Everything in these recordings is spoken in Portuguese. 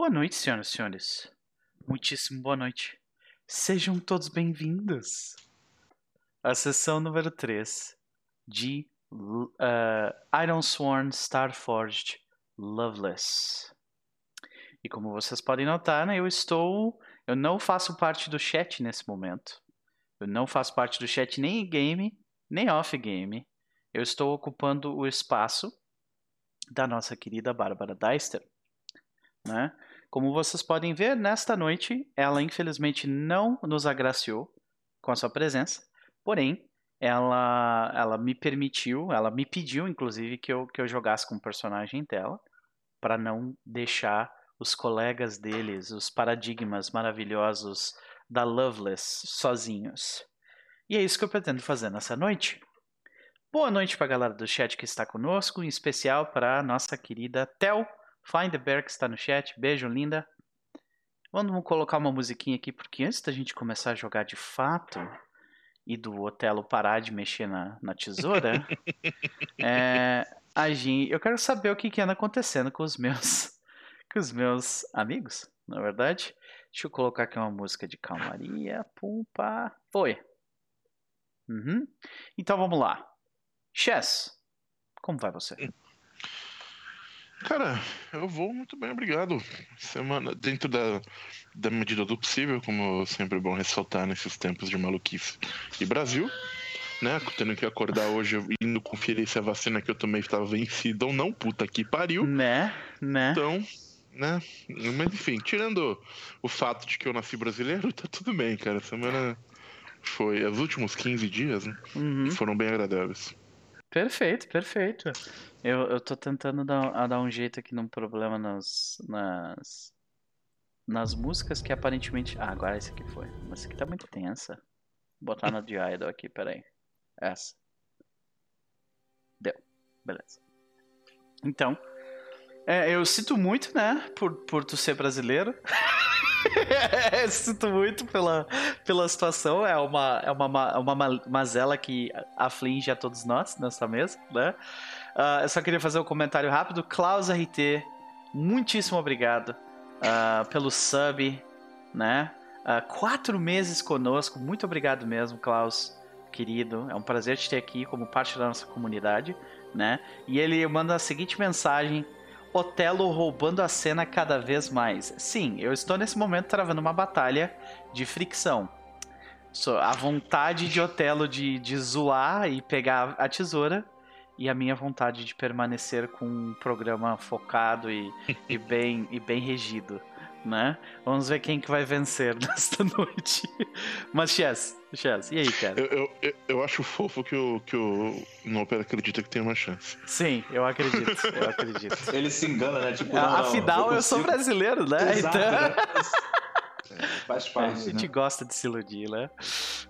Boa noite, senhoras e senhores. Muitíssimo boa noite. Sejam todos bem-vindos à sessão número 3 de uh, Iron Sworn Starforged Loveless. E como vocês podem notar, né, eu estou. Eu não faço parte do chat nesse momento. Eu não faço parte do chat nem game, nem off-game. Eu estou ocupando o espaço da nossa querida Bárbara Deister. Né? Como vocês podem ver, nesta noite, ela infelizmente não nos agraciou com a sua presença, porém, ela, ela me permitiu, ela me pediu, inclusive, que eu, que eu jogasse com o personagem dela, para não deixar os colegas deles, os paradigmas maravilhosos da Loveless, sozinhos. E é isso que eu pretendo fazer nessa noite. Boa noite para a galera do chat que está conosco, em especial para a nossa querida Tel Find the Bear que está no chat. Beijo, linda. Vamos colocar uma musiquinha aqui, porque antes da gente começar a jogar de fato e do Otelo parar de mexer na, na tesoura, é, a gente, eu quero saber o que, que anda acontecendo com os meus com os meus amigos, na verdade. Deixa eu colocar aqui uma música de calmaria. Pumpa. Foi. Uhum. Então vamos lá. Chess, como vai você? Cara, eu vou muito bem, obrigado. Semana, dentro da, da medida do possível, como sempre é bom ressaltar nesses tempos de maluquice e Brasil, né? Tendo que acordar hoje indo conferir se a vacina que eu tomei estava vencida ou não, puta que pariu. Né, né. Então, né? Mas enfim, tirando o fato de que eu nasci brasileiro, tá tudo bem, cara. Semana foi. Os últimos 15 dias né? uhum. foram bem agradáveis. Perfeito, perfeito. Eu, eu tô tentando dar, dar um jeito aqui num problema nas, nas. Nas músicas que aparentemente. Ah, agora esse aqui foi. Mas essa aqui tá muito tensa. Vou botar na de Idol aqui, peraí. Essa. Deu. Beleza. Então. É, eu sinto muito, né, por, por tu ser brasileiro. sinto muito pela, pela situação. É uma, é uma, uma mazela que aflige a todos nós nessa mesa, né? Uh, eu só queria fazer um comentário rápido. Klaus RT, muitíssimo obrigado uh, pelo sub, né? Uh, quatro meses conosco. Muito obrigado mesmo, Klaus, querido. É um prazer te ter aqui como parte da nossa comunidade, né? E ele manda a seguinte mensagem Otelo roubando a cena cada vez mais. Sim, eu estou nesse momento travando uma batalha de fricção. A vontade de Otelo de, de zoar e pegar a tesoura e a minha vontade de permanecer com um programa focado e, e, bem, e bem regido. Né? Vamos ver quem que vai vencer nesta noite. Mas Chess, Chess, e aí, cara? Eu, eu, eu acho fofo que o, que o Noper acredita que tem uma chance. Sim, eu acredito, eu acredito. Ele se engana, né? Tipo, não, Afinal, eu, eu sou brasileiro, né? Exato, então... Né? Faz parte. A gente né? gosta de se iludir, né?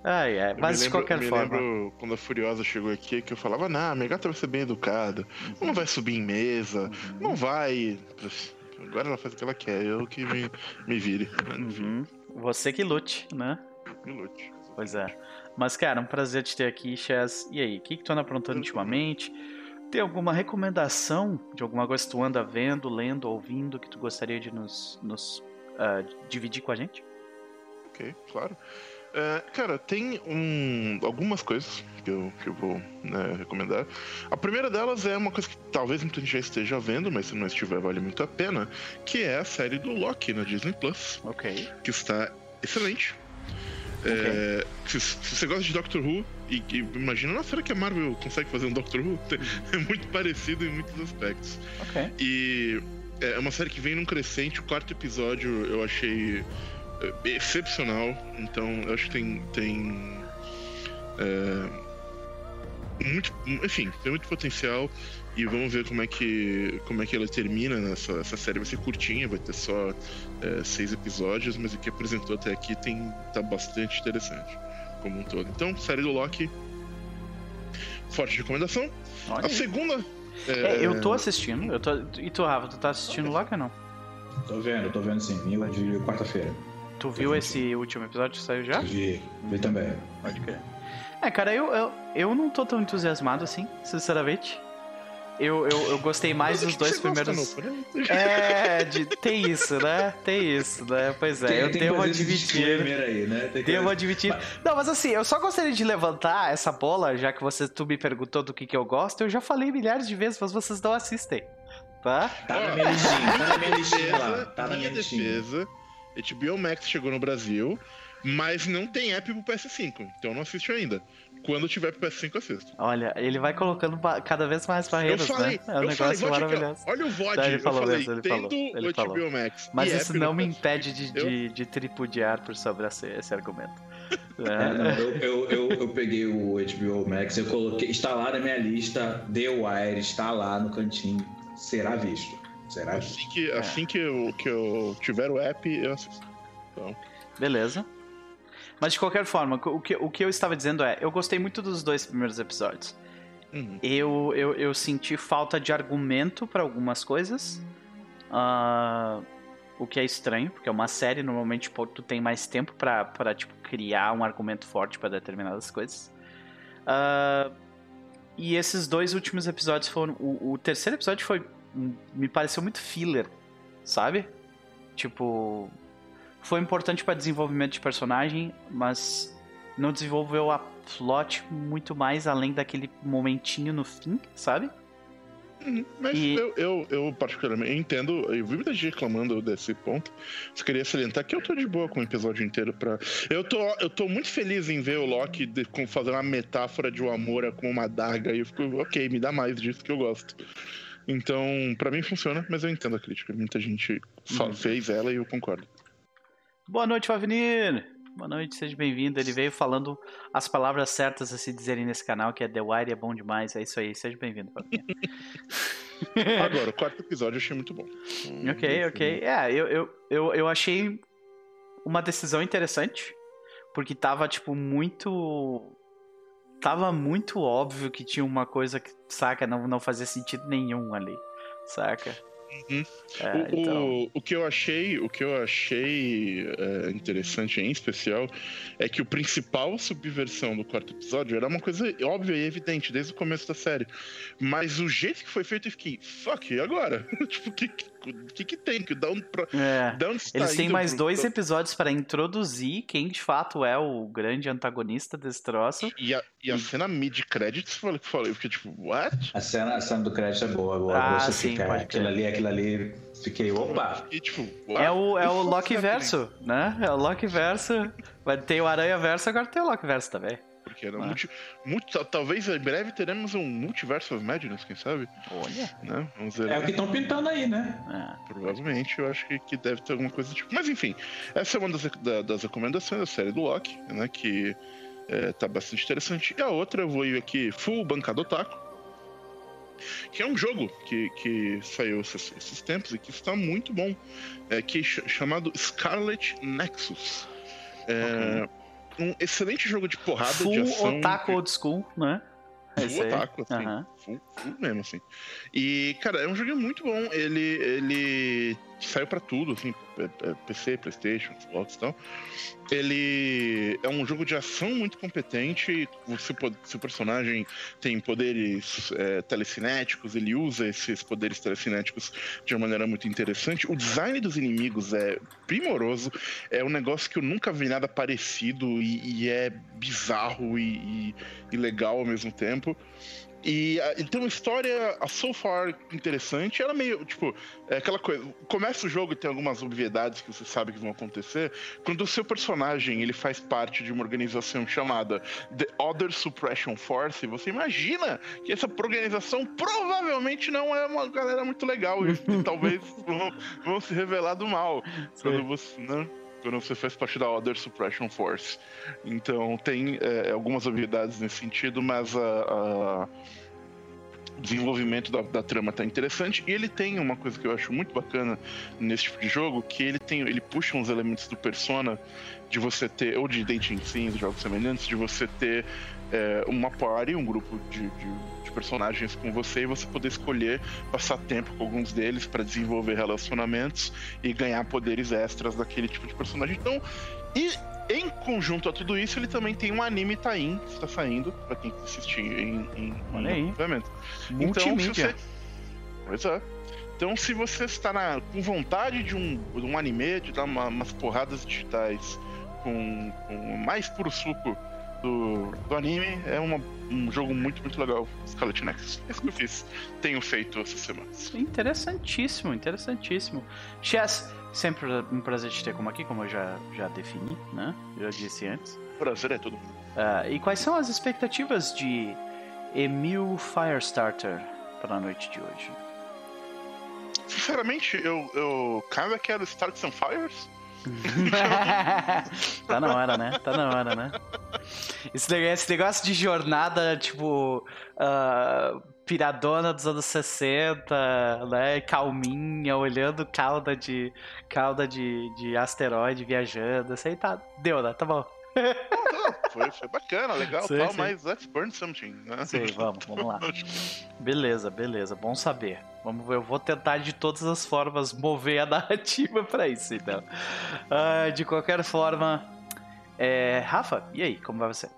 Ai, é. Mas lembro, de qualquer me forma. lembro quando a Furiosa chegou aqui que eu falava: Não, a Megata vai ser bem educada, uhum. não vai subir em mesa, uhum. não vai. Agora ela faz o que ela quer, eu que me, me vire. Uhum. Você que lute, né? Que lute. Pois é. Mas, cara, um prazer te ter aqui, Chess. E aí, o que, que tu anda aprontando ultimamente? Tem alguma recomendação de alguma coisa que tu anda vendo, lendo, ouvindo que tu gostaria de nos, nos uh, dividir com a gente? Ok, claro. É, cara, tem um, algumas coisas que eu, que eu vou né, recomendar. A primeira delas é uma coisa que talvez muita gente já esteja vendo, mas se não estiver, vale muito a pena, que é a série do Loki na Disney Plus. Ok. Que está excelente. Okay. É, se, se, você gosta de Doctor Who e, e, imagina, nossa, será que a Marvel consegue fazer um Doctor Who? É muito parecido em muitos aspectos. Ok. E é uma série que vem num crescente. O quarto episódio eu achei é, excepcional. Então, eu acho que tem. tem é, muito, enfim, tem muito potencial. E vamos ver como é que, como é que ela termina nessa essa série. Vai ser curtinha, vai ter só é, seis episódios, mas o que apresentou até aqui tem, tá bastante interessante, como um todo. Então, série do Loki, forte recomendação. Olha a segunda. É... É, eu tô assistindo. Eu tô... E tu, Rafa, tu tá assistindo Loki ou não? Tô vendo, tô vendo sim. Vinho de quarta-feira. Tu viu esse último episódio que saiu já? Vi, vi também. Pode crer. É, cara, eu, eu, eu não tô tão entusiasmado assim, sinceramente. eu, eu, eu gostei mais dos dois primeiros. É, de- tem isso, né? Tem isso, né? Pois é, Tem- eu devo que admitir. aí, né? Tem que- Devo admitir. Não, mas assim, eu só gostaria de levantar essa bola, já que você, tu me perguntou do que, que eu gosto. Eu já falei milhares de vezes, mas vocês não assistem. Tá? Tá na minha listinha, tá na minha listinha lá. defesa, Tá na minha minha listinha. HBO Max chegou no Brasil, mas não tem app pro PS5, então não assiste ainda. Quando tiver pro PS5, assisto. Olha, ele vai colocando cada vez mais Eu barreiras, falei, né? É um eu falei, negócio aqui, ó. maravilhoso. olha o VOD, Tá, ele eu falou falei, mesmo, ele tendo falou, ele o HBO falou. Max Mas isso não me PS5, impede de, eu- de, de tripudiar por sobre esse, esse argumento. É, É. não, eu, eu, eu, eu peguei o HBO Max, eu coloquei. Está lá na minha lista. The Wire está lá no cantinho. Será visto. Será. Assim que, É. assim que, eu, que eu tiver o app, eu assisto. Então, Beleza. Mas de qualquer forma, o que, o que eu estava dizendo é, eu gostei muito dos dois primeiros episódios. uhum. Eu, eu, eu senti falta de argumento para algumas coisas. Ah, o que é estranho, porque é uma série, normalmente tipo, tu tem mais tempo pra, pra tipo, criar um argumento forte para determinadas coisas. Ah, e esses dois últimos episódios foram. O, o terceiro episódio foi. Me pareceu muito filler, sabe? Tipo. Foi importante para desenvolvimento de personagem, mas não desenvolveu a plot muito mais além daquele momentinho no fim, sabe? Uhum, Mas E- eu, eu, eu, particularmente, eu entendo, eu vi muita gente reclamando desse ponto. Só queria salientar que eu tô de boa com o episódio inteiro pra. Eu tô, eu tô muito feliz em ver o Loki de- com- fazer uma metáfora de um amor com uma daga. E eu fico, ok, me dá mais disso que eu gosto. Então, pra mim funciona, mas eu entendo a crítica. Muita gente Uhum. fez ela e eu concordo. Boa noite, Favnir! Boa noite, seja bem-vindo. Ele veio falando as palavras certas a se dizerem nesse canal, que é The Wire é bom demais. É isso aí, seja bem-vindo. Agora, o quarto episódio eu achei muito bom. ok, ok. É, eu, eu, eu, eu achei uma decisão interessante, porque tava, tipo, muito. Tava muito óbvio que tinha uma coisa que, saca, não, não fazia sentido nenhum ali, saca? Uhum. É, O, então. o, que eu achei, o que eu achei é, interessante em especial é que o principal subversão do quarto episódio era uma coisa óbvia e evidente desde o começo da série. Mas o jeito que foi feito eu fiquei, fuck, e agora? tipo, o que, que, que tem? Que dá um pra, É. dá Eles têm mais pro- dois episódios para introduzir quem de fato é o grande antagonista desse troço. E a, e a cena mid-credits, falei que falei, eu fiquei tipo, what? A cena, a cena do crédito é boa. boa. Ah, Você sim, fica, pode aquilo ali, aquilo ali. Fiquei, opa! E tipo, É o, é o Loki? Verso, né? É o Loki Verso. Vai ter o Aranha Verso, agora tem o Loki Verso também. Porque era Ah. multi, multi- tal- talvez em breve teremos um Multiverse of Madness, quem sabe? Olha. Né? Vamos ver. É o que estão pintando aí, né? É. Provavelmente, eu acho que, que deve ter alguma coisa do tipo. Mas enfim, essa é uma das, da- das recomendações da série do Loki, né? Que é, tá bastante interessante. E a outra, eu vou ir aqui, Full Bancada Otaku. Que é um jogo que, que saiu esses, esses tempos e que está muito bom. É, que é ch- chamado Scarlet Nexus. É, Um excelente jogo de porrada de Full ação. Otaku Old School, né? É Full otaku, assim. Aham. Full, full mesmo, assim. E, cara, é um jogo muito bom. Ele, ele saiu pra tudo, assim, é- é PC, Playstation, Xbox e tal. Ele é um jogo de ação muito competente. Pode, seu personagem tem poderes é, telecinéticos, ele usa esses poderes telecinéticos de uma maneira muito interessante. O design dos inimigos é primoroso. É um negócio que eu nunca vi nada parecido e, e é bizarro e, e- e legal ao mesmo tempo. E ah, ele tem uma história, a so far, interessante. Ela é meio, tipo, é aquela coisa. Começa o jogo e tem algumas obviedades que você sabe que vão acontecer. Quando o seu personagem ele faz parte de uma organização chamada The Other Suppression Force, você imagina que essa organização provavelmente não é uma galera muito legal e, talvez vão, vão se revelar do mal. Quando você, né? Quando você faz parte da Other Suppression Force. Então tem é, algumas obviedades nesse sentido, mas a, a- desenvolvimento da, da trama tá interessante. E ele tem uma coisa que eu acho muito bacana nesse tipo de jogo, que ele tem. ele puxa uns elementos do Persona de você ter, ou de Dating Sims, jogos semelhantes, de você ter é, uma party, um grupo de, de- de personagens com você e você poder escolher passar tempo com alguns deles para desenvolver relacionamentos e ganhar poderes extras daquele tipo de personagem. Então, e em conjunto a tudo isso, ele também tem um anime Tain que está saindo, para quem assistir em, em, Olha aí. Então, se você, Pois é. Então, se você está na, com vontade de um, de um anime, de dar uma, umas porradas digitais com, com mais puro suco do, do anime, é uma, um jogo muito, muito legal, Scarlet Nexus. É isso que eu fiz, tenho feito essas semanas. Interessantíssimo, interessantíssimo. Chess, sempre um prazer te ter como aqui, como eu já, já defini, né? Já disse antes. Prazer é tudo. Uh, e quais são as expectativas de Emil Firestarter para a noite de hoje? Sinceramente, eu, eu kinda quero Start Some Fires. tá na hora, né? Tá na hora, né? Esse negócio, de jornada, tipo, uh, piradona dos anos 60, né? Calminha, olhando cauda de cauda de, de asteroide viajando. Isso aí tá. Deu, né? Tá bom. Foi, foi bacana, legal sim, tal, sim. mas let's burn something, né? Sim, vamos, vamos lá. beleza, beleza, bom saber. Vamos ver, eu vou tentar de todas as formas mover a narrativa para isso, então. Uh, de qualquer forma, é... Rafa, e aí, como vai você?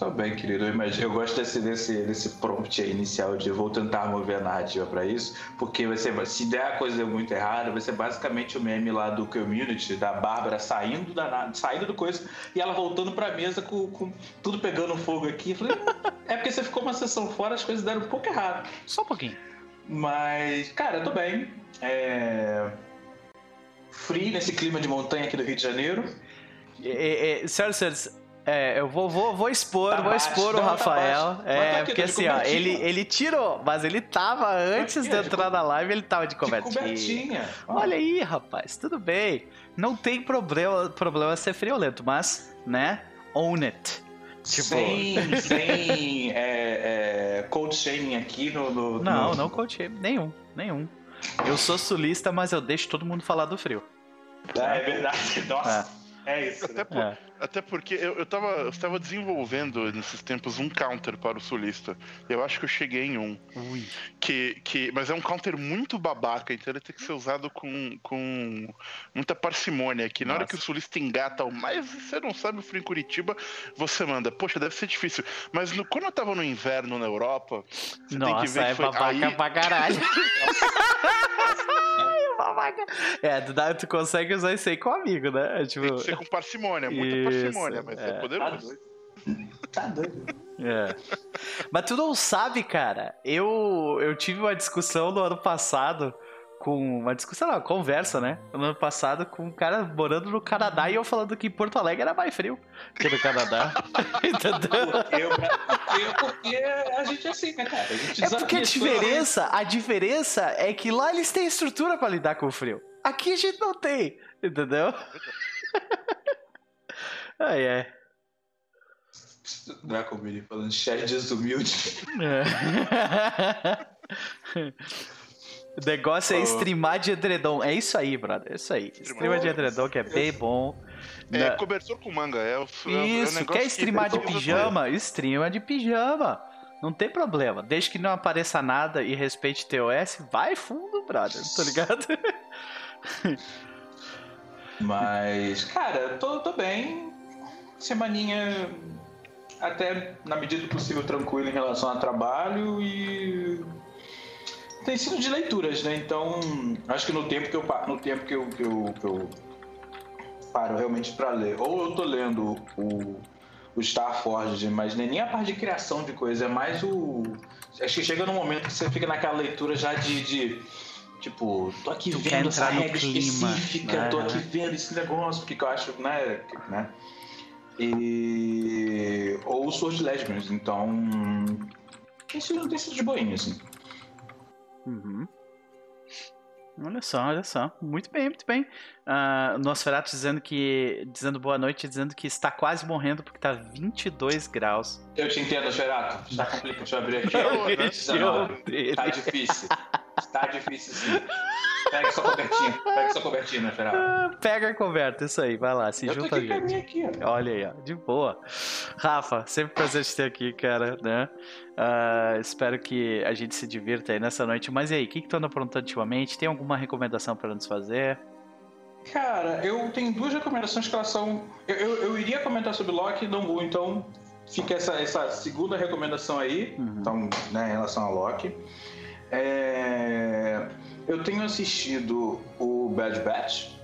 Tá bem, querido. Eu, imagino, eu gosto desse, desse, desse prompt inicial de vou tentar mover a narrativa para isso, porque vai ser, se der a coisa muito errada, vai ser basicamente o meme lá do community, da Bárbara saindo, da, saindo do coisa e ela voltando pra mesa com, com tudo pegando fogo aqui. Falei, é porque você ficou uma sessão fora, as coisas deram um pouco errado. Só um pouquinho. Mas, cara, eu tô bem. É... Free nesse clima de montanha aqui do Rio de Janeiro. É, é, senhoras e senhores, é, eu vou, vou, vou expor, tá vou expor o tá Rafael. Tá é, porque assim, ó, ele, ele tirou, mas ele tava antes de entrar na live, ele tava de cobertinha. Olha aí, rapaz, tudo bem. Não tem problema, problema ser friolento, mas, né, own it. Tipo... Sem, sem é, é, cold shaming aqui no, no Não, no... não cold shaming, nenhum, nenhum. Eu sou sulista, mas eu deixo todo mundo falar do frio. É, é verdade, nossa. É, isso. Até, né? por, é. Até porque eu, eu, tava, eu tava desenvolvendo nesses tempos um counter para o sulista. Eu acho que eu cheguei em um. Ui. Que, que, mas é um counter muito babaca, então ele tem que ser usado com, com muita parcimônia. Que na Nossa. hora que o sulista engata o mais você não sabe o frio em Curitiba, você manda, poxa, deve ser difícil. Mas no, quando eu tava no inverno na Europa, você Nossa, tem que ver é que foi. Babaca aí... pra caralho. babaca. É, tu, dá, tu consegue usar isso aí com um amigo, né? É, tipo... Tem que ser com parcimônia, muita isso, parcimônia, mas é, é poderoso. Tá doido. É. Mas tu não sabe, cara. Eu, eu tive uma discussão no ano passado com uma discussão, não, uma conversa, né? No ano passado com um cara morando no Canadá e eu falando que Porto Alegre era mais frio que no Canadá. Entendeu? Eu, eu, porque a gente é assim, né, cara? é porque a diferença, a diferença é que lá eles têm estrutura para lidar com o frio. Aqui a gente não tem, entendeu? Ai, é. Draco Billy falando chat desumilde. É. O negócio é streamar de edredom. É isso aí, brother. É isso aí. Streama de edredom que é bem bom. É Na... cobertor com manga. É o, isso, é o quer streamar que de pijama? Streama de pijama. Não tem problema. Desde que não apareça nada e respeite TOS, vai fundo, brother. Tá ligado? Mas, cara, tô, tô bem. Semaninha até na medida do possível tranquilo em relação ao trabalho e tem sido de leituras, né? Então, acho que no tempo que eu, no tempo que eu, que eu, que eu paro realmente para ler, ou eu tô lendo o, o Star Forge, mas nem a parte de criação de coisa, é mais o. Acho que chega num momento que você fica naquela leitura já de, de tipo, tô aqui tu vendo essa regra específica, tô aqui vendo esse negócio, porque eu acho, né? né? E. Ou o Sword Legends, então. Tem sido, tem sido de boinha, assim. Uhum. Olha só, olha só. Muito bem, muito bem. Uh, Nosferatu dizendo que. dizendo boa noite, dizendo que está quase morrendo porque está 22 graus. Eu te entendo, Nosferatu. Está complicado. Deixa eu abrir aqui. Tá difícil. Tá difícil sim. Pega sua cobertinha. Pega sua cobertinha, Nosferatu. Ah, pega a coberta, isso aí. Vai lá, se eu junta a gente. Aqui, Olha aí, ó. De boa. Rafa, sempre prazer te ter aqui, cara, né? Uh, espero que a gente se divirta aí nessa noite. Mas e aí, o que, que tu anda aprontando ultimamente? Tem alguma recomendação para nos fazer? Cara, eu tenho duas recomendações que elas são. Eu, eu, eu iria comentar sobre Loki, não vou, então fica essa, essa segunda recomendação aí, uhum. então, né, em relação a Loki. É... Eu tenho assistido o Bad Batch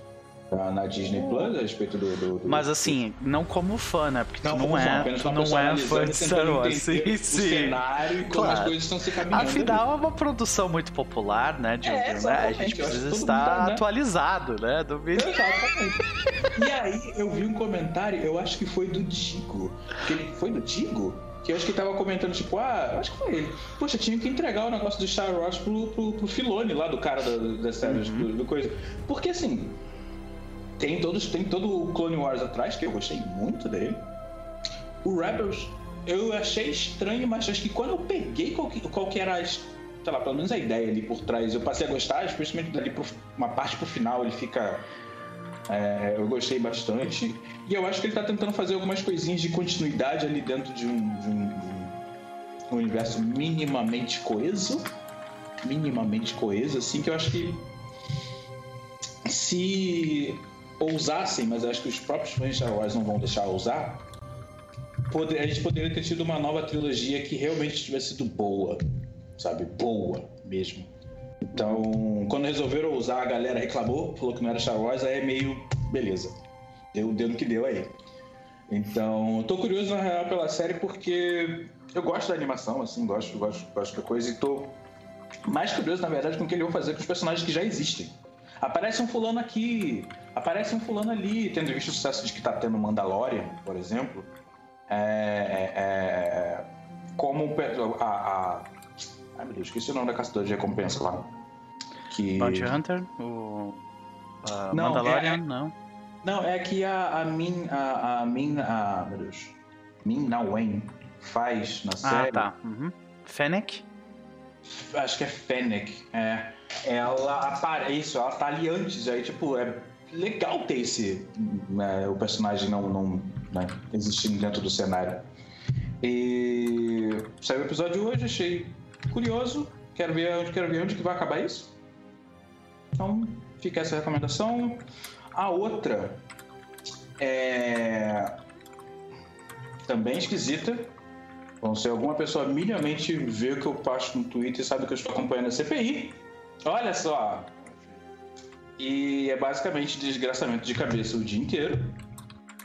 na Disney Plus a respeito do. do, do Mas assim, não como fã, né? Porque não tu não é, fã, tu não é fã de Star Wars. Sim, sim. O cenário e como claro. as coisas estão se caminhando. Afinal, é uma produção muito popular, né? De, é, né? A gente precisa estar né? atualizado, né? Do vídeo. Exatamente. e aí, eu vi um comentário, eu acho que foi do Digo. Foi do Digo? Que eu acho que tava comentando, tipo, ah, acho que foi ele. Poxa, tinha que entregar o negócio do Star Wars pro, pro, pro Filone lá, do cara da, da série, uhum. do, do, coisa. Porque assim, tem, todos, tem todo o Clone Wars atrás, que eu gostei muito dele. O Rebels, eu achei estranho, mas acho que quando eu peguei qual que, qual que era a, sei lá, pelo menos a ideia ali por trás, eu passei a gostar, especialmente dali pro, uma parte pro final, ele fica. É, eu gostei bastante. E eu acho que ele tá tentando fazer algumas coisinhas de continuidade ali dentro de um, de um, de um universo minimamente coeso. Minimamente coeso, assim, que eu acho que se ousassem, mas acho que os próprios fãs de Star Wars não vão deixar usar, poder, a gente poderia ter tido uma nova trilogia que realmente tivesse sido boa, sabe? Boa mesmo. Então, quando resolveram usar, a galera reclamou, falou que não era Star Wars, aí é meio beleza. Deu, deu no que deu aí. Então, tô curioso na real pela série porque eu gosto da animação, assim, gosto, gosto, gosto da coisa e tô mais curioso, na verdade, com o que ele vai fazer com os personagens que já existem. Aparece um fulano aqui, aparece um fulano ali, tendo visto o sucesso de que tá tendo Mandalorian, por exemplo. É, é, é como a, a, Ai meu Deus, esqueci o nome da caçadora de recompensa lá. Que... Bounty Hunter? O. não, Mandalorian? É, não. Não, é que a, a Min. A, a Min. A, meu Deus. Min Na Wen faz na ah, série. Ah, tá. Uhum. Fennec? Acho que é Fennec. É ela aparece, isso, ela tá ali antes, aí tipo, é legal ter esse, né, o personagem não, não né, existindo dentro do cenário. E saiu o episódio hoje, achei curioso, quero ver onde, quero ver onde que vai acabar isso. Então, fica essa recomendação. A outra é também esquisita. Bom, se alguma pessoa minimamente vê o que eu passo no Twitter e sabe que eu estou acompanhando a CPI, Olha só. E é basicamente desgraçamento de cabeça o dia inteiro.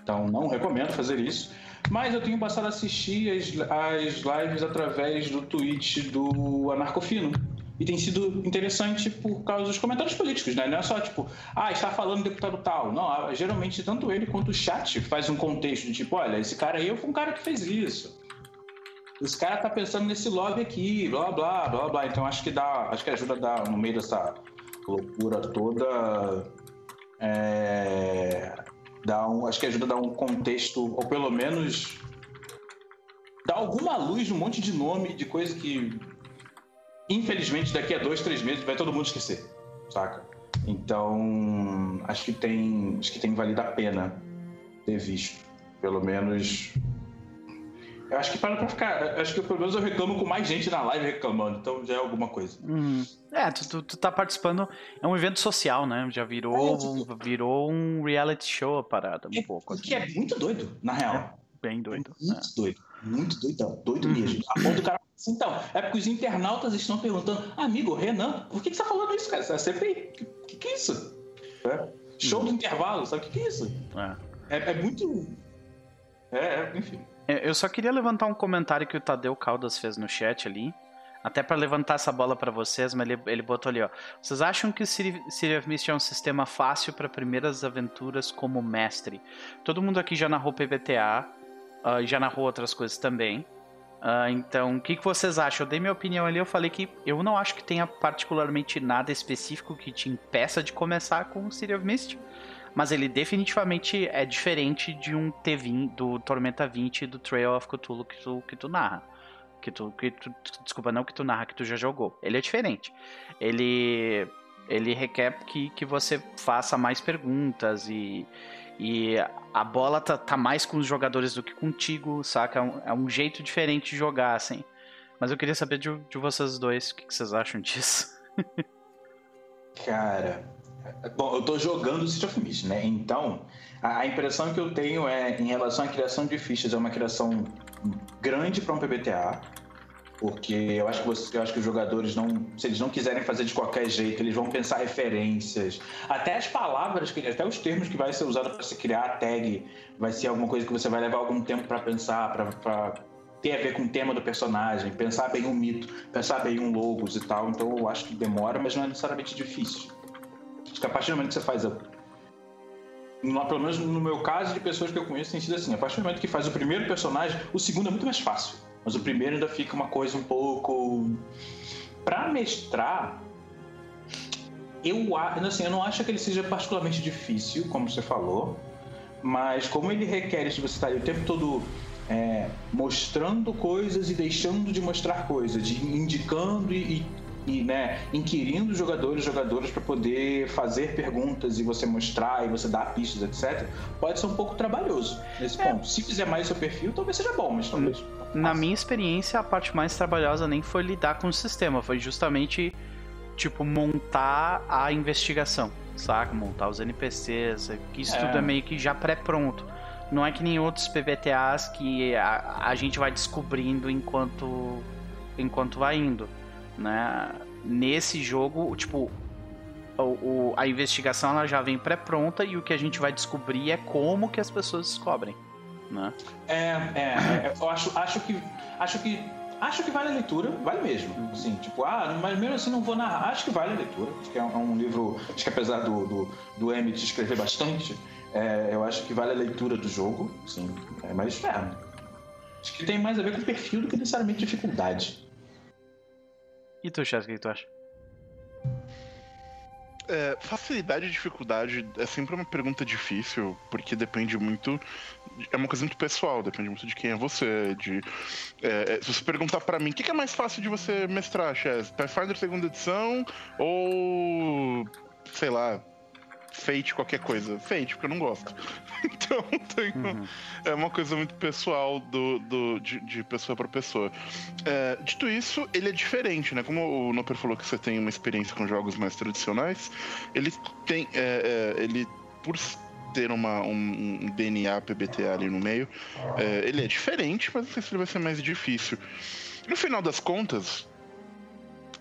Então não recomendo fazer isso. Mas eu tenho passado a assistir as, as lives através do Twitch do Anarcofino. E tem sido interessante por causa dos comentários políticos, né? Não é só tipo, ah, está falando deputado tal. Não, geralmente tanto ele quanto o chat faz um contexto de tipo, olha, esse cara aí foi um cara que fez isso os caras tá pensando nesse lobby aqui, blá blá blá blá. Então acho que dá, acho que ajuda a dar no meio dessa loucura toda. É, dá um, acho que ajuda a dar um contexto, ou pelo menos dar alguma luz um monte de nome, de coisa que infelizmente daqui a dois, três meses vai todo mundo esquecer, saca? Então acho que tem, acho que tem valido a pena ter visto, pelo menos eu acho que para pra ficar. Acho que pelo menos eu reclamo com mais gente na live reclamando, então já é alguma coisa. Hum. É, tu, tu, tu, tá participando. É um evento social, né? Já virou, é, tipo, virou um reality show a parada, um é, pouco. Assim. Que é muito doido, na real. É, bem doido. Muito é. doido. Muito doidão. Doido uhum. mesmo. A ponto do cara. Assim, então, é porque os internautas estão perguntando, amigo, Renan, por que, que você tá falando isso, cara? Você é CPI. Que, que, que é isso? É. Show uhum. do intervalo, sabe o que, que é isso? É. é, é muito. É, enfim. É, eu só queria levantar um comentário que o Tadeu Caldas fez no chat ali. Até para levantar essa bola para vocês, mas ele, ele botou ali, ó. Vocês acham que City of Mist é um sistema fácil para primeiras aventuras como mestre? Todo mundo aqui já narrou PBTA uh, e já narrou outras coisas também. Uh, então, o que, que vocês acham? Eu dei minha opinião ali, eu falei que eu não acho que tenha particularmente nada específico que te impeça de começar com City of Mist mas ele definitivamente é diferente de um T20, do Tormenta 20 do Trail of Cthulhu que tu, que tu narra. Que tu, que tu, desculpa, não que tu narra, que tu já jogou. Ele é diferente. Ele, ele requer que, que você faça mais perguntas e, e a bola tá, tá mais com os jogadores do que contigo, saca? É um, é um jeito diferente de jogar, assim. Mas eu queria saber de, de vocês dois, o que, que vocês acham disso? Cara, Bom, eu estou jogando City of Mist, né? Então, a, impressão que eu tenho é, em relação à criação de fichas, é uma criação grande para um PBTA. Porque eu acho que você, eu acho que os jogadores não, se eles não quiserem fazer de qualquer jeito, eles vão pensar referências, até as palavras, que, até os termos que vai ser usado para se criar a tag, vai ser alguma coisa que você vai levar algum tempo para pensar, para ter a ver com o tema do personagem, pensar bem um mito, pensar bem um logos e tal. Então eu acho que demora, mas não é necessariamente difícil. Que a partir do momento que você faz a pelo menos no meu caso de pessoas que eu conheço tem sido assim, a partir do momento que faz o primeiro personagem, o segundo é muito mais fácil. Mas o primeiro ainda fica uma coisa um pouco. Pra mestrar, eu, assim, eu não acho que ele seja particularmente difícil, como você falou, mas como ele requer de você estar o tempo todo é, mostrando coisas e deixando de mostrar coisas, de indicando e, e né, inquirindo jogadores jogadoras para poder fazer perguntas e você mostrar e você dar pistas, etc., pode ser um pouco trabalhoso nesse é. ponto. Se fizer mais seu perfil, talvez seja bom, mas talvez. Na minha experiência, a parte mais trabalhosa nem foi lidar com o sistema, foi justamente tipo montar a investigação, saca? Montar os NPCs, que isso é. tudo é meio que já pré-pronto. Não é que nem outros PBTAs que a, a gente vai descobrindo enquanto enquanto vai indo né? Nesse jogo, tipo, o, o, a investigação ela já vem pré-pronta e o que a gente vai descobrir é como que as pessoas descobrem, né? É, é, é eu acho, acho que acho que acho que vale a leitura, vale mesmo. Assim, tipo, ah, mas mesmo assim não vou narrar. Acho que vale a leitura. Acho que é um, é livro, acho que apesar do, do, do Emmett escrever bastante, é, eu acho que vale a leitura do jogo, sim. É, mas é, acho que tem mais a ver com perfil do que necessariamente dificuldade. E tu, Chess, o que tu acha? É, facilidade e dificuldade é sempre uma pergunta difícil, porque depende muito. É uma coisa muito pessoal, depende muito de quem é você. De, é, é se você perguntar para mim, o que, é mais fácil de você mestrar, Chess? Pathfinder segunda edição ou. sei lá, Fate qualquer coisa. Fate, porque eu não gosto. Então tenho, uhum. é uma coisa muito pessoal do, do, de, de pessoa para pessoa. É, dito isso, ele é diferente, né? Como o Noper falou que você tem uma experiência com jogos mais tradicionais, ele tem. É, é, ele, por ter uma, um, um, DNA PBTA ali no meio, é, ele é diferente, mas não sei se ele vai ser mais difícil. No final das contas,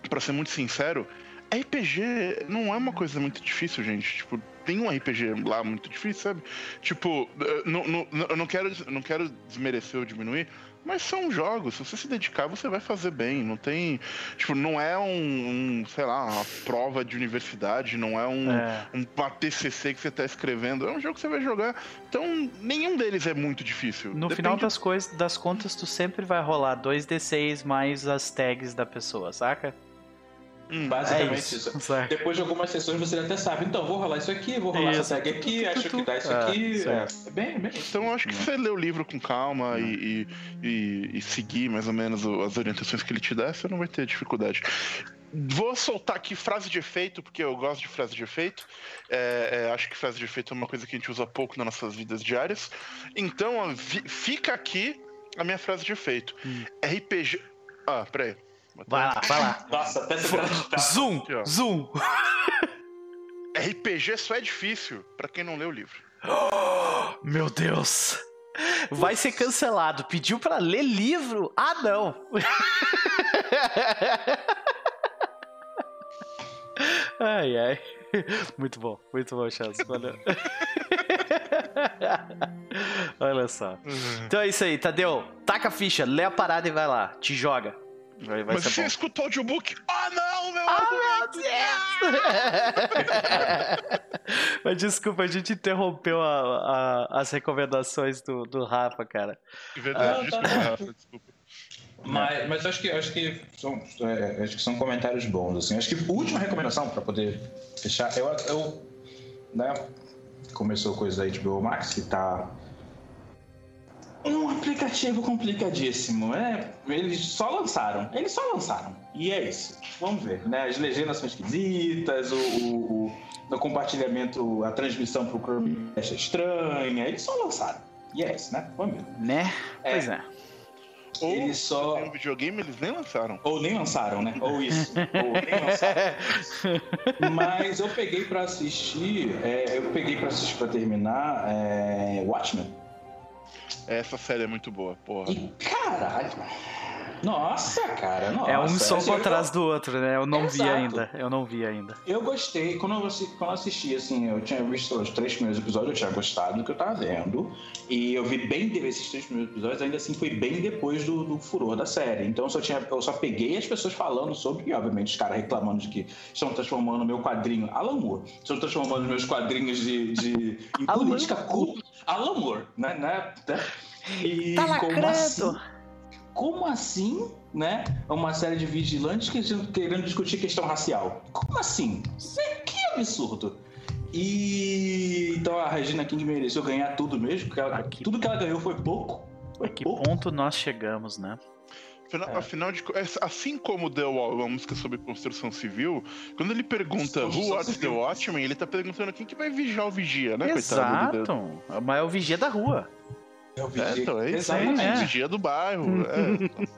para ser muito sincero, RPG não é uma coisa muito difícil, gente. Tipo, tem um RPG lá muito difícil, sabe? Tipo, não, não, eu não quero, não quero desmerecer ou diminuir, mas são jogos. Se você se dedicar, você vai fazer bem. Não tem. Tipo, não é um, um sei lá, uma prova de universidade, não é um, é. um TCC que você está escrevendo. É um jogo que você vai jogar. Então, nenhum deles é muito difícil. No Depende... final das, coisas, das contas, tu sempre vai rolar 2d6 mais as tags da pessoa, saca? Hum, Basicamente é isso. isso. Depois de algumas sessões você até sabe, então vou rolar isso aqui, vou rolar isso. essa tag aqui, acho que dá isso aqui. É, é, bem, bem. Então eu acho que você lê o livro com calma e, e, e, seguir mais ou menos as orientações que ele te dá, você não vai ter dificuldade. Vou soltar aqui frase de efeito, porque eu gosto de frase de efeito. É, é, acho que frase de efeito é uma coisa que a gente usa pouco nas nossas vidas diárias. Então, fica aqui a minha frase de efeito. Hum. RPG. Ah, peraí. Vai lá, vai lá. Nossa, até se Zoom, Aqui, zoom. RPG só é difícil para quem não lê o livro. meu Deus. Vai ser cancelado. Pediu para ler livro? Ah, não. ai, ai. Muito bom, muito bom, Chaz. Valeu. Olha só. Uhum. Então é isso aí, Tadeu. Taca a ficha, lê a parada e vai lá. Te joga. Vai, vai Mas você bom. escutou o audiobook? Ah, não, meu Ah, meu Deus! Mas desculpa, a gente interrompeu a, a, as recomendações do, do Rafa, cara. Verdade, ah, desculpa, tá. Rafa, desculpa. Mas, mas acho que acho que são é, acho que são comentários bons assim. Acho que a última recomendação para poder fechar, eu, eu né, começou coisa da HBO Max que tá um aplicativo complicadíssimo. É, eles só lançaram. Eles só lançaram. E é isso. Vamos ver. Né? As legendas são esquisitas, o, o, o, o compartilhamento, a transmissão pro Chromecast é estranha. Eles só lançaram. E é isso, né? Vamos ver. Né? É. Pois é. Ou eles só. Um videogame eles nem lançaram. Ou nem lançaram, né? Ou isso. Ou nem lançaram. Mas eu peguei para assistir. É, eu peguei para assistir para terminar é, Watchmen. Essa série é muito boa, porra. E caralho. Nossa, cara, nossa. é um soco eu- atrás do outro, né? Eu não vi Exato. ainda. Eu não vi ainda. Eu gostei, quando eu, assi- quando eu assisti, assim, eu tinha visto os três primeiros episódios, eu tinha gostado do que eu tava vendo. E eu vi bem de- esses três primeiros episódios, ainda assim foi bem depois do, do furor da série. Então eu só, tinha, eu só peguei as pessoas falando sobre, e obviamente os caras reclamando de que estão transformando o meu quadrinho. Alan Moore, estão transformando meus quadrinhos de. de em política cool. Alan Moore, né? né? E Tá como assim? Como assim, né? Uma série de vigilantes que estão querendo discutir questão racial. Como assim? É- Que absurdo! E então a Regina King mereceu ganhar tudo mesmo, porque ela- Aqui. tudo que ela ganhou foi pouco. Foi A que pouco. ponto nós chegamos, né? Afinal, É. afinal de é, assim como The Wall, uma música sobre construção civil, quando ele pergunta Who Arts the. Watchmen, ele tá perguntando quem que vai vigiar o vigia, né, coitado? do- Exato. Mas é o vigia da rua. Eu vi- É, então, é isso aí, é. vigia do bairro. é.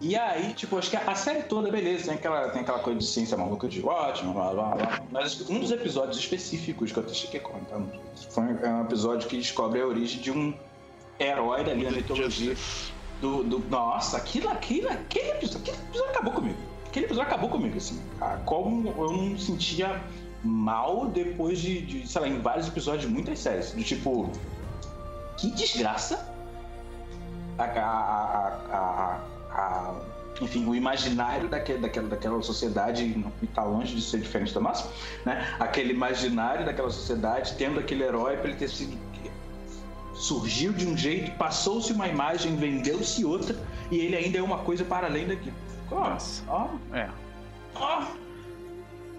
E aí, tipo, acho que a série toda, beleza, tem aquela, tem aquela coisa de ciência maluca de ótimo, blá blá blá. Mas um dos episódios específicos que eu até cheguei a comentar foi um episódio que descobre a origem de um herói da linha mitologia. Do, do- nossa, aquilo, aquilo, aquele episódio, aquele episódio acabou comigo. Aquele episódio acabou comigo, assim. Como eu não sentia mal depois de, de, sei lá, em vários episódios de muitas séries. Do tipo, que desgraça. A, a- a- enfim, o imaginário daquele, daquela, daquela sociedade não está longe de ser diferente da nossa, né? Aquele imaginário daquela sociedade tendo aquele herói para ele ter sido surgiu de um jeito, passou-se uma imagem, vendeu-se outra e ele ainda é uma coisa para além daquilo. Ó, Nossa. ó, É. ó.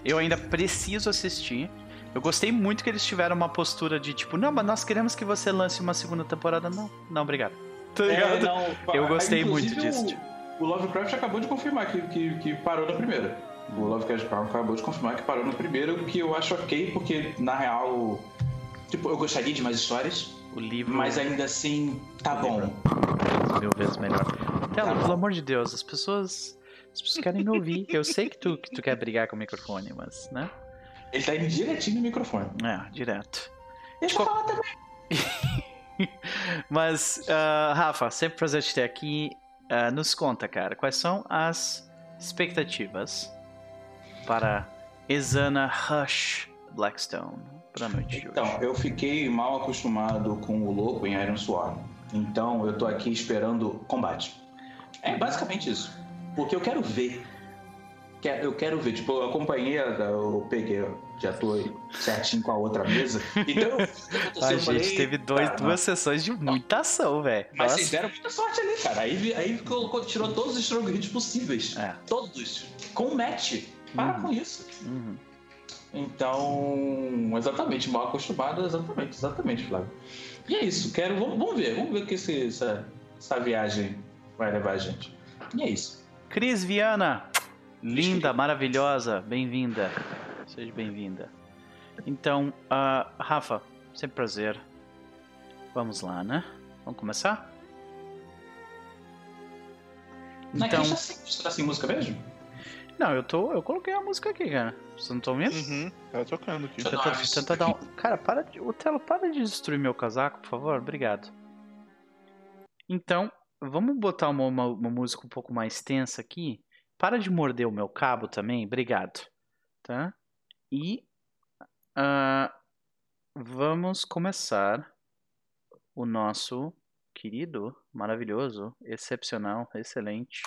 Eu ainda preciso assistir. Eu gostei muito que eles tiveram uma postura de tipo, não, mas nós queremos que você lance uma segunda temporada. Não, não, obrigado. Tá É, ligado? não, Eu gostei muito disso, O, tipo. o Lovecraft acabou de confirmar que, que, que parou na primeira. O Lovecraft acabou de confirmar que parou na primeira, o que eu acho ok, porque na real. Tipo, eu gostaria de mais histórias, O livro mas ainda assim, tá bom. mil vezes melhor. Tela, pelo amor de Deus, as pessoas. As pessoas querem me ouvir. Eu sei que tu, que tu quer brigar com o microfone, mas, né? Ele tá indo direitinho no microfone. É, direto. Deixa eu falar também. Mas, ah, Rafa, sempre prazer te ter aqui. Ah, nos conta, cara, quais são as expectativas para Exana Rush Blackstone para a noite de Então, hoje? eu fiquei mal acostumado com o louco em Iron Sworn. Então, eu tô aqui esperando combate. É basicamente isso. Porque eu quero ver. Eu quero ver. Tipo, eu acompanhei, eu peguei, já tô certinho com a outra mesa. Então, eu A eu falei, gente teve dois, cara, duas sessões de muita ação, velho. Mas Nossa. vocês deram muita sorte ali, cara. Aí, aí colocou, tirou todos os strong hits possíveis. É. Todos. Com match. Para Uhum. com isso. Uhum. Então, exatamente, mal acostumado, exatamente, exatamente, Flávio. E é isso, quero, vamos, vamos ver, vamos ver o que esse- essa, essa viagem vai levar a gente. E é isso. Cris Viana, linda, maravilhosa, bem-vinda. Seja bem-vinda. Então, ah, Rafa, sempre prazer. Vamos lá, né? Vamos começar? Então... Aqui já sem música mesmo? Não, eu tô, eu coloquei a música aqui, cara. Vocês não estão vendo? Uhum, tá tocando aqui. Tenta, dar uma tenta dar um... Cara, para de... O Telo, para de destruir meu casaco, por favor. Obrigado. Então, vamos botar uma, uma, uma música um pouco mais tensa aqui. Para de morder o meu cabo também. Obrigado. Tá? E... ah, vamos começar o nosso querido, maravilhoso, excepcional, excelente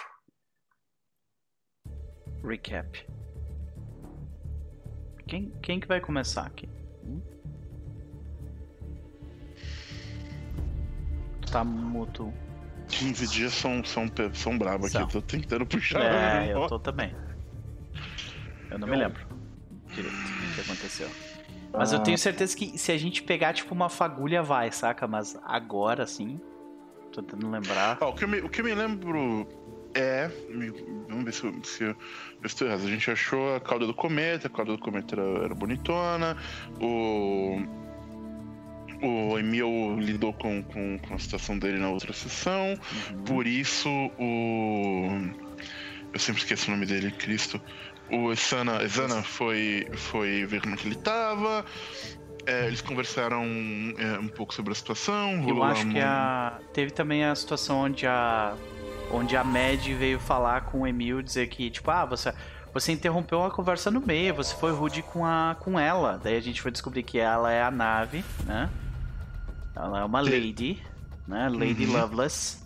recap. Quem, quem que vai começar aqui? Hum? Tá muto. 15 dias são, são, são brabo aqui. Eu tô tentando puxar. É, eu tô também. Eu não me lembro direito o que aconteceu. Mas eu tenho certeza que se a gente pegar, tipo, uma fagulha, vai, saca? Mas agora, sim, tô tentando lembrar. Ó, o, que eu me, o que eu me lembro é. Vamos ver se eu, se eu, estou errado. A gente achou a cauda do cometa, a cauda do cometa era, era bonitona. O. O Emil lidou com, com, com a situação dele na outra sessão. Uhum. Por isso, o. Eu sempre esqueço o nome dele, Cristo. O Esana, Esana foi, foi ver como que ele tava. É, eles conversaram é, um pouco sobre a situação. Eu acho que a... teve também a situação onde a onde a Mad veio falar com o Emil, dizer que, tipo, ah, você, você interrompeu a conversa no meio, você foi rude com, a, com ela. Daí a gente foi descobrir que ela é a nave, né? Ela é uma lady, né? Lady Uhum. Loveless.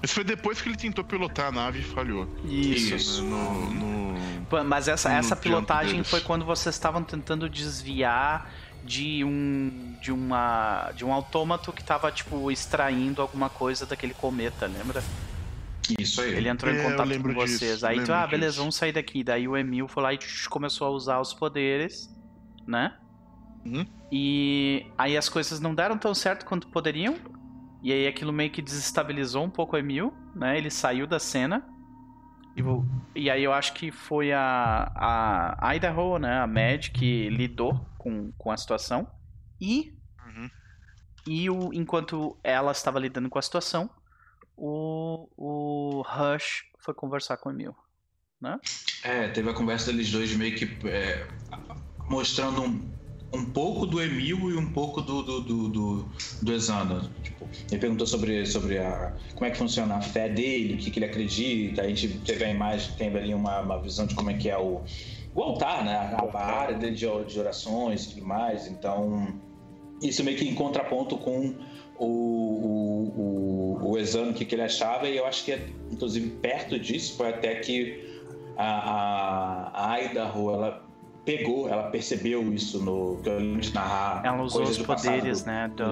Mas foi depois que ele tentou pilotar a nave e falhou. Isso. No, no- Pô, Mas essa, No essa pilotagem foi quando vocês estavam tentando desviar de um de uma de um autômato que tava tipo extraindo alguma coisa daquele cometa, lembra? Isso aí. Ele entrou É, em contato com vocês. disso, Aí tu, ah, beleza, disso. vamos sair daqui. Daí o Emil foi lá e começou a usar os poderes, né? Uhum. E aí as coisas não deram tão certo quanto poderiam. E aí aquilo meio que desestabilizou um pouco o Emil, né? Ele saiu da cena. E, e aí eu acho que foi a, a Idaho, né? A Mad, que lidou com, com a situação. E Uhum. e o, enquanto ela estava lidando com a situação, o, o Rush foi conversar com o Emil. É, teve a conversa deles dois meio que é, mostrando um, um pouco do Emil e um pouco do, do, do, do, do Exander. Tipo, ele perguntou sobre, sobre a, como é que funciona a fé dele, o que, que ele acredita. A gente teve a imagem, teve ali uma, uma visão de como é que é o, o altar, né? A, a área dele de, de orações e tudo mais. Então, isso meio que em contraponto com o, o, o, o exame, o que, que ele achava, e eu acho que, inclusive, perto disso, foi até que a, a, a Idaho, ela pegou, ela percebeu isso no que eu lembro de narrar. Ela usou os passado poderes, né? Do...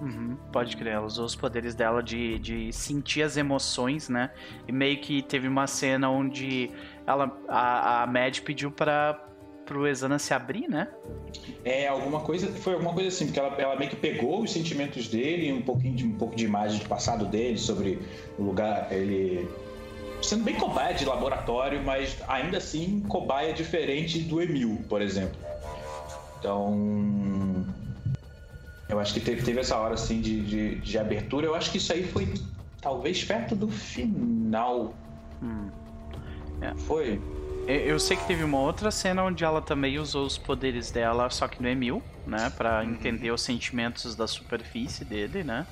Uhum, pode crer, ela usou os poderes dela de, de sentir as emoções, né? E meio que teve uma cena onde ela, a, a Mad pediu para pro Exana se abrir, né? É, alguma coisa, foi alguma coisa assim, porque ela, ela meio que pegou os sentimentos dele, um pouquinho de um pouco de imagem do passado dele sobre o lugar, ele sendo bem cobaia de laboratório, mas ainda assim cobaia diferente do Emil, por exemplo. Então, eu acho que teve, teve essa hora assim de, de, de abertura. Eu acho que isso aí foi talvez perto do final. Hum. Foi? Eu- sei que teve uma outra cena onde ela também usou os poderes dela, só que no Emil, né? Pra entender os sentimentos da superfície dele, né?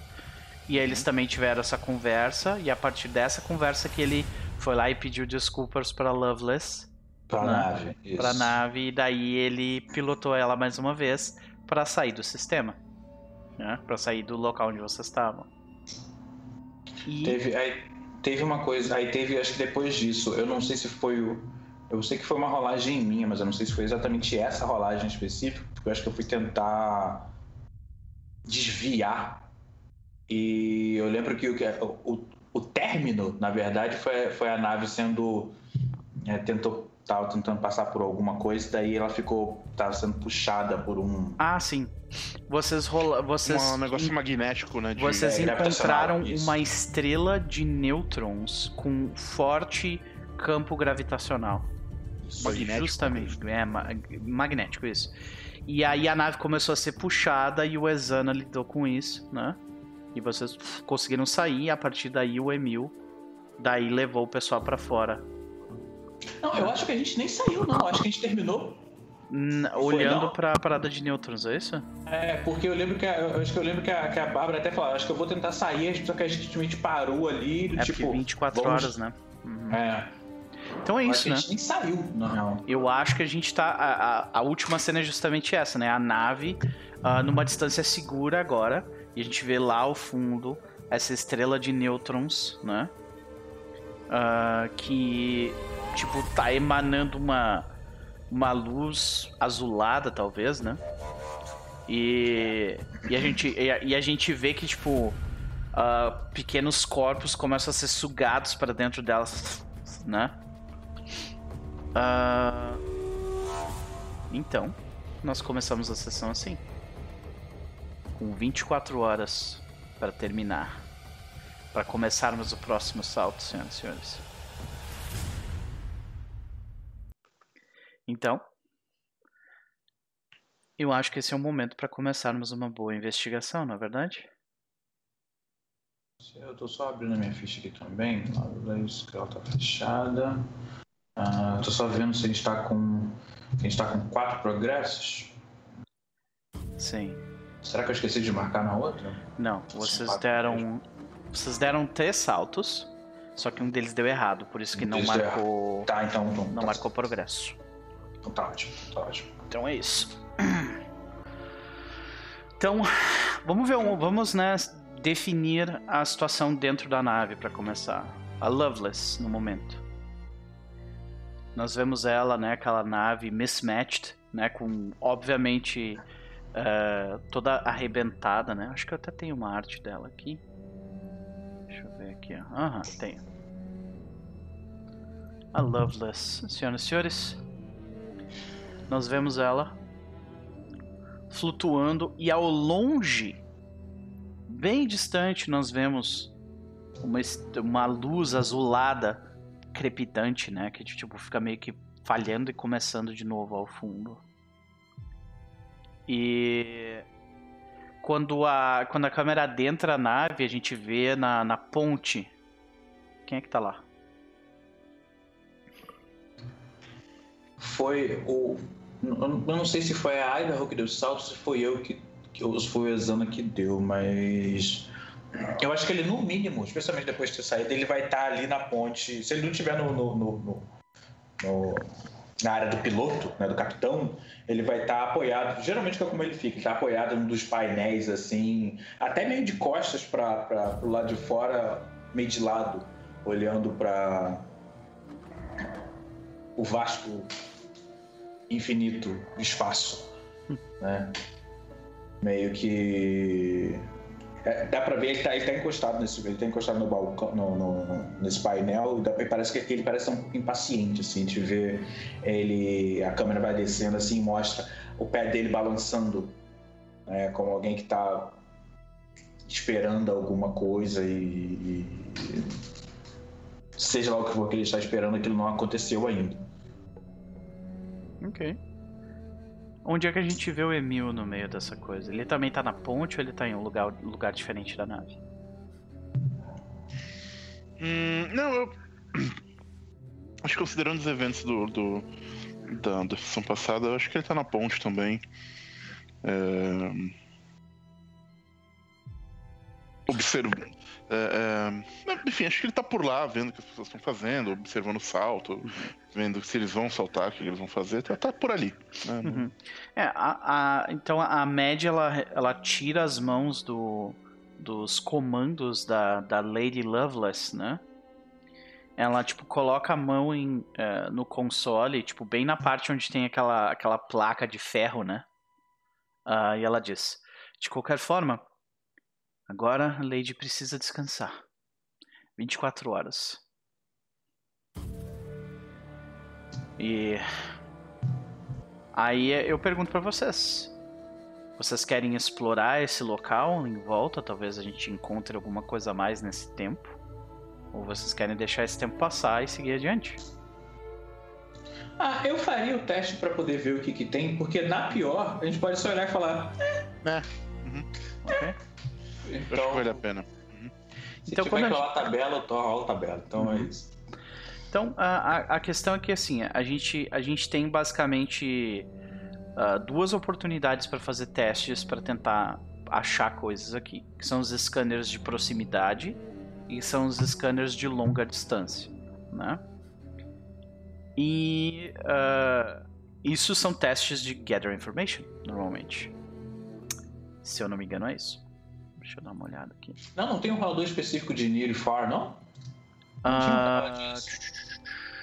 E aí eles também tiveram essa conversa, e a partir dessa conversa que ele foi lá e pediu desculpas pra Loveless, Pra Né? nave. Isso. pra nave, e daí ele pilotou ela mais uma vez pra sair do sistema, né? Pra sair do local onde vocês estavam. E Teve, aí, teve uma coisa, aí teve, acho que depois disso, eu não sei se foi o. Eu sei que foi uma rolagem minha, mas eu não sei se foi exatamente essa rolagem específica, porque eu acho que eu fui tentar desviar. E eu lembro que o, que- o, o, o término, na verdade, foi, foi a nave sendo. É, tentou. Tava tentando passar por alguma coisa, daí ela ficou. Tava sendo puxada por um. ah, sim. Vocês rola, vocês um negócio magnético, né? de- Vocês É, encontraram uma estrela de nêutrons com forte campo gravitacional. Magnético, Justamente. É, ma- magnético, isso. E aí a nave começou a ser puxada e o Exana lidou com isso, né? E vocês conseguiram sair, e a partir daí o Emil daí levou o pessoal pra fora. Não, eu acho que a gente nem saiu, não. Eu acho que a gente terminou N- Foi, olhando não? pra parada de nêutrons, é isso? É, porque eu lembro que a, eu acho que eu lembro que a, que a Bárbara até falou, acho que eu vou tentar sair, só que a gente simplesmente parou ali, É tipo. porque 24 vamos- horas, né? Uhum. É, Então é eu isso, que a né? gente nem saiu, na real. Eu acho que a gente tá. A, a- a última cena é justamente essa, né? A nave ah, numa distância segura agora. E a gente vê lá ao fundo essa estrela de nêutrons, né? Ah, que, tipo, tá emanando uma, uma luz azulada, talvez, né? E, e, a, gente, e, a, e a gente vê que, tipo, ah, pequenos corpos começam a ser sugados para dentro delas, né? Ah, então, nós começamos a sessão assim. Com 24 horas para terminar. Para começarmos o próximo salto, senhoras e senhores. Então, eu acho que esse é o momento para começarmos uma boa investigação, não é verdade? Eu tô só abrindo a minha ficha aqui também. Isso que ela tá fechada. Ah, tô só vendo se a gente tá com. A gente tá com quatro progressos. Sim. Será que eu esqueci de marcar na outra? Não, vocês deram. Vocês deram três saltos. Só que um deles deu errado, por isso que Um não marcou. Tá, então. então Não tá, marcou progresso. então tá ótimo, tá ótimo. Então é isso. Então, vamos ver, um- vamos né, definir a situação dentro da nave para começar. A Loveless no momento. Nós vemos ela, né, aquela nave mismatched, né, com obviamente eh, toda arrebentada, né? Acho que eu até tenho uma arte dela aqui. Deixa eu ver aqui. Aham, tenho. A Loveless, senhoras e senhores. Nós vemos ela flutuando e ao longe, bem distante, nós vemos uma, uma luz azulada crepitante, né? Que tipo fica meio que falhando e começando de novo ao fundo. E quando a, quando a câmera adentra a nave, a gente vê na, na ponte. Quem é que tá lá? Foi o. Eu não sei se foi a Idaho que deu salto, se foi eu que. que ou se foi o Exana que deu, mas. Eu acho que ele, no mínimo, especialmente depois de ter saído, ele vai estar ali na ponte. Se ele não estiver no, no- no- no- na área do piloto, né, do capitão, ele vai estar apoiado. Geralmente é como ele fica, está apoiado num dos painéis, assim, até meio de costas para o lado de fora, meio de lado, olhando para o vasto infinito espaço, né? Meio que é, dá pra ver ele tá, ele tá encostado nesse ele tá encostado no balcão no, no- nesse painel e e parece que ele parece um pouco impaciente assim de ver ele a câmera vai descendo assim e mostra o pé dele balançando né, como alguém que tá esperando alguma coisa e, e- seja lá o que for que ele está esperando aquilo não aconteceu ainda Ok. Onde é que a gente vê o Emil no meio dessa coisa? Ele também tá na ponte ou ele tá em um lugar, lugar diferente da nave? Hum, não, eu. Acho que considerando os eventos do, do- da, da sessão passada, acho que ele tá na ponte também. É... Observa. É, é, Enfim, acho que ele tá por lá, vendo o que as pessoas estão fazendo, observando o salto, vendo se eles vão saltar, o que eles vão fazer. Tá, tá por ali. né? Uhum. É, a, a- então a Mad ela, ela tira as mãos do, dos comandos da, da Lady Loveless, né? Ela, tipo, coloca a mão em, eh, no console, tipo, bem na parte onde tem aquela, aquela placa de ferro, né? Ah, e ela diz: De qualquer forma, agora a Lady precisa descansar. 24 horas. E. Aí eu pergunto pra vocês. Vocês querem explorar esse local em volta? Talvez a gente encontre alguma coisa a mais nesse tempo? Ou vocês querem deixar esse tempo passar e seguir adiante? Ah, eu faria o teste pra poder ver o que, que tem, porque na pior, a gente pode só olhar e falar. Ok? Eu acho que Então, vale a pena. se Então, tiver quando a que rolar a tabela, eu tô rola a tabela. Então é isso. Então, a, a, questão é que, assim, a gente, a gente tem basicamente ah, duas oportunidades para fazer testes para tentar achar coisas aqui. Que são os scanners de proximidade e são os scanners de longa distância, né? E ah, isso são testes de gather information, normalmente. Se eu não me engano, é isso. Deixa eu dar uma olhada aqui. Não, não tem um rolador específico de near e far, não? Ah,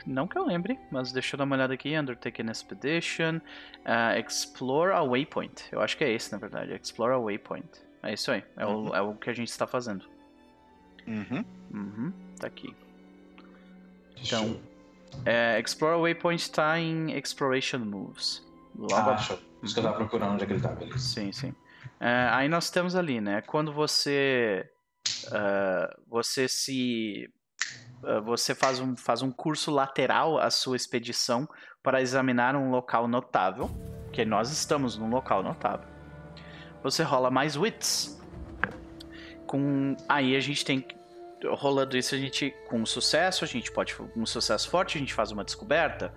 não que eu lembre, mas deixa eu dar uma olhada aqui. Undertaken Expedition. ah, explore a Waypoint. Eu acho que é esse, na verdade. Explore a Waypoint. É isso aí. É, o, é o que a gente está fazendo. Uhum. Uhum, tá aqui. Então, É, Explore a Waypoint está em Exploration Moves. Logo Ah, show. Isso que eu tava procurando onde é que ele tá, beleza. Sim, sim. É, aí nós temos ali, né? Quando você ah, você se ah, você faz um, faz um curso lateral à sua expedição para examinar um local notável, que nós estamos num local notável. Você rola mais wits. Com aí a gente tem rolando isso a gente com sucesso a gente pode um sucesso forte a gente faz uma descoberta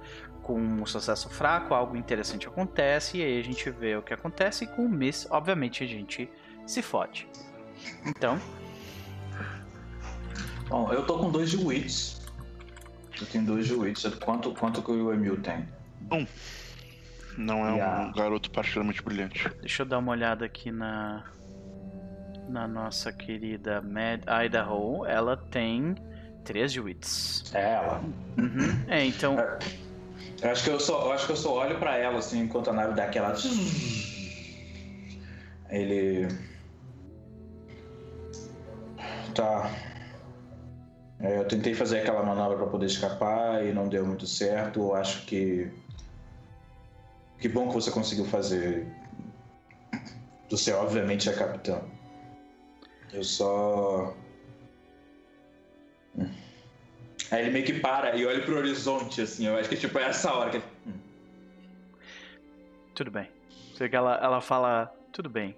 com um sucesso fraco, algo interessante acontece e aí a gente vê o que acontece e com o miss, obviamente a gente se fode. Então, Bom, eu tô com dois de wits. Eu tenho dois de wits. Quanto, quanto que o Emil tem? Um. Não é Yeah. um garoto particularmente brilhante. Deixa eu dar uma olhada aqui na. Na nossa querida Mad Idaho. Ela tem 3 de wits. É ela. Uhum. É, então. Eu acho que eu só, eu acho que eu só olho pra ela assim enquanto a nave dá aquela. Ele. Tá. É, eu tentei fazer aquela manobra pra poder escapar e não deu muito certo. Eu acho que. Que bom que você conseguiu fazer. Você obviamente é capitão. Eu só. Hum. Aí ele meio que para e olha pro horizonte, assim. Eu acho que tipo, é essa hora que ele. Hum. Tudo bem. Você que ela, ela fala. Tudo bem.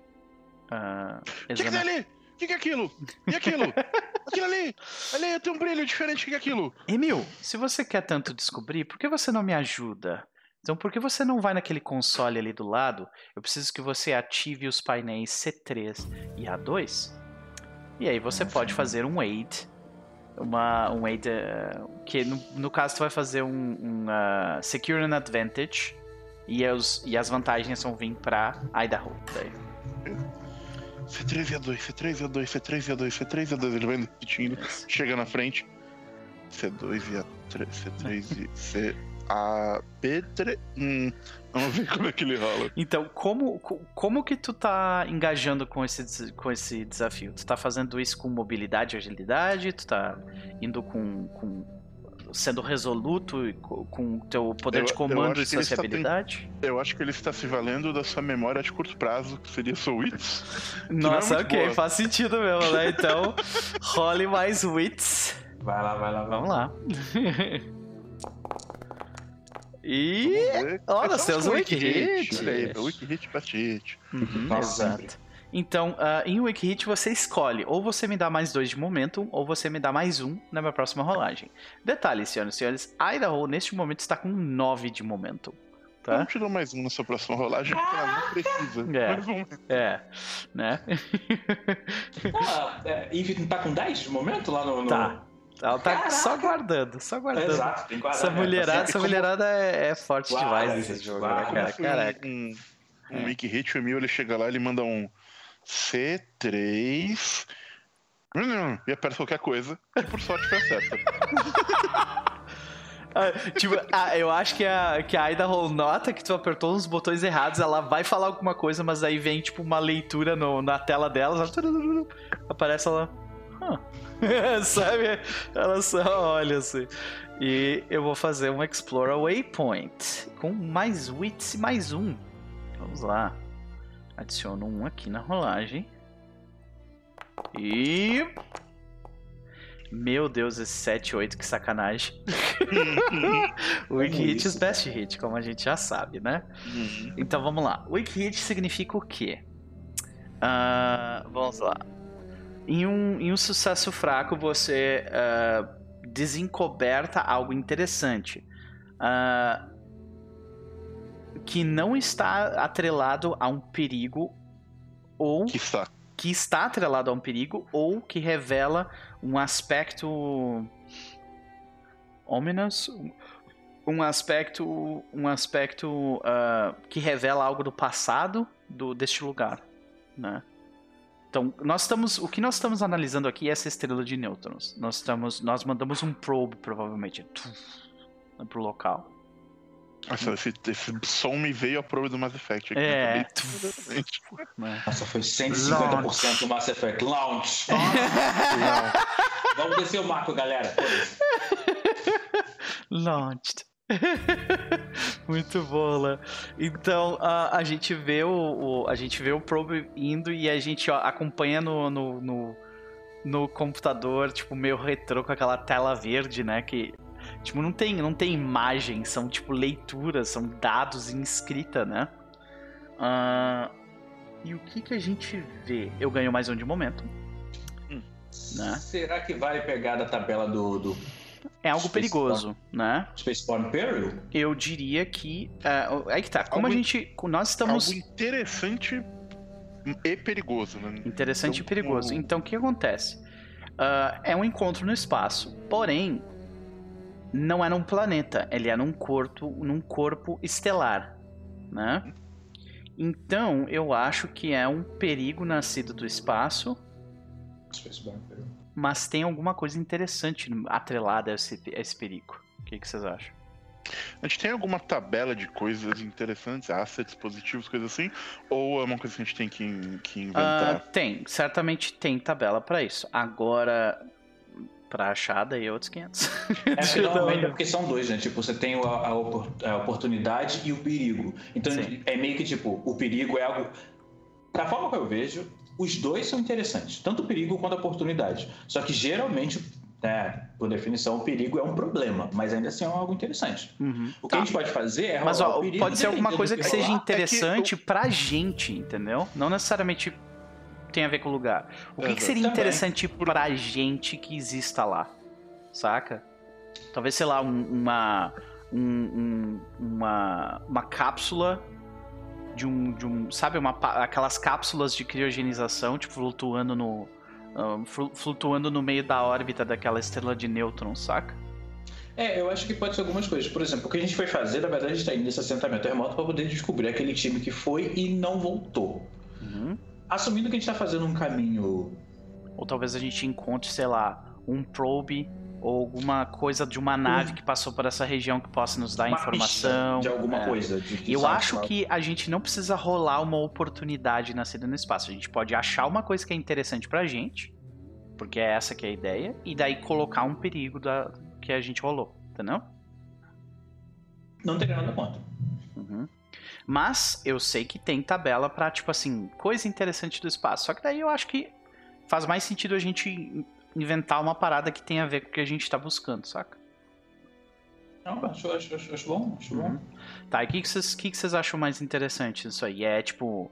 O que, que tem ali? O que, que é aquilo? E aquilo? aquilo ali! Ali tem um brilho diferente. Que é aquilo? Emil, se você quer tanto descobrir, por que você não me ajuda? Então, por que você não vai naquele console ali do lado? Eu preciso que você ative os painéis C3 e A2. E aí você pode fazer um aid. Uma, um aid. eh, que no, no caso tu vai fazer um, um ah, Secure an Advantage. E, os, e as vantagens vão vir pra Idaho. Daí. C3 e A2, C3 e A2, C3 e A2, C3 e A2. Ele vai repetindo. Chega na frente. C2 e A3, C3 e C. A. B3. Hum, vamos ver como é que ele rola. Então, como, co- como que tu tá engajando com esse, com esse desafio? Tu tá fazendo isso com mobilidade e agilidade? Tu tá indo com. com sendo resoluto e co- com o teu poder Eu- de comando e sociabilidade? Eu acho que ele está se valendo da sua memória de curto prazo, que seria sua wits. Nossa, muito ok, boa. faz sentido mesmo, né? Então, role mais wits. Vai lá, vai lá, vai Vamos lá. aí, wiki hit best hit. Uhum, Nossa, exato. Então, ah, em Wiki Hit você escolhe ou você me dá mais dois de momentum, ou você me dá mais um na minha próxima rolagem. Detalhe, senhoras e senhores, Idaho neste momento está com 9 de momentum. Eu não Tá? te dou mais um na sua próxima rolagem, porque ela não precisa. É. Mais um. É, né? Ah, é, Eve não tá com 10 de momento lá no. no... Tá. Ela tá Caraca! só guardando, só guardando. Exato, tem quase. Essa mulherada, essa mulherada é, é forte Guarda, demais nesse gente, jogo, guarda. né, cara? Caraca. Um, um É. wiki hit, o Emil ele chega lá ele manda um C3. Hum, E aperta qualquer coisa, que por sorte foi certa. Ah, tipo, ah, eu acho que a, que a Idaho nota que tu apertou uns botões errados, ela vai falar alguma coisa, mas aí vem, tipo, uma leitura no- na tela dela, aparece ela... "Hã." Sabe? Ela só olha assim. E eu vou fazer um Explore a Waypoint, com mais wits e mais um. Vamos lá. Adiciono um aqui na rolagem. E... Meu Deus, esse 7, 8, que sacanagem. Weak Como Hit is best hit, como a gente já sabe, né? Uhum. Então vamos lá. Weak Hit significa o quê? Ah, vamos lá. Em um, em um sucesso fraco, você ah, desencoberta algo interessante. Ah, que não está atrelado a um perigo ou Que está. que está atrelado a um perigo ou que revela um aspecto ominous, um aspecto, um aspecto ah, que revela algo do passado do deste lugar, né? Então, nós estamos, o que nós estamos analisando aqui é essa estrela de nêutrons. Nós estamos, nós mandamos um probe provavelmente para pro local. Nossa, esse, esse som me veio a prova do Mass Effect aqui. É. né? Nossa, foi 150% do Mass Effect. Launch! Vamos descer o marco, galera. Launched. Muito boa. Então a, a gente vê o, o- a gente vê o probe indo e a gente ó, acompanha no, no, no, no computador, tipo meio retrô com aquela tela verde, né? Que tipo não tem não tem imagem, são tipo leituras, são dados em escrita, né? Ah, e o que que a gente vê? Eu ganho mais um de momento. Né? Será que vale pegar da tabela do, do É algo Space perigoso, né? Spaceborne Peril? Eu diria que. é, aí que tá. Como Algo- a gente. Nós estamos. Algo interessante e perigoso, né? Interessante Então, e perigoso. como- Então, o que acontece? Uh, é um encontro no espaço, porém não é num planeta, ele é num corpo, num corpo estelar, né? Então eu acho que é um perigo nascido do espaço, mas tem alguma coisa interessante atrelada a esse, a esse perigo. O que, que vocês acham? A gente tem alguma tabela de coisas interessantes, assets positivos, coisas assim? Ou é uma coisa que a gente tem que, que inventar? Uh, tem, certamente tem tabela para isso. Agora, pra achar daí é outros 500. É, normalmente é porque são dois, né? Tipo, você tem a, a, a oportunidade e o perigo. Então Sim. é meio que tipo, o perigo é algo. Da forma que eu vejo, os dois são interessantes, tanto o perigo quanto a oportunidade. Só que geralmente é, por definição, o perigo é um problema, mas ainda assim é algo interessante. Uhum. O que tá. a gente pode fazer é Mas ó, pode ser alguma coisa que seja interessante é que... pra gente, entendeu? Não necessariamente tem a ver com o lugar. O que, que seria Também. interessante pra gente que exista lá? Saca? Talvez, sei lá, um, uma, um, um, uma, uma cápsula de um, de um. Sabe, uma, aquelas cápsulas de criogenização, tipo, flutuando no flutuando no meio da órbita daquela estrela de nêutrons, saca? É, eu acho que pode ser algumas coisas. Por exemplo, o que a gente foi fazer, na verdade, a gente está indo nesse assentamento remoto para poder descobrir aquele time que foi e não voltou. Uhum. Assumindo que a gente está fazendo um caminho. Ou talvez a gente encontre, sei lá, um probe ou alguma coisa de uma nave que passou por essa região que possa nos dar uma informação. De alguma é. coisa. De eu acho que a gente não precisa rolar uma oportunidade nascida no espaço. A gente pode achar uma coisa que é interessante pra gente, porque é essa que é a ideia, e daí colocar um perigo da, que a gente rolou, entendeu? Não tem nada contra. Uhum. Mas eu sei que tem tabela pra, tipo assim, coisa interessante do espaço. Só que daí eu acho que faz mais sentido a gente inventar uma parada que tenha a ver com o que a gente tá buscando, saca? Não, acho, acho, acho, acho bom, acho uhum. bom. Tá, e o que, vocês, que, que acham mais interessante nisso aí? É tipo.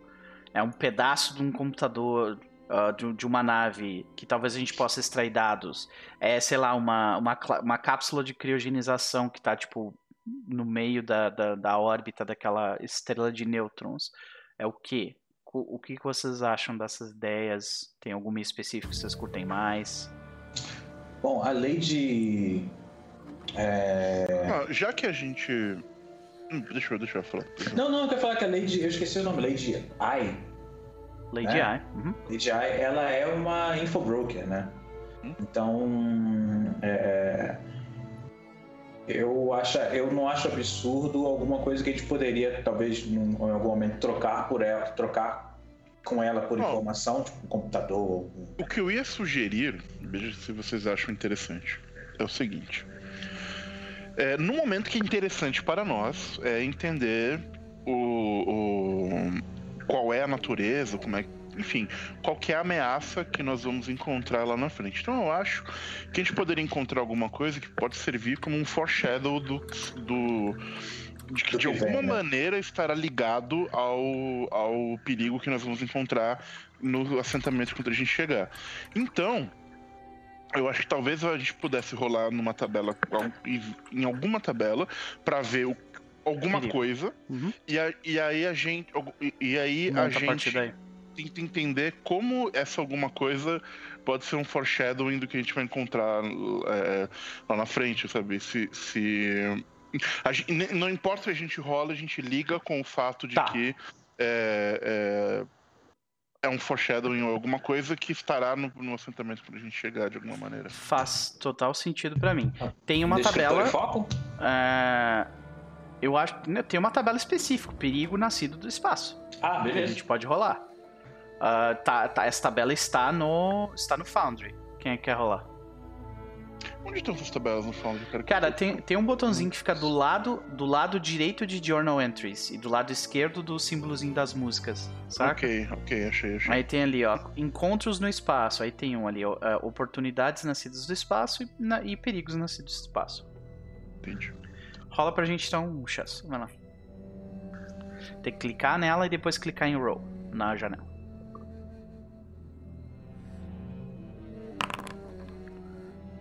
É um pedaço de um computador. Uh, de, de, uma nave que talvez a gente possa extrair dados. É, sei lá, uma, uma, uma cápsula de criogenização que tá, tipo, no meio da, da, da órbita daquela estrela de nêutrons. É o quê? o que vocês acham dessas ideias? Tem alguma específica que vocês curtem mais? Bom, a lei de. É... Ah, já que a gente. Hum, deixa eu, deixa eu falar. Não, não, eu quero falar que a lei de. Eu esqueci o nome, lei de AI. Lady né? AI. Uhum. Lady AI, ela é uma infobroker, né? Hum? Então. É, é eu acho, eu não acho absurdo alguma coisa que a gente poderia, talvez, em algum momento, trocar por ela, trocar com ela por informação, tipo um computador. O que eu ia sugerir, veja se vocês acham interessante, é o seguinte. É, no momento que é interessante para nós é entender o, o qual é a natureza, como é enfim, qualquer ameaça que nós vamos encontrar lá na frente. Então eu acho que a gente poderia encontrar alguma coisa que pode servir como um foreshadow do, do de que de alguma né? maneira estará ligado ao, ao perigo que nós vamos encontrar no assentamento quando a gente chegar. Então, eu acho que talvez a gente pudesse rolar numa tabela, em alguma tabela, para ver o, alguma coisa, uhum. e, a, e aí a gente. E, e aí a gente tenta entender como essa alguma coisa pode ser um foreshadowing do que a gente vai encontrar é, lá na frente, sabe? Se. se... Gente, não importa se a gente rola, a gente liga com o fato de tá. que é, é, é, um foreshadowing ou alguma coisa que estará no, no assentamento quando a gente chegar de alguma maneira. Faz total sentido para mim. Tem uma tabela. Foco? É, eu acho. Né, tem uma tabela específica, perigo nascido do espaço. Ah, beleza. a gente pode rolar. Uh, tá, tá, essa tabela está no, está no Foundry. Quem é que quer rolar? Onde estão essas tabelas no Foundry? Cara, cara tem, tem um botãozinho que fica do lado, do lado direito de Journal Entries e do lado esquerdo do símbolozinho das músicas, saca? Ok, ok, achei, achei. Aí tem ali, ó, encontros no espaço. Aí tem um ali, ó, uh, oportunidades nascidas do espaço e, na, e, perigos nascidos do espaço. Entendi. Rola pra gente então um chess. Vai lá. Tem que clicar nela e depois clicar em Roll na janela.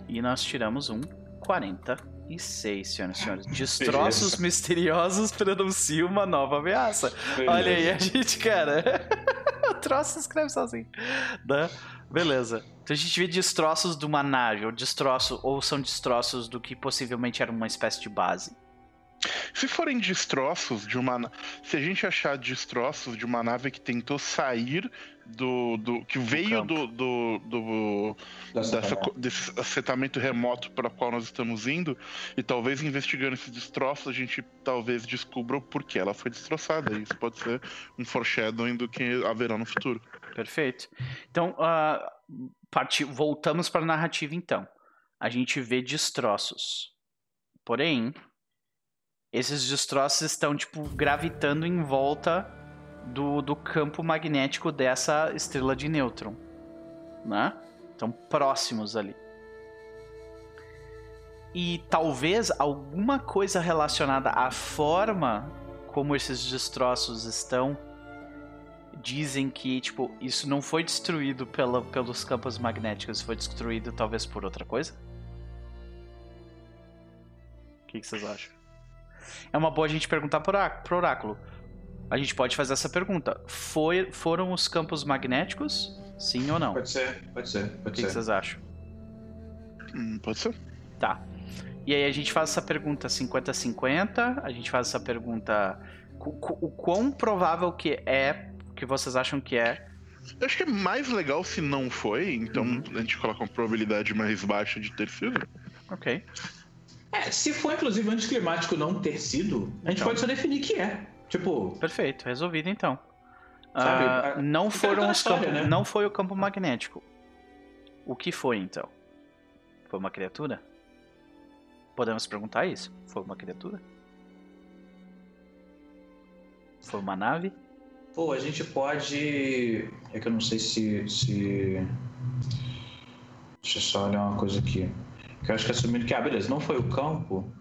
E nós tiramos um 46, senhoras e senhores. Destroços misteriosos pronunciam uma nova ameaça. Beleza. Olha aí, a gente, cara. o troço escreve sozinho. Né? Beleza. Então a gente vê destroços de uma nave, ou destroço, ou são destroços do que possivelmente era uma espécie de base. Se forem destroços de uma. Se a gente achar destroços de uma nave que tentou sair do. do que veio do. do, do- desse assentamento remoto para o qual nós estamos indo, e talvez investigando esses destroços a gente talvez descubra o porquê ela foi destroçada. E Isso pode ser um foreshadowing do que haverá no futuro. Perfeito. Então, parti- voltamos para a narrativa então. A gente vê destroços. Porém, esses destroços estão tipo gravitando em volta do, do campo magnético dessa estrela de nêutron, né? Estão próximos ali. E talvez alguma coisa relacionada à forma como esses destroços estão dizem que tipo isso não foi destruído pela, pelos campos magnéticos, foi destruído talvez por outra coisa. O que, que vocês acham? É uma boa a gente perguntar pro orá- pro oráculo. A gente pode fazer essa pergunta. Foi, foram os campos magnéticos? Sim ou não? O Pode ser, pode ser, pode que, que ser. vocês acham? Hum, pode ser? Tá. E aí a gente faz essa pergunta 50-50, a gente faz essa pergunta. O quão provável que é, que vocês acham que é, Eu acho que é mais legal se não foi, então Uhum. a gente coloca uma probabilidade mais baixa de ter sido. ok. É, se for inclusive anticlimático não ter sido, a gente Então. pode só definir que é. Tipo, Perfeito, resolvido então. Sabe, a- não foram naquela os história, campos, né? não foi o campo magnético. O que foi então? Foi uma criatura? Podemos perguntar isso? Foi uma criatura? Foi uma nave? pô, a gente pode. É que eu não sei se. se... Deixa eu só olhar uma coisa aqui. Que eu acho que assumindo que, ah, beleza, não foi o campo.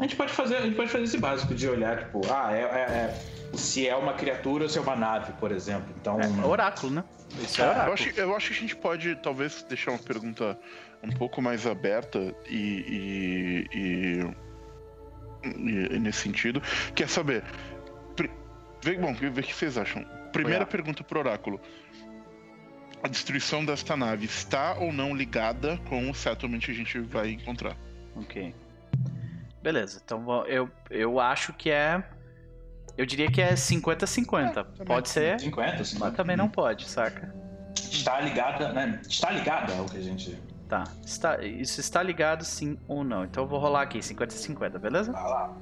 A gente pode fazer, a gente pode fazer esse básico de olhar, tipo, ah, é, é- é- se é uma criatura ou se é uma nave, por exemplo. Então. É, oráculo, né? Isso é Eu oráculo. acho, eu acho que a gente pode talvez deixar uma pergunta um pouco mais aberta e, e- e- e- e nesse sentido, que é saber. Vê, bom, vê o que vocês acham. Primeira Olhar. pergunta pro oráculo. A destruição desta nave está ou não ligada com o settlement que a gente vai encontrar? Ok. Beleza, então eu, eu acho que é. Eu diria que é 50-50. pode ser, 50, assim, mas também não pode, saca? Está ligada, né? Está ligada ao que a gente. Tá. Está, isso está ligado sim ou não. Então eu vou rolar aqui, 50-50, beleza? Vai lá.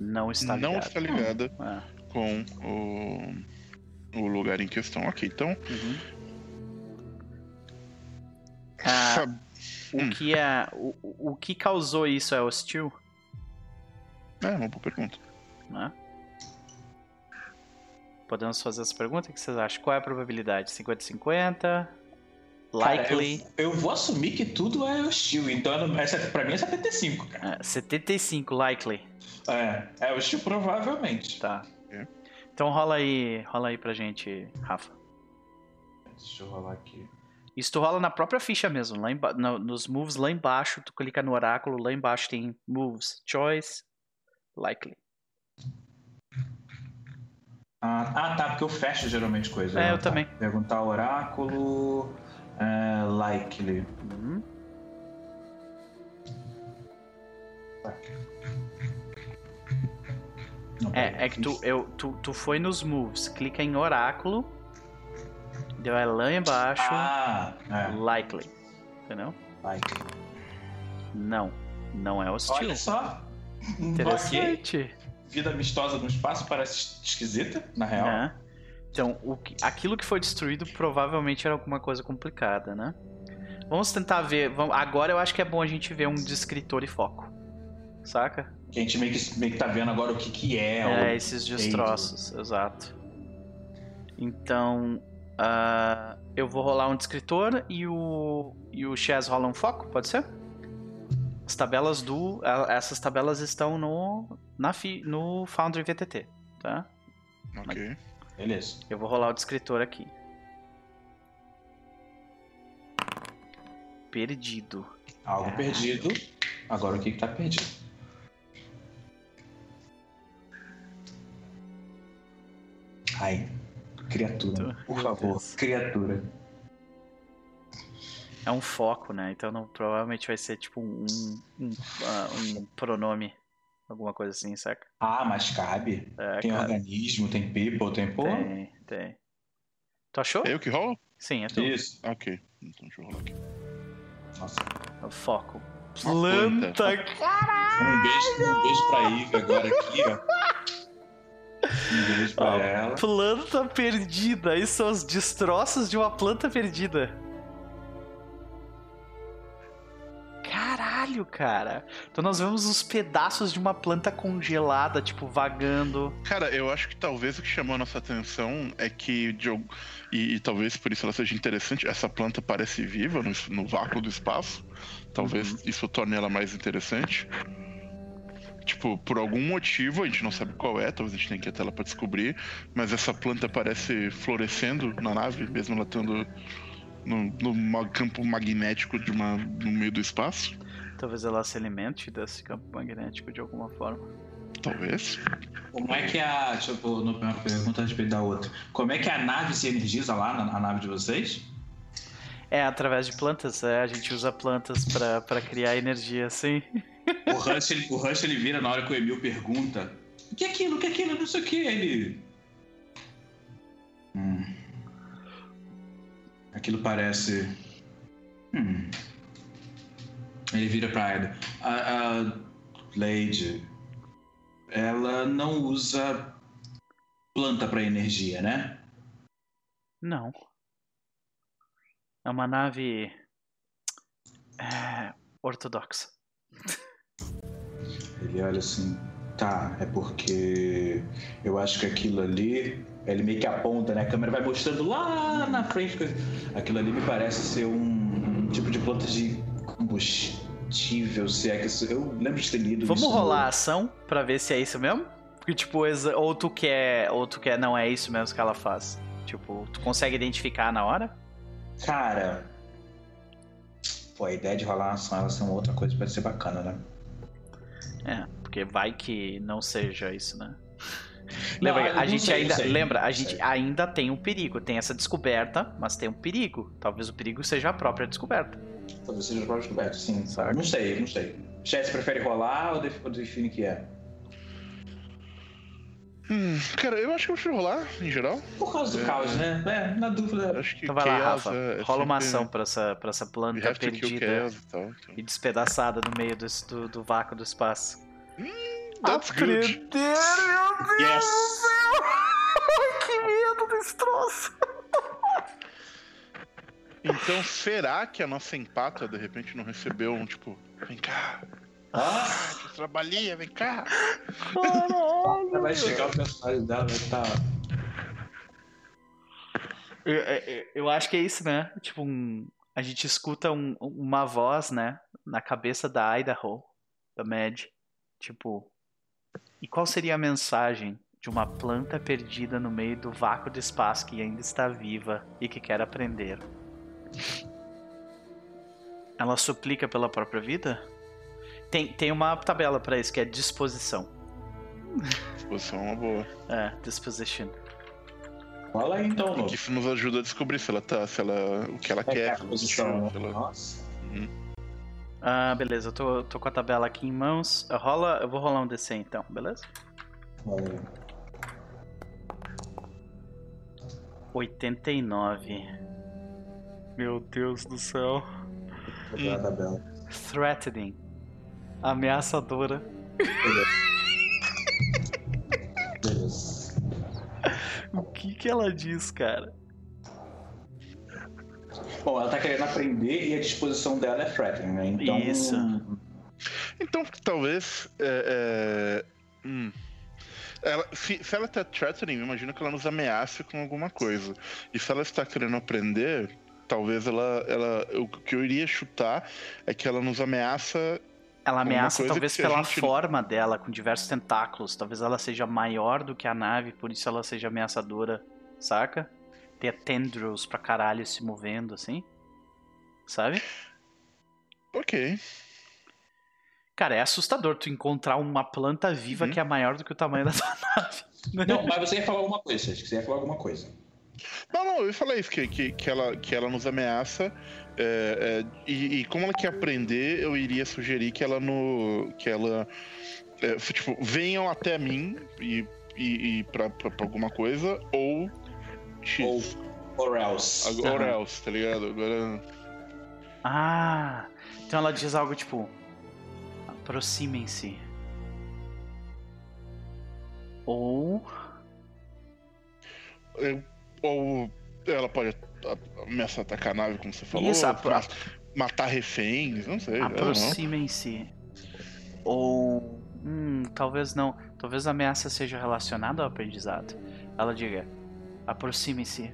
Não está ligado. não está ligada Ah, com o, o lugar em questão. Ok, então. uhum. Ah, o Hum. que é. O, o- que causou isso é hostil? É uma boa pergunta. Né? Podemos fazer essa pergunta? O que vocês acham? Qual é a probabilidade? 50-50? Cara, Likely? eu, eu vou assumir que tudo é hostil, então eu não- essa, pra mim é 75, cara. Ah, 75, likely. É, é hostil provavelmente. Tá. É. Então rola aí, rola aí pra gente, Rafa. Deixa eu rolar aqui. Isso tu rola na própria ficha mesmo, lá no- nos moves lá embaixo, tu clica no oráculo, lá embaixo tem moves, choice, likely. Ah, ah, tá, porque eu fecho geralmente coisa. É, eu tá. também. Perguntar oráculo. É, likely. Uhum. Não, É, é que tu, eu, tu, tu foi nos moves, clica em oráculo, deu é lá embaixo, Ah, é, likely. Entendeu? likely. Não, não é hostil. Olha só. Interessante. Vida amistosa no espaço parece esquisita, na real. né? Então, o que- aquilo que foi destruído provavelmente era alguma coisa complicada, né? Vamos tentar ver. vamos- agora eu acho que é bom a gente ver um descritor e foco. Saca? Que a gente meio que, meio que tá vendo agora o que que é. É, esses destroços, exato. Então, ah, eu vou rolar um descritor e o, e o Chaz rola um foco, pode ser? As tabelas do. Essas tabelas estão no, na, fi- no Foundry VTT, tá? Ok. Beleza. Eu vou rolar o descritor aqui. Perdido. Algo Ah. perdido. Agora o que que tá perdido? Ai, criatura. Por favor, Deus. criatura. É um foco, né? Então não, provavelmente vai ser tipo um, um, ah, um pronome. Alguma coisa assim, saca? Ah, mas cabe. É, Tem cara, organismo, tem people, tem pô. tem, tem. Tu achou? É eu que rolo? Sim, é tu. Isso. Ah, ok. Então deixa eu rolar aqui. Nossa. É o foco. Planta. Um beijo, um beijo pra Iva agora aqui, ó. Um beijo pra Ó, ela. Planta perdida. Isso são os destroços de uma planta perdida. Caralho, cara. Então nós vemos os pedaços de uma planta congelada, tipo, vagando. Cara, eu acho que talvez o que chamou a nossa atenção é que, al- e, e talvez por isso ela seja interessante, essa planta parece viva no, no vácuo do espaço. Talvez Uhum. isso torne ela mais interessante. Tipo, por algum motivo, a gente não sabe qual é, talvez a gente tenha que ir até lá pra descobrir, mas essa planta parece florescendo na nave, mesmo ela estando no, no campo magnético de uma, no meio do espaço. Talvez ela se alimente desse campo magnético de alguma forma. Talvez. Como é que a. Deixa eu pôr no- uma pergunta a respeito da outra. Como é que a nave se energiza lá na, na nave de vocês? É, através de plantas, é, a gente usa plantas pra criar energia, sim. O Rush, ele, o Rush ele vira na hora que o Emil pergunta: O que é aquilo? O que é aquilo? Não sei o que. Ele. Hum. Aquilo parece. Hum. Ele vira pra Aida. A, a Lady. Ela não usa planta pra energia, né? Não. É uma nave. É, ortodoxa. Ele olha assim, tá, é porque eu acho que aquilo ali, ele meio que aponta, né? A câmera vai mostrando lá na frente. Aquilo ali me parece ser um, um tipo de planta de combustível, se é que isso- eu lembro de ter lido Vamos isso no- rolar a ação pra ver se é isso mesmo? Porque, tipo, ou tu quer, ou tu quer, não é isso mesmo que ela faz. Tipo, tu consegue identificar na hora? Cara, pô, a ideia de rolar uma ação ela ser uma outra coisa pode ser bacana, né? É, porque vai que não seja isso, né? Não, Lembra, a gente sei, ainda, sei, lembra, a gente sei. ainda tem um perigo, tem essa descoberta, mas tem um perigo. Talvez o perigo seja a própria descoberta. Talvez seja o próprio descoberto, sim. Saca. Não sei, não sei. Chess prefere rolar ou define que é? Hum, cara, eu acho que eu prefiro rolar, em geral. Por causa do É. caos, né? É, na dúvida. Acho que Então vai lá, Rafa. é- é Rola uma sempre- ação pra essa, pra essa planta perdida Chaos e tal. então. e despedaçada no meio do, do, do vácuo do espaço. That's good. Aprender, meu Deus! Yes! que medo desse troço! Então, será que a nossa empata de repente não recebeu um tipo, vem cá, Ah, que trabalhinha, vem cá? Caralho! vai chegar o personagem dela, vai estar. Eu, eu- eu acho que é isso, né? Tipo, um- a gente escuta um- uma voz, né? Na cabeça da Idaho, da Mad. Tipo, e qual seria a mensagem de uma planta perdida no meio do vácuo do espaço que ainda está viva e que quer aprender? Ela suplica pela própria vida? Tem, tem uma tabela pra isso que é disposição. Disposição é uma boa. É, disposition. Fala aí então, Que Novo. isso nos ajuda a descobrir se ela tá, se ela. o que ela quer. a posição. se ela- Nossa. Ah, beleza, eu tô, tô com a tabela aqui em mãos. Rola, eu vou rolar um DC então, beleza? Valeu. 89. Meu Deus do céu. Vou pegar a tabela. Threatening. Ameaçadora. O que que ela diz, cara? Bom, ela tá querendo aprender e a disposição dela é threatening, né? Então. Isso. Então, talvez. É, é, hum. Ela- se, se ela tá threatening, eu imagino que ela nos ameace com alguma coisa. E se ela está querendo aprender, talvez ela. ela o que eu iria chutar é que ela nos ameaça. Ela Alguma ameaça talvez pela gente- forma dela, com diversos tentáculos. Talvez ela seja maior do que a nave, por isso ela seja ameaçadora, saca? Tem tendrils pra caralho se movendo, assim. Sabe? Ok. Cara, é assustador tu encontrar uma planta viva Uhum. que é maior do que o tamanho da tua nave. Não, mas você ia falar alguma coisa, acho que você ia falar alguma coisa. Não, não, eu falei isso, que, que, que, ela, que ela nos ameaça. é, é, e, e como ela quer aprender, eu iria sugerir que ela no. que ela. é, tipo, venham até mim e, e, e pra, pra, pra alguma coisa, ou. X. Ou or else. Agora Aham. else, tá ligado? Agora. Ah, então ela diz algo tipo: aproximem-se. Ou. é, ou ela pode ameaçar atacar a nave, como você falou. Isso, a- ma- matar reféns, não sei. eu não. Aproximem-se. Ou. Hum, talvez não. Talvez a ameaça seja relacionada ao aprendizado. Ela diga: aproxime-se.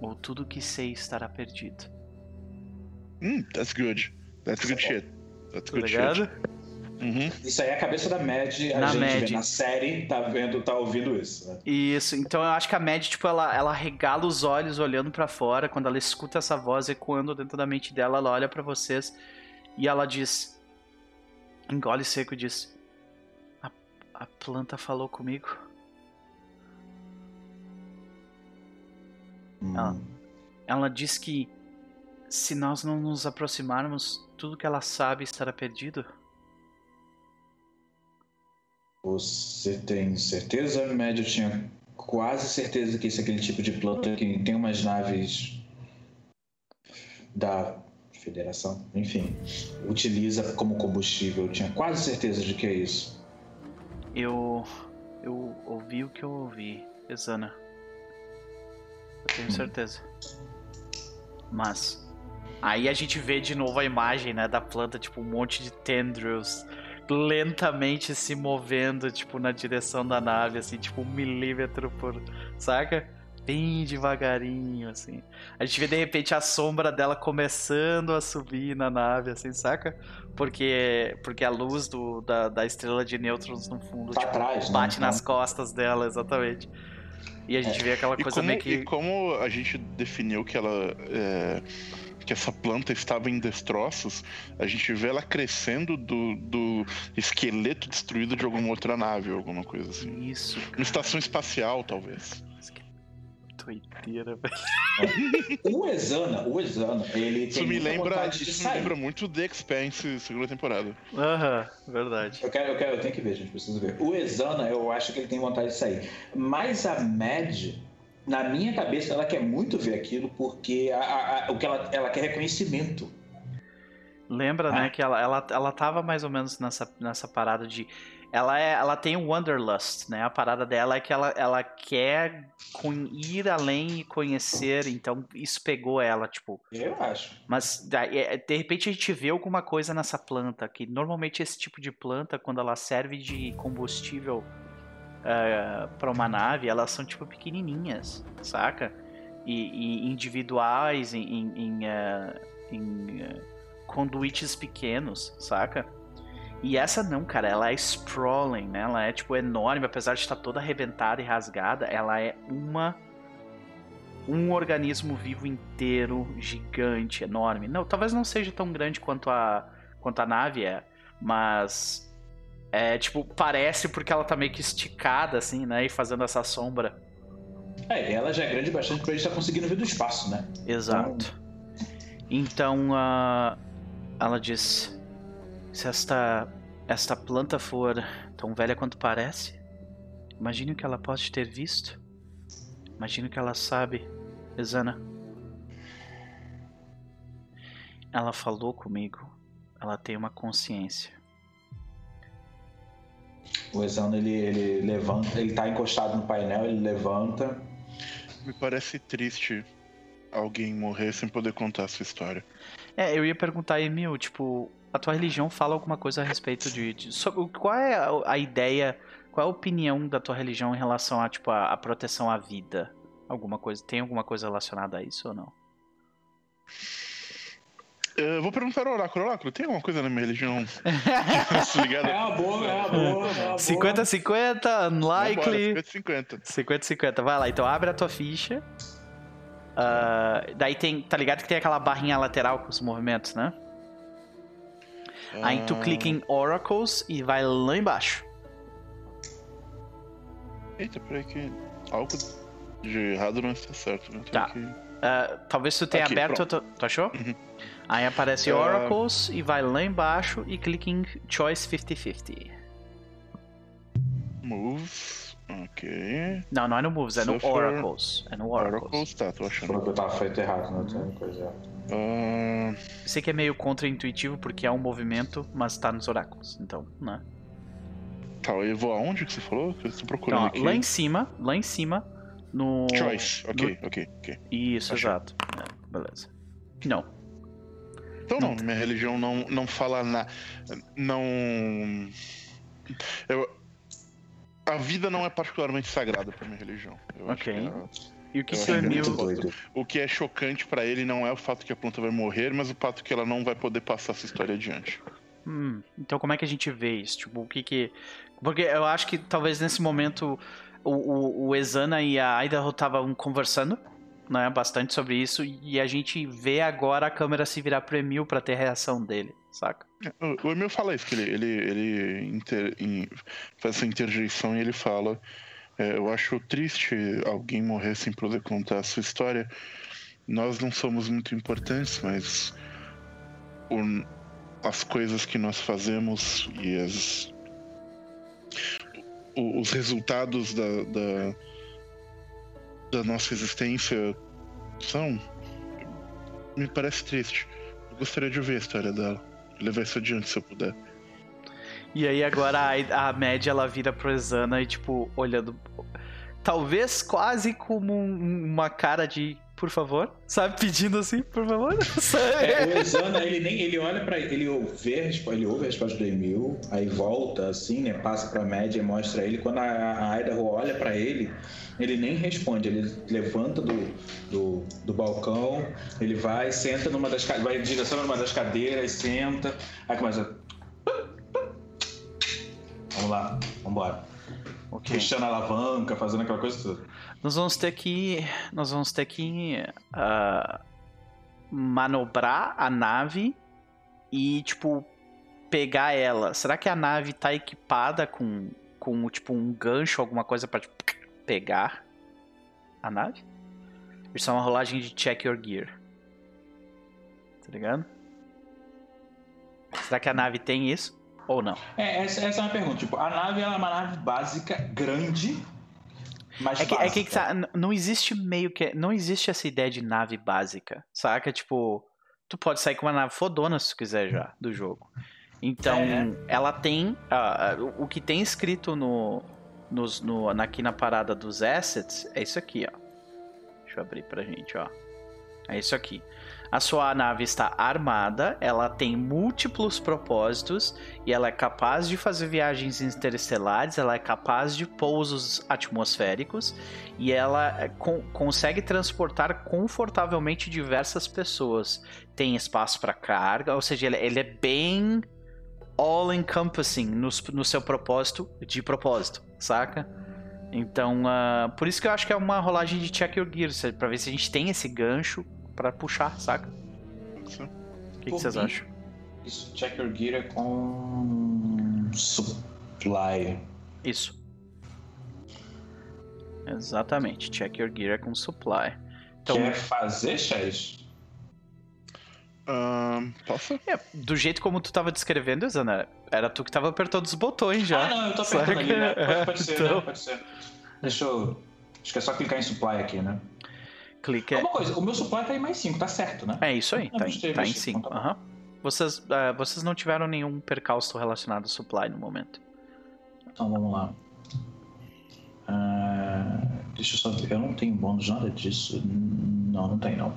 Ou tudo que sei estará perdido. Hum, that's good. That's good Tá shit. That's Tá good ligado? shit. Uhum. Isso aí é a cabeça da Mad, a Na gente Mad. vê na série, tá vendo, tá ouvindo isso. Né? Isso, então eu acho que a Mad, tipo, ela, ela regala os olhos olhando pra fora, quando ela escuta essa voz ecoando dentro da mente dela, ela olha pra vocês e ela diz, engole seco e diz, a, a planta falou comigo? Ah. Ela diz que se nós não nos aproximarmos, tudo que ela sabe estará perdido? Você tem certeza? Eu tinha quase certeza que esse é aquele tipo de planta que tem umas naves da Federação, enfim, utiliza como combustível. Eu tinha quase certeza de que é isso. Eu. Eu ouvi o que eu ouvi, Exana. Eu tenho certeza. Mas. Aí a gente vê de novo a imagem, né, da planta, tipo, um monte de tendrils lentamente se movendo, tipo, na direção da nave, assim, tipo, um milímetro por. Saca? Bem devagarinho, assim. A gente vê de repente a sombra dela começando a subir na nave, assim, saca? Porque, porque a luz do, da, da estrela de nêutrons no fundo, tipo, atrás, né? bate Então- nas costas dela, exatamente. E a gente vê aquela E coisa como, meio e que. como a gente definiu que ela. é, que essa planta estava em destroços, a gente vê ela crescendo do, do esqueleto destruído de alguma outra nave, alguma coisa assim. Isso, Uma estação espacial, talvez. doideira, velho. O Exana, o Exana, ele Isso tem me lembra, vontade de isso me sair. lembra muito The Expanse, segunda temporada. Aham, verdade. Eu quero, eu quero, eu tenho que ver, gente, preciso ver. O Exana, eu acho que ele tem vontade de sair. Mas a Mad, na minha cabeça, ela quer muito ver aquilo porque a, a- a- o que ela, ela quer reconhecimento. Lembra, Ah. né, que ela, ela, ela tava mais ou menos nessa, nessa parada de. Ela, é, ela tem o Wanderlust, né? A parada dela é que ela, ela quer ir além e conhecer, então isso pegou ela, tipo. Eu acho. Mas daí, é, de repente a gente vê alguma coisa nessa planta, que normalmente esse tipo de planta, quando ela serve de combustível para uma nave, elas são tipo pequenininhas, saca? E, e individuais em, em, em, eh, em, eh, conduítes pequenos, saca? E essa não, cara, ela é sprawling, né? Ela é tipo enorme, apesar de estar toda arrebentada e rasgada, ela é uma um organismo vivo inteiro, gigante, enorme. Não, talvez não seja tão grande quanto a quanto a nave é, mas é tipo parece porque ela tá meio que esticada assim, né, e fazendo essa sombra. É, ela já é grande bastante pra gente estar conseguindo ver do espaço, né? Exato. Então, ah, ela diz: se esta esta planta for tão velha quanto parece, imagine o que ela pode ter visto. Imagine o que ela sabe, Exana. Ela falou comigo. Ela tem uma consciência. O Exana, ele, ele levanta, ele tá encostado no painel, ele levanta. Me parece triste alguém morrer sem poder contar a sua história. É, eu ia perguntar, Emil, tipo, a tua religião fala alguma coisa a respeito de. de- sobre, qual é a, a ideia, qual é a opinião da tua religião em relação a, tipo, a, a proteção à vida? Alguma coisa, tem alguma coisa relacionada a isso ou não? Eu vou perguntar ao Oráculo. Oráculo, tem alguma coisa na minha religião? Ligado? É uma boa, é uma boa, é boa. 50-50, unlikely. 50-50. 50-50, vai lá, então abre a tua ficha. Ah, daí tem, tá ligado que tem aquela barrinha lateral com os movimentos, né? Aí tu Ah, clica em Oracles e vai lá embaixo. Eita, peraí que algo de errado não está certo, né? Tem Tá. que- Ah, talvez tu tenha Aqui, aberto. Tu, tu achou? Uhum. Aí aparece Ah. Oracles e vai lá embaixo e clica em Choice 50-50. Moves. Ok. Não, não é no Moves, é no Oracles. É no Oracles. Oracles, tá, tô achando. Falou que eu tava feito errado, né? Tem coisa. Ah, Eu sei que é meio contra-intuitivo porque é um movimento, mas tá nos oráculos. Então, né? tá, eu vou aonde que você falou? Que eu tô procurando Então, ó, aqui. lá em cima, lá em cima, no. Choice. Ok, ok, ok. Isso, Achei. exato. É, beleza. Não. Então não, minha religião não, não fala nada. Não. Eu... A vida não é particularmente sagrada pra minha religião. Eu Ok. é- E o que, que o achei Emil. O que é chocante pra ele não é o fato que a planta vai morrer, mas o fato que ela não vai poder passar essa história adiante. Hum, então como é que a gente vê isso? Tipo, o que que. Porque eu acho que talvez nesse momento o, o, o Exana e a Idaho estavam conversando, né, bastante sobre isso, e a gente vê agora a câmera se virar pro Emil pra ter a reação dele, saca? O- O Emil fala isso, que ele, ele, ele inter- em- faz essa interjeição e ele fala. é, eu acho triste alguém morrer sem poder contar a sua história. Nós não somos muito importantes, mas o- as coisas que nós fazemos e as, o- os resultados da, da, da nossa existência são. Me parece triste. Eu gostaria de ouvir a história dela. Levar isso adiante se eu puder. E aí agora a, a média ela vira pro Exana e tipo, olhando. Talvez quase como um- uma cara de por favor, sabe? Pedindo assim, por favor. É, o Exana, ele nem ele olha para ele vê a resposta, ele ouve a resposta do Emil, aí volta assim, né, passa para média e mostra ele. Quando a, a Idaho olha para ele, ele nem responde, ele levanta do, do, do balcão, ele vai, senta numa das vai em direção a uma das cadeiras, senta, aí começa Vamos lá, vambora. Ok. Puxando a alavanca, fazendo aquela coisa toda. Nós vamos ter que. Nós vamos ter que. ah, manobrar a nave e, tipo, pegar ela. Será que a nave tá equipada com, com tipo, um gancho, alguma coisa pra tipo, pegar a nave? Isso é uma rolagem de check your gear. Tá ligado? Será que a nave tem isso? Ou não? É, essa, essa é uma pergunta. Tipo, a nave ela é uma nave básica, grande, mas É que, é que tá, não existe meio que. Não existe essa ideia de nave básica, saca? Tipo, tu pode sair com uma nave fodona se tu quiser já do jogo. Então, É, ela tem. o- o que tem escrito no, nos, no, aqui na parada dos assets é isso aqui, ó. Deixa eu abrir pra gente, ó. É isso aqui. A sua nave está armada, ela tem múltiplos propósitos e ela é capaz de fazer viagens interestelares, ela é capaz de pousos atmosféricos e ela con- consegue transportar confortavelmente diversas pessoas. Tem espaço para carga, ou seja, ele, ele é bem all-encompassing no, no seu propósito de propósito, saca? Então, ah, por isso que eu acho que é uma rolagem de check your gear, pra ver se a gente tem esse gancho pra puxar, saca? Isso. O que, vocês mim, acham? Isso, check your gear é com supply. Isso. Exatamente. Check your gear é com supply. Então, Quer fazer, Chaz? Ahn, posso? é, do jeito como tu tava descrevendo, Zana, era tu que tava apertando os botões já. Ah, não, eu tô apertando Saca? ali, né? Pode, pode ser, Então. né? Pode ser. Deixa eu... Acho que é só clicar em supply aqui, né? Clica. Uma coisa, o meu supply tá em mais 5, tá certo, né? É isso aí, tá, em, tá em gostei, 5. então tá bom. Vocês, ah, vocês não tiveram nenhum percalço relacionado ao supply no momento. Então vamos lá. Ah, deixa eu só ver. Eu não tenho bônus, nada disso. Não, não tem não.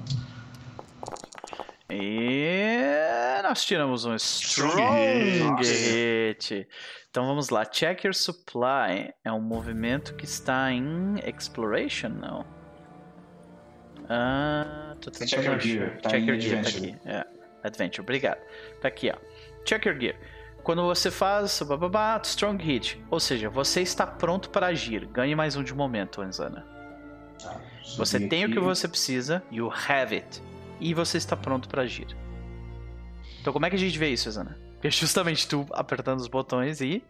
E nós tiramos um strong Strong hit. Então vamos lá. Check your supply. É um movimento que está em exploration, não? Ah, tô tentando Check your gear, tá Check your gear, tá adventure. aqui. É, adventure, obrigado. Tá aqui, ó. Check your gear. Quando você faz bababá, strong hit, ou seja, você está pronto para agir. Ganhe mais um de momento, Anzana. Tá, Você tem o que aqui. você precisa, you have it, e você está pronto para agir. Então como é que a gente vê isso, Zana? Que é justamente tu apertando os botões e.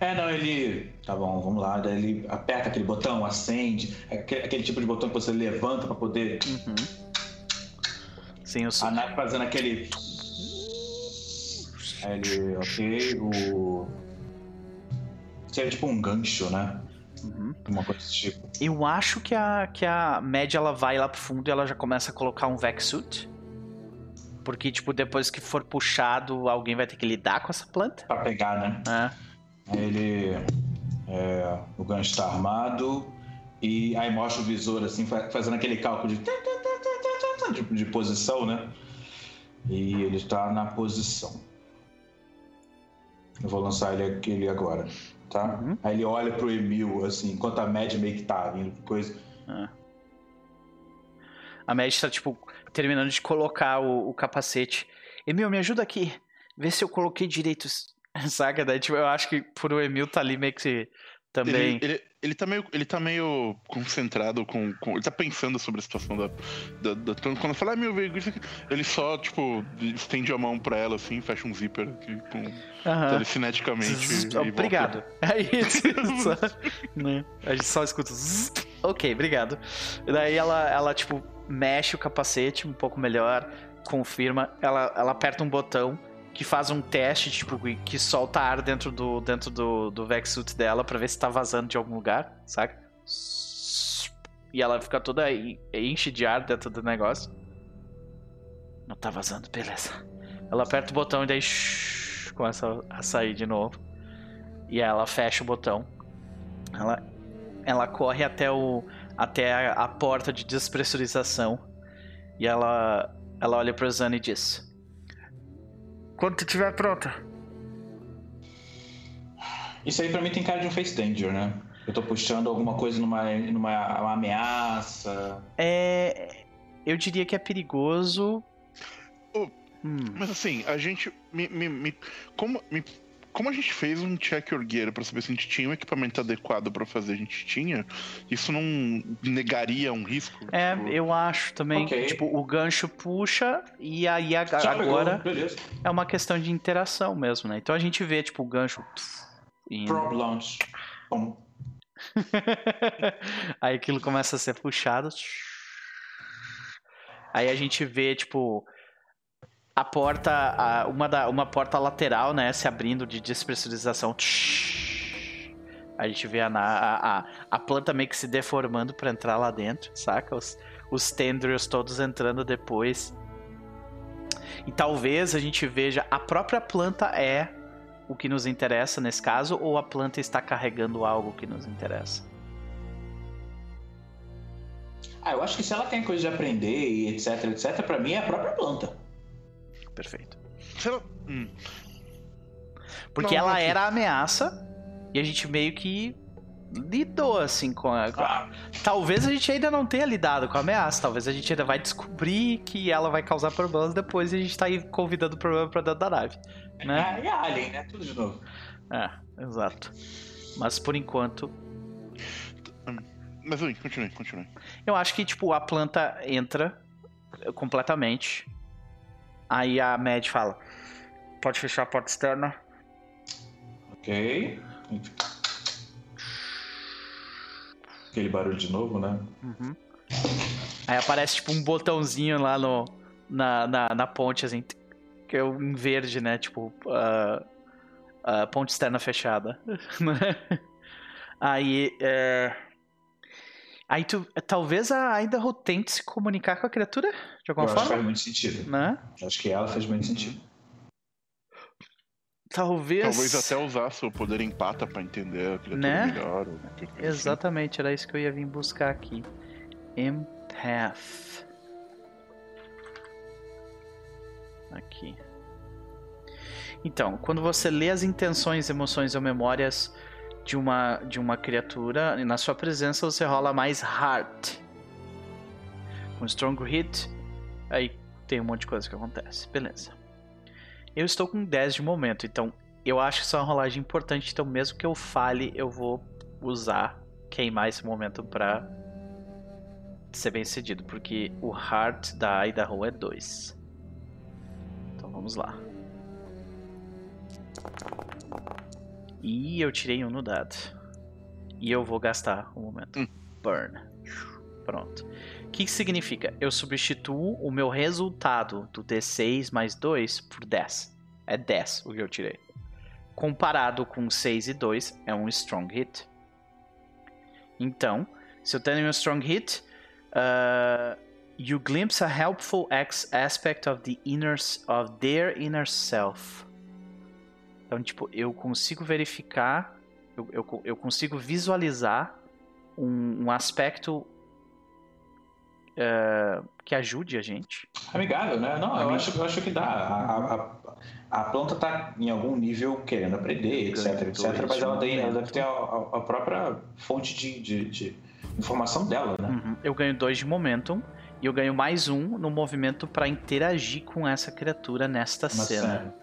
É, não, ele. Tá bom, vamos lá. Daí ele aperta aquele botão, acende. Aquele, aquele tipo de botão que você levanta pra poder. Uhum. Sim, eu A nave fazendo aquele. Aí ele, ok, o. Seria tipo um gancho, né? Uhum. Uma coisa desse tipo. Eu acho que a, que a Mad ela vai lá pro fundo e ela já começa a colocar um Vex Suit. Porque, tipo, depois que for puxado, alguém vai ter que lidar com essa planta. Pra pegar, né? É. Aí ele. é, o gancho tá armado. E aí mostra o visor assim, fa- fazendo aquele cálculo de. de, de posição, né? E ele tá na posição. Eu vou lançar ele, ele agora, tá? Uhum. Aí ele olha pro Emil, assim, enquanto a Mad meio que tá vindo, coisa. A Mad tá, tipo, terminando de colocar o, o capacete. Emil, me ajuda aqui. Vê se eu coloquei direito. Saca? Daí, tipo, eu acho que por o Emil tá ali meio que também. Ele, ele, ele, tá meio, ele tá meio concentrado com, com- Ele tá pensando sobre a situação da. da, da- quando quando fala, ah, meu veículo, isso aqui", ele só, tipo, estende a mão pra ela assim, fecha um zíper aqui, com, Aham. telecineticamente. Zzz, e volta. Obrigado. Aí, só, né? A gente só escuta. zzz. Ok, obrigado. E daí ela, ela, tipo, mexe o capacete um pouco melhor, confirma. Ela, ela aperta um botão que faz um teste, tipo, que- solta ar dentro do, dentro do, do Vexsuit dela pra ver se tá vazando de algum lugar, saca? E ela fica toda en- enche de ar dentro do negócio. Não tá vazando, beleza. Ela aperta o botão e daí shhh, começa a sair de novo. E ela fecha o botão. Ela, ela corre até, o, até a, a porta de despressurização. E ela, ela olha pra Zana e diz: Quando tu estiver pronta. Isso aí pra mim tem cara de um face danger, né? Eu tô puxando alguma coisa numa, numa uma ameaça. É. Eu diria que é perigoso. Oh, Hum, Mas assim, a gente. Me, me- me- como, me- como a gente fez um check your gear pra saber se a gente tinha um equipamento adequado pra fazer, a gente tinha, isso não negaria um risco? é, Tipo, eu acho também. Ok. Tipo, o gancho puxa e aí a- Já pegou, agora beleza. é uma questão de interação mesmo, né? Então a gente vê, tipo, o gancho. indo. Prop launch. Bom, Aí aquilo começa a ser puxado. Aí a gente vê, tipo, a porta, a- uma, da, uma porta lateral, né, se abrindo de despressurização. A gente vê a, a, a, planta meio que se deformando pra entrar lá dentro, saca? Os, os tendrils todos entrando depois. E talvez a gente veja a própria planta é o que nos interessa nesse caso, ou a planta está carregando algo que nos interessa. Ah, eu acho que se ela tem coisa de aprender e etc, etc, pra mim é a própria planta. Perfeito. hum, Porque Não, ela aqui. era a ameaça e a gente meio que lidou assim com a. com a- Talvez a gente ainda não tenha lidado com a ameaça, talvez a gente ainda vai descobrir que ela vai causar problemas depois e a gente tá aí convidando o problema pra dentro da nave. Né? e a Alien, né? Tudo de novo. É, exato. Mas por enquanto, mas ui, continue, continue. eu acho que tipo a planta entra completamente. Aí a Mad fala: Pode fechar a porta externa. Ok. Aquele barulho de novo, né? Uhum. Aí aparece tipo um botãozinho lá no, na, na, na ponte, assim, que é um verde, né? Tipo, a a ponte externa fechada. Aí, é... Aí tu, talvez a Idaho tente se comunicar com a criatura, de Eu alguma acho que faz forma, muito sentido. né? Acho que ela faz muito sentido. Talvez... Talvez até usasse o poder empata pra entender a criatura Né? melhor. ou assim. Exatamente, era isso que eu ia vir buscar aqui. Empath. Aqui. Então, quando você lê as intenções, emoções ou memórias de uma, de uma criatura, na sua presença você rola mais Heart. Com Strong Hit, aí tem um monte de coisa que acontece. Beleza. Eu estou com 10 de momento, então eu acho que isso é uma rolagem importante, então mesmo que eu fale, eu vou usar, queimar esse momento pra ser bem cedido, porque o Heart da Idaho é 2. Então vamos lá. E eu tirei um no dado. E eu vou gastar um momento. Hum. Burn. Pronto. O que, que significa? Eu substituo o meu resultado do D6 mais 2 por 10. É 10 o que eu tirei. Comparado com 6 e 2, é um strong hit. Então, se eu tenho um strong hit, uh, you glimpse a helpful aspect of the inner of their inner self. Então, tipo, eu consigo verificar, eu, eu, eu consigo visualizar um, um aspecto uh, que ajude a gente. Amigável, né? Não, eu acho, eu acho que dá. A, a, a planta tá em algum nível querendo aprender, etc, etc. Mas ela, tem, ela deve ter a, a- a própria fonte de, de- de informação dela, né? Uhum. Eu ganho dois de momentum e eu ganho mais um no movimento para interagir com essa criatura nesta Uma cena. cena.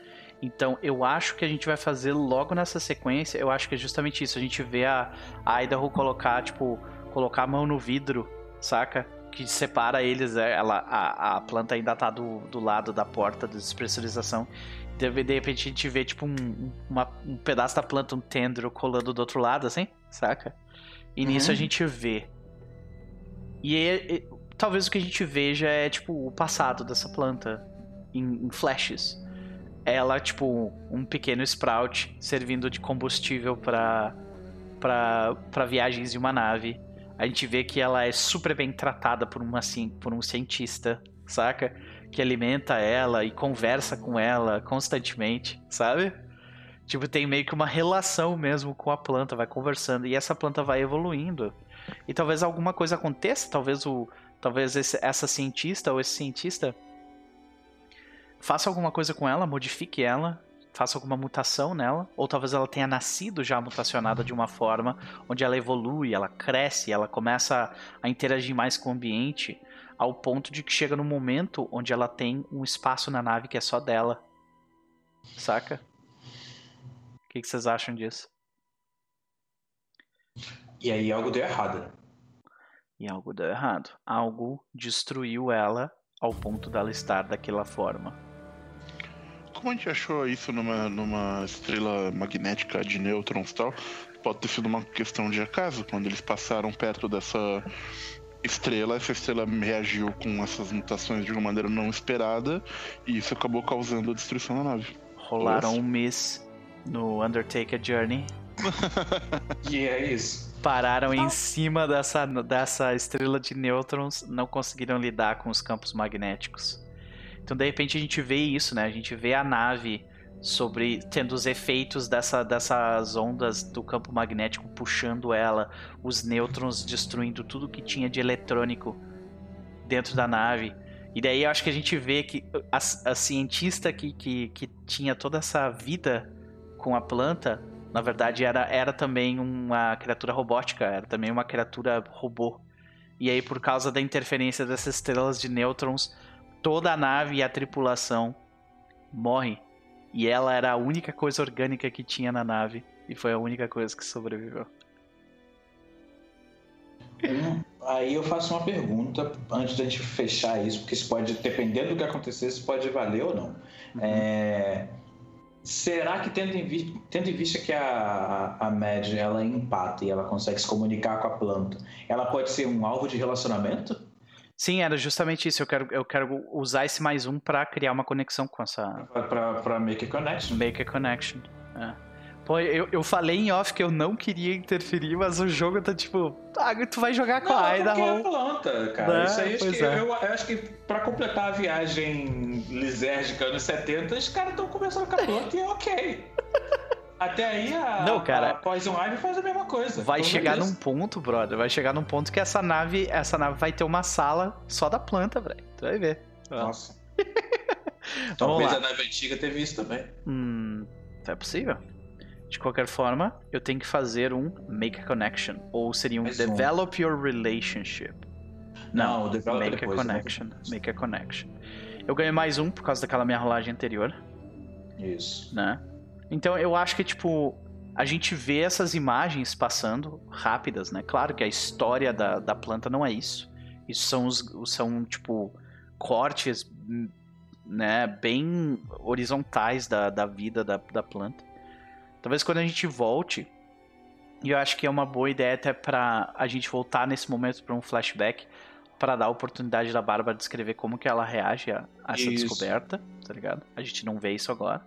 Então eu acho que a gente vai fazer logo nessa sequência. Eu acho que é justamente isso. A gente vê a, a Idaho colocar, tipo, colocar a mão no vidro, saca? Que separa eles. é, Ela, a, a planta ainda tá do, do lado da porta de despressurização. De, de repente a gente vê, tipo, um, uma- um pedaço da planta, um tendril colando do outro lado, assim, saca? E Uhum. nisso a gente vê. E, é- talvez o que a gente veja é, tipo, o passado dessa planta em, em flashes ela, tipo, um pequeno sprout servindo de combustível para para viagens de uma nave. A gente vê que ela é super bem tratada por, uma, ci- por um cientista, saca? Que alimenta ela e conversa com ela constantemente, sabe? Tipo, tem meio que uma relação mesmo com a planta, vai conversando. E essa planta vai evoluindo. E talvez alguma coisa aconteça, talvez o. Talvez esse- essa cientista ou esse cientista faça alguma coisa com ela, modifique ela, faça alguma mutação nela, ou talvez ela tenha nascido já mutacionada de uma forma onde ela evolui, ela cresce, ela começa a interagir mais com o ambiente, ao ponto de que chega no momento onde ela tem um espaço na nave que é só dela. Saca? O que, que vocês acham disso? E aí algo deu errado, né? E algo deu errado. Algo destruiu ela ao ponto dela estar daquela forma. Como a gente achou isso numa, numa estrela magnética de nêutrons e tal, pode ter sido uma questão de acaso. Quando eles passaram perto dessa estrela, essa estrela reagiu com essas mutações de uma maneira não esperada e isso acabou causando a destruição da nave. Rolaram Nossa. um miss no Undertaker Journey. E é isso. pararam em cima dessa, dessa estrela de nêutrons, não conseguiram lidar com os campos magnéticos. Então, de repente, a gente vê isso, né? A gente vê a nave sobre tendo os efeitos dessa, dessas ondas do campo magnético puxando ela, os nêutrons destruindo tudo que tinha de eletrônico dentro da nave. E daí eu acho que a gente vê que a, a cientista que, que, que tinha toda essa vida com a planta, na verdade era, era também uma criatura robótica, era também uma criatura robô. E aí, por causa da interferência dessas estrelas de nêutrons, toda a nave e a tripulação morre. E ela era a única coisa orgânica que tinha na nave. E foi a única coisa que sobreviveu. Um, aí eu faço uma pergunta antes da gente fechar isso, porque isso pode, dependendo do que acontecer, isso pode valer ou não. É, será que tendo em, vi- tendo em vista que a, a Mad ela é empata e ela consegue se comunicar com a planta, ela pode ser um alvo de relacionamento? Sim, era justamente isso. Eu quero, eu quero usar esse mais um pra criar uma conexão com essa. Pra make a connection? Make a connection. É. Pô, eu, eu falei em off que eu não queria interferir, mas o jogo tá tipo. Ah, tu vai jogar com Não, a é porque é planta, cara. Né? Isso aí, acho que, é. eu, eu acho que pra completar a viagem lisérgica anos 70, os caras estão começando com a planta e é ok. Até aí a, Não, cara. a Poison Ivy faz a mesma coisa. Vai chegar num ponto, brother. Vai chegar num ponto que essa nave, essa nave vai ter uma sala só da planta, velho. Tu vai ver. Nossa. Vamos Talvez lá. a nave antiga teve isso também. Hum, é possível. De qualquer forma, eu tenho que fazer um make a connection. Ou seria um Mais um. develop your relationship. Não, o develop é make depois, a né? connection. Make a connection. Eu ganhei mais um por causa daquela minha rolagem anterior, Isso. né? Então eu acho que, tipo, a gente vê essas imagens passando rápidas, né? Claro que a história da, da planta não é isso. Isso são, os, são tipo, cortes, né? Bem horizontais da, da vida da, da planta. Talvez quando a gente volte, e eu acho que é uma boa ideia até pra a gente voltar nesse momento para um flashback, para dar a oportunidade da Bárbara descrever como que ela reage a, a essa Isso. descoberta, tá ligado? A gente não vê isso agora.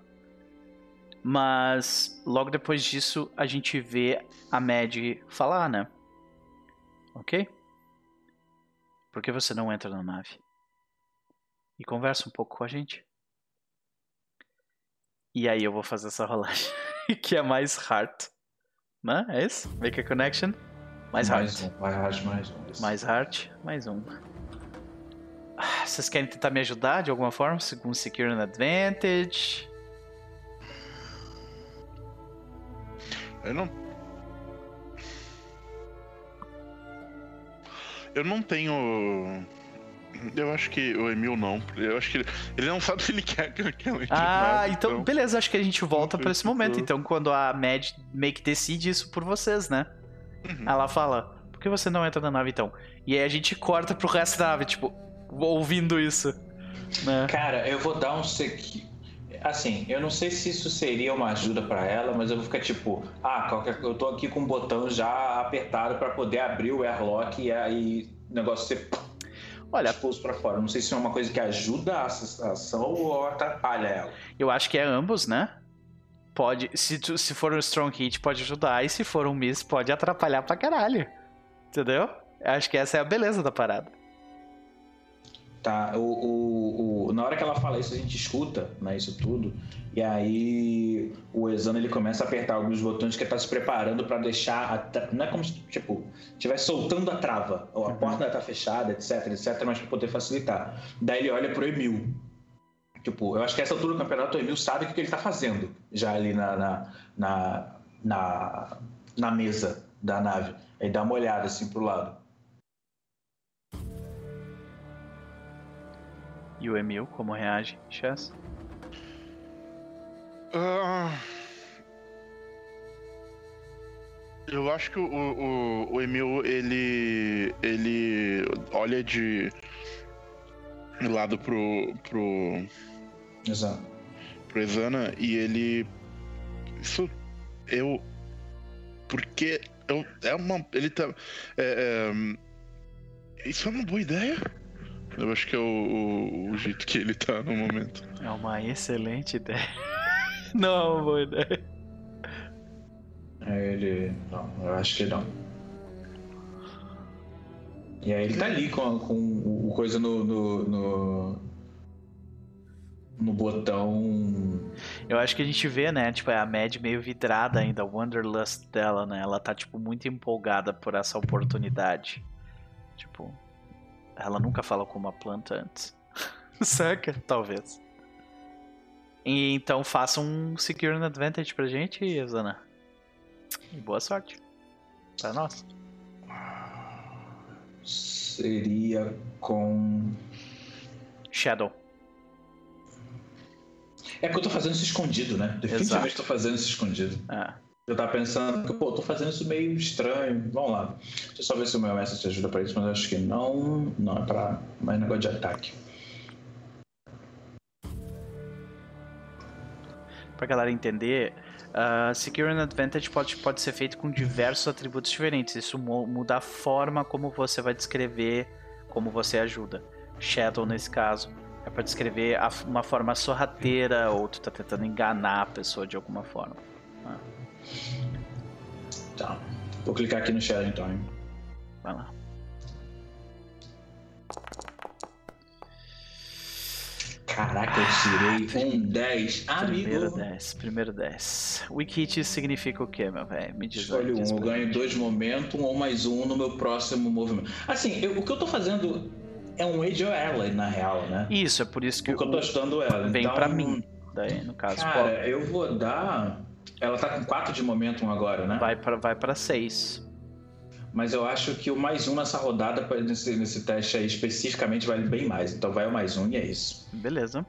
Mas logo depois disso a gente vê a Mad falar, né? Ok? Por que você não entra na nave? E conversa um pouco com a gente. E aí eu vou fazer essa rolagem. que é mais heart. Né? É isso? Make a connection. Mais heart. mais um, mais, mais um. Mais heart, mais um. Ah, Vocês querem tentar me ajudar de alguma forma? Com Secure an Advantage? Eu não. Eu não tenho. Eu acho que o Emil não. Eu acho que ele, ele não sabe se ele quer que ela entre Ah, nada, então beleza, acho que a gente volta pra esse momento. Então, quando a Mad meio que decide isso por vocês, né? Uhum. Ela fala, por que você não entra na nave então? E aí a gente corta pro resto da nave, tipo, ouvindo isso. Né? Cara, eu vou dar um sequi... Assim, eu não sei se isso seria uma ajuda pra ela, mas eu vou ficar tipo, ah, qualquer... eu tô aqui com o botão já apertado pra poder abrir o airlock e aí o negócio ser Olha, expulso pra fora. Não sei se é uma coisa que ajuda a ação ou atrapalha ela. eu acho que é ambos, né? Pode, se, tu- se for um strong hit, pode ajudar, e se for um miss, pode atrapalhar pra caralho. Entendeu? Eu Acho que essa é a beleza da parada. Tá, o, o, o- na hora que ela fala isso, a gente escuta, né, isso tudo. E aí o Exano ele começa a apertar alguns botões que ele tá se preparando pra deixar. A Não é como se, tipo, estivesse soltando a trava. Ou a Uhum. porta ainda tá fechada, etc, etc, mas pra poder facilitar. Daí ele olha pro Emil. Tipo, eu acho que essa altura do campeonato o Emil sabe o que ele tá fazendo já ali na, na, na, na, na mesa da nave. Aí dá uma olhada assim pro lado. E o Emil, como reage, Chess? Ah, Eu acho que o, o, o Emil, ele. ele olha de lado pro. pro. Exato. pro Exana e ele. Isso. Eu. Porque. Eu, é uma. Ele tá. é, é, isso é uma boa ideia? Eu acho que é o, o, o jeito que ele tá no momento. É uma excelente ideia. Não, é uma boa ideia. Aí ele. Não, eu acho que não. E aí ele tá ali com, com o coisa no. no, no, no botão. Eu acho que a gente vê, né? Tipo, é a Mad meio vidrada ainda, o Wanderlust dela, né? Ela tá, tipo, muito empolgada por essa oportunidade. Tipo, ela nunca falou com uma planta antes. Saca? Talvez. E, então faça um Secure an Advantage pra gente, Zana. E boa sorte. Pra nós. Seria com. Shadow. É porque eu tô fazendo isso escondido, né? Definitivamente tô fazendo isso escondido. É. Eu tava pensando que, pô, tô fazendo isso meio estranho. Vamos lá. Deixa eu só ver se o meu mestre te ajuda pra isso, mas acho que não. Não é pra mais negócio de ataque. Pra galera entender, uh, Secure an Advantage pode, pode ser feito com diversos atributos diferentes. Isso mu- muda a forma como você vai descrever como você ajuda. Shadow, nesse caso, é pra descrever a- uma forma sorrateira ou tu tá tentando enganar a pessoa de alguma forma. Tá. Vou clicar aqui no share então. hein? Vai lá. Caraca, eu tirei um 10. Primeiro Amigo. 10, primeiro 10. Wikit significa o que, meu velho? Me diz Escolhe diz um, eu ganho dois momentum ou mais um no meu próximo movimento. Assim, eu- o que eu tô fazendo é um Age of Ally, na real, né? Isso, é por isso que O que eu tô ajudando ela. vem então, pra mim. Daí, no caso, Cara, eu vou dar. Ela tá com 4 de momentum agora, né? vai pra, vai pra 6. Mas eu acho que o mais um nessa rodada, nesse, nesse teste aí especificamente, vale bem mais. Então vai o mais um e é isso. Beleza.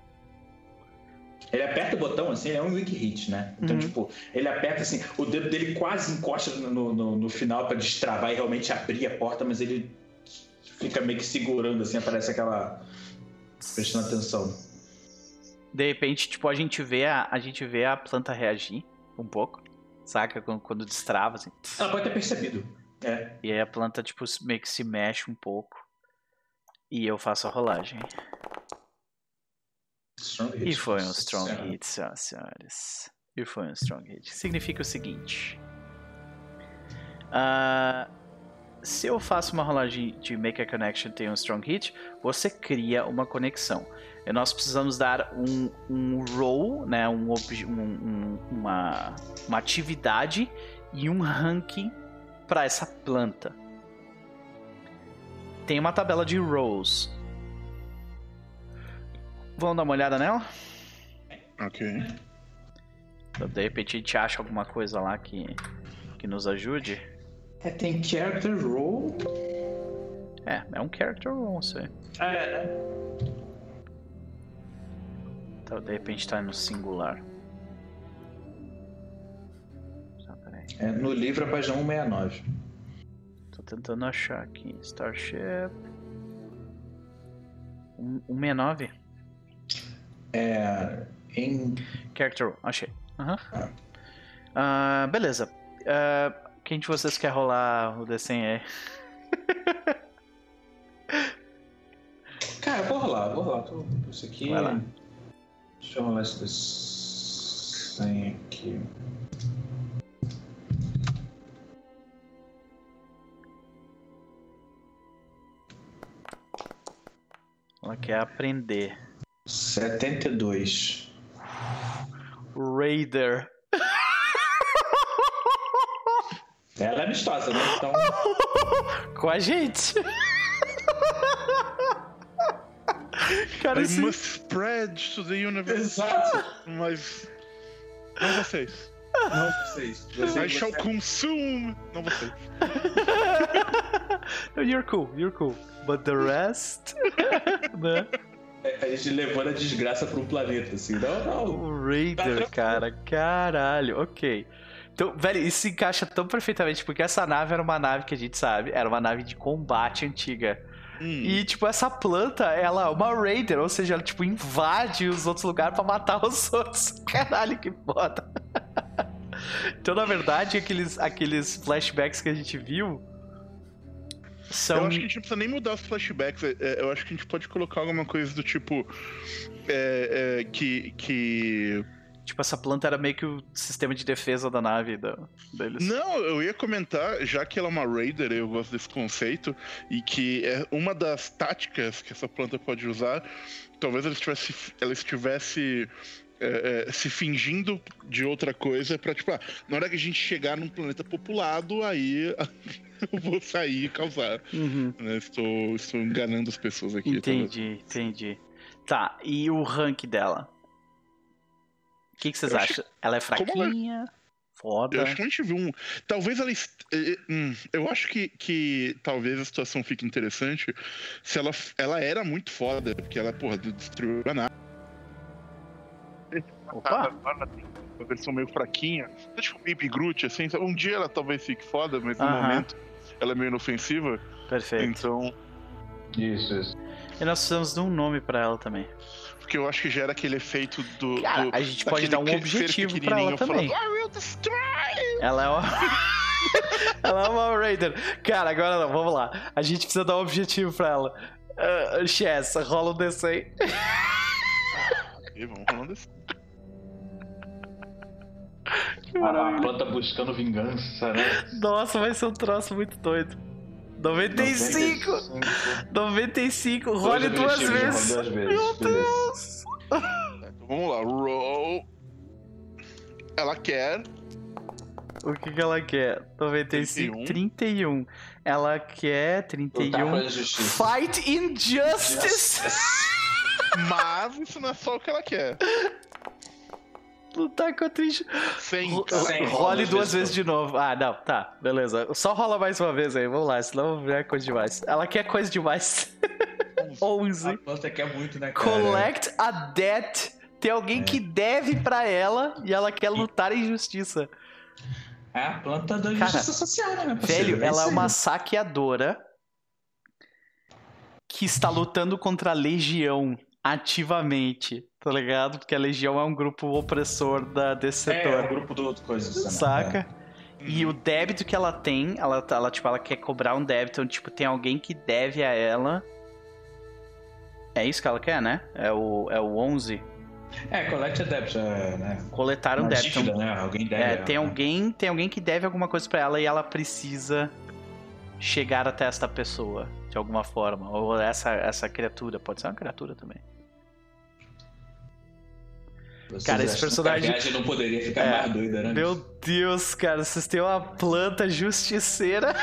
Ele aperta o botão assim, ele é um weak hit, né? Então, Uhum. tipo, ele aperta assim, o dedo dele quase encosta no, no, no final pra destravar e realmente abrir a porta, mas ele fica meio que segurando assim, aparece aquela. prestando atenção. De repente, tipo, a gente vê a, a gente vê a planta reagir um pouco. saca? Quando, quando destrava, assim. Ela pode ter percebido. É. E aí a planta, tipo, meio que se mexe um pouco. E eu faço a rolagem. Strong E hit. foi um strong Senhora. hit, senhoras e senhores. E foi um strong hit. Significa o seguinte. Ah, se eu faço uma rolagem de Make a Connection e tem um strong hit, você cria uma conexão. E nós precisamos dar um, um roll, né, um, um- um- uma, uma atividade e um ranking para essa planta. Tem uma tabela de rolls. Vamos dar uma olhada nela? Ok. Então, de repente a gente acha alguma coisa lá que, que nos ajude. É, tem character role. É, é um character roll, isso aí. É, né? Então, de repente tá no singular. É, no livro, a página 169. Tô tentando achar aqui. Starship. Um, 169? É. Em. Character achei. Aham. Ah, beleza. Ah, quem de vocês quer rolar o desenho aí? Cara, vou rolar, vou rolar. Tô- Isso aqui. Vai lá. Deixa eu rolar esse desenho aqui. Ela quer aprender. 72. Raider. Ela é amistosa, né? Então. Com a gente. Cara, I esse... must spread to the universe. Exato. Mas. Não vocês. Não vocês. Você, I shall consume. Não vocês. you're cool, you're cool. But the rest. né? A gente levando a desgraça para um planeta, assim. Não, não. O Raider, cara. Caralho, ok. Então, velho, isso se encaixa tão perfeitamente, porque essa nave era uma nave que a gente sabe, era uma nave de combate antiga. Hum. E, tipo, essa planta, ela é uma Raider, ou seja, ela, tipo, invade os outros lugares pra matar os outros. Caralho, que foda. Então, na verdade, aqueles, aqueles flashbacks que a gente viu são. Eu acho que a gente não precisa nem mudar os flashbacks. é, é, Eu acho que a gente pode colocar alguma coisa do tipo. é, é, que. que... Tipo, essa planta era meio que o sistema de defesa da nave da, deles. Não, eu ia comentar, já que ela é uma Raider, eu gosto desse conceito, e que é uma das táticas que essa planta pode usar, talvez ela estivesse, ela estivesse é, é, se fingindo de outra coisa pra, tipo, ah, na hora que a gente chegar num planeta populado, aí eu vou sair e causar. Uhum. né? Estou, estou enganando as pessoas aqui. Entendi, entendi. Tá, e o rank dela? O que, que vocês Eu acho acham? Ela é Como ela- fraquinha? Foda. Eu acho que a gente viu um. Talvez ela. est- eh, eh, hum, Eu acho que, que talvez a situação fique interessante se ela, ela era muito foda, porque ela, porra, destruiu a nave. Opa! Agora ela tem uma versão meio fraquinha. É tipo Baby Groot, assim. Um dia ela talvez fique foda, mas no Aham. momento ela é meio inofensiva. Perfeito. Então. Isso, isso. E nós precisamos de um nome pra ela também. Porque eu acho que gera aquele efeito do. Cara, do- a gente pode dar um objetivo pra ela também. falando, I will destroy! Ela é uma. ela é uma Raider. Cara, agora não, vamos lá. A gente precisa dar um objetivo pra ela. Uh, Chess, rola um DC aí. E vamos rolando assim. A planta buscando vingança, né? Nossa, vai ser um troço muito doido. 95! 95, role duas vezes. rola duas vezes. Meu. Deus! Vamos lá, roll. Ela quer. O que, que ela quer? 95, 31. 31. Ela quer Lutar 31. pela justiça. Fight injustice! Mas isso não é só o que ela quer. Lutar contra isso. Sem. Ro- Sem, Role duas vezes de novo. Ah, não, tá, beleza. Só rola mais uma vez aí, vamos lá, senão é coisa demais. Ela quer coisa demais. 11. A planta quer muito, né, cara? Collect a debt. Tem alguém que deve pra ela e ela quer lutar em justiça. É a planta da Cara, justiça social, né? Velho, ela é uma saqueadora que está lutando contra a legião ativamente. Tá ligado? Porque a Legião é um grupo opressor da, desse É, setor. é o grupo do outro coisa. também. Saca? E Uhum. o débito que ela tem, ela, tá- ela, tipo, ela quer cobrar um débito, então, tipo, tem alguém que deve a ela. É isso que ela quer, né? É o, é o 11. É, é collect a debt, é, né? Coletar um débito. dívida, né? Alguém deve. É, ela, tem né? alguém, tem alguém que deve alguma coisa pra ela e ela precisa chegar até esta pessoa de alguma forma, ou essa essa criatura, pode ser uma criatura também. Vocês Cara, esse acham que personagem- A viagem não poderia ficar É, mais doida, né? Meu Deus, cara, vocês têm uma planta justiceira.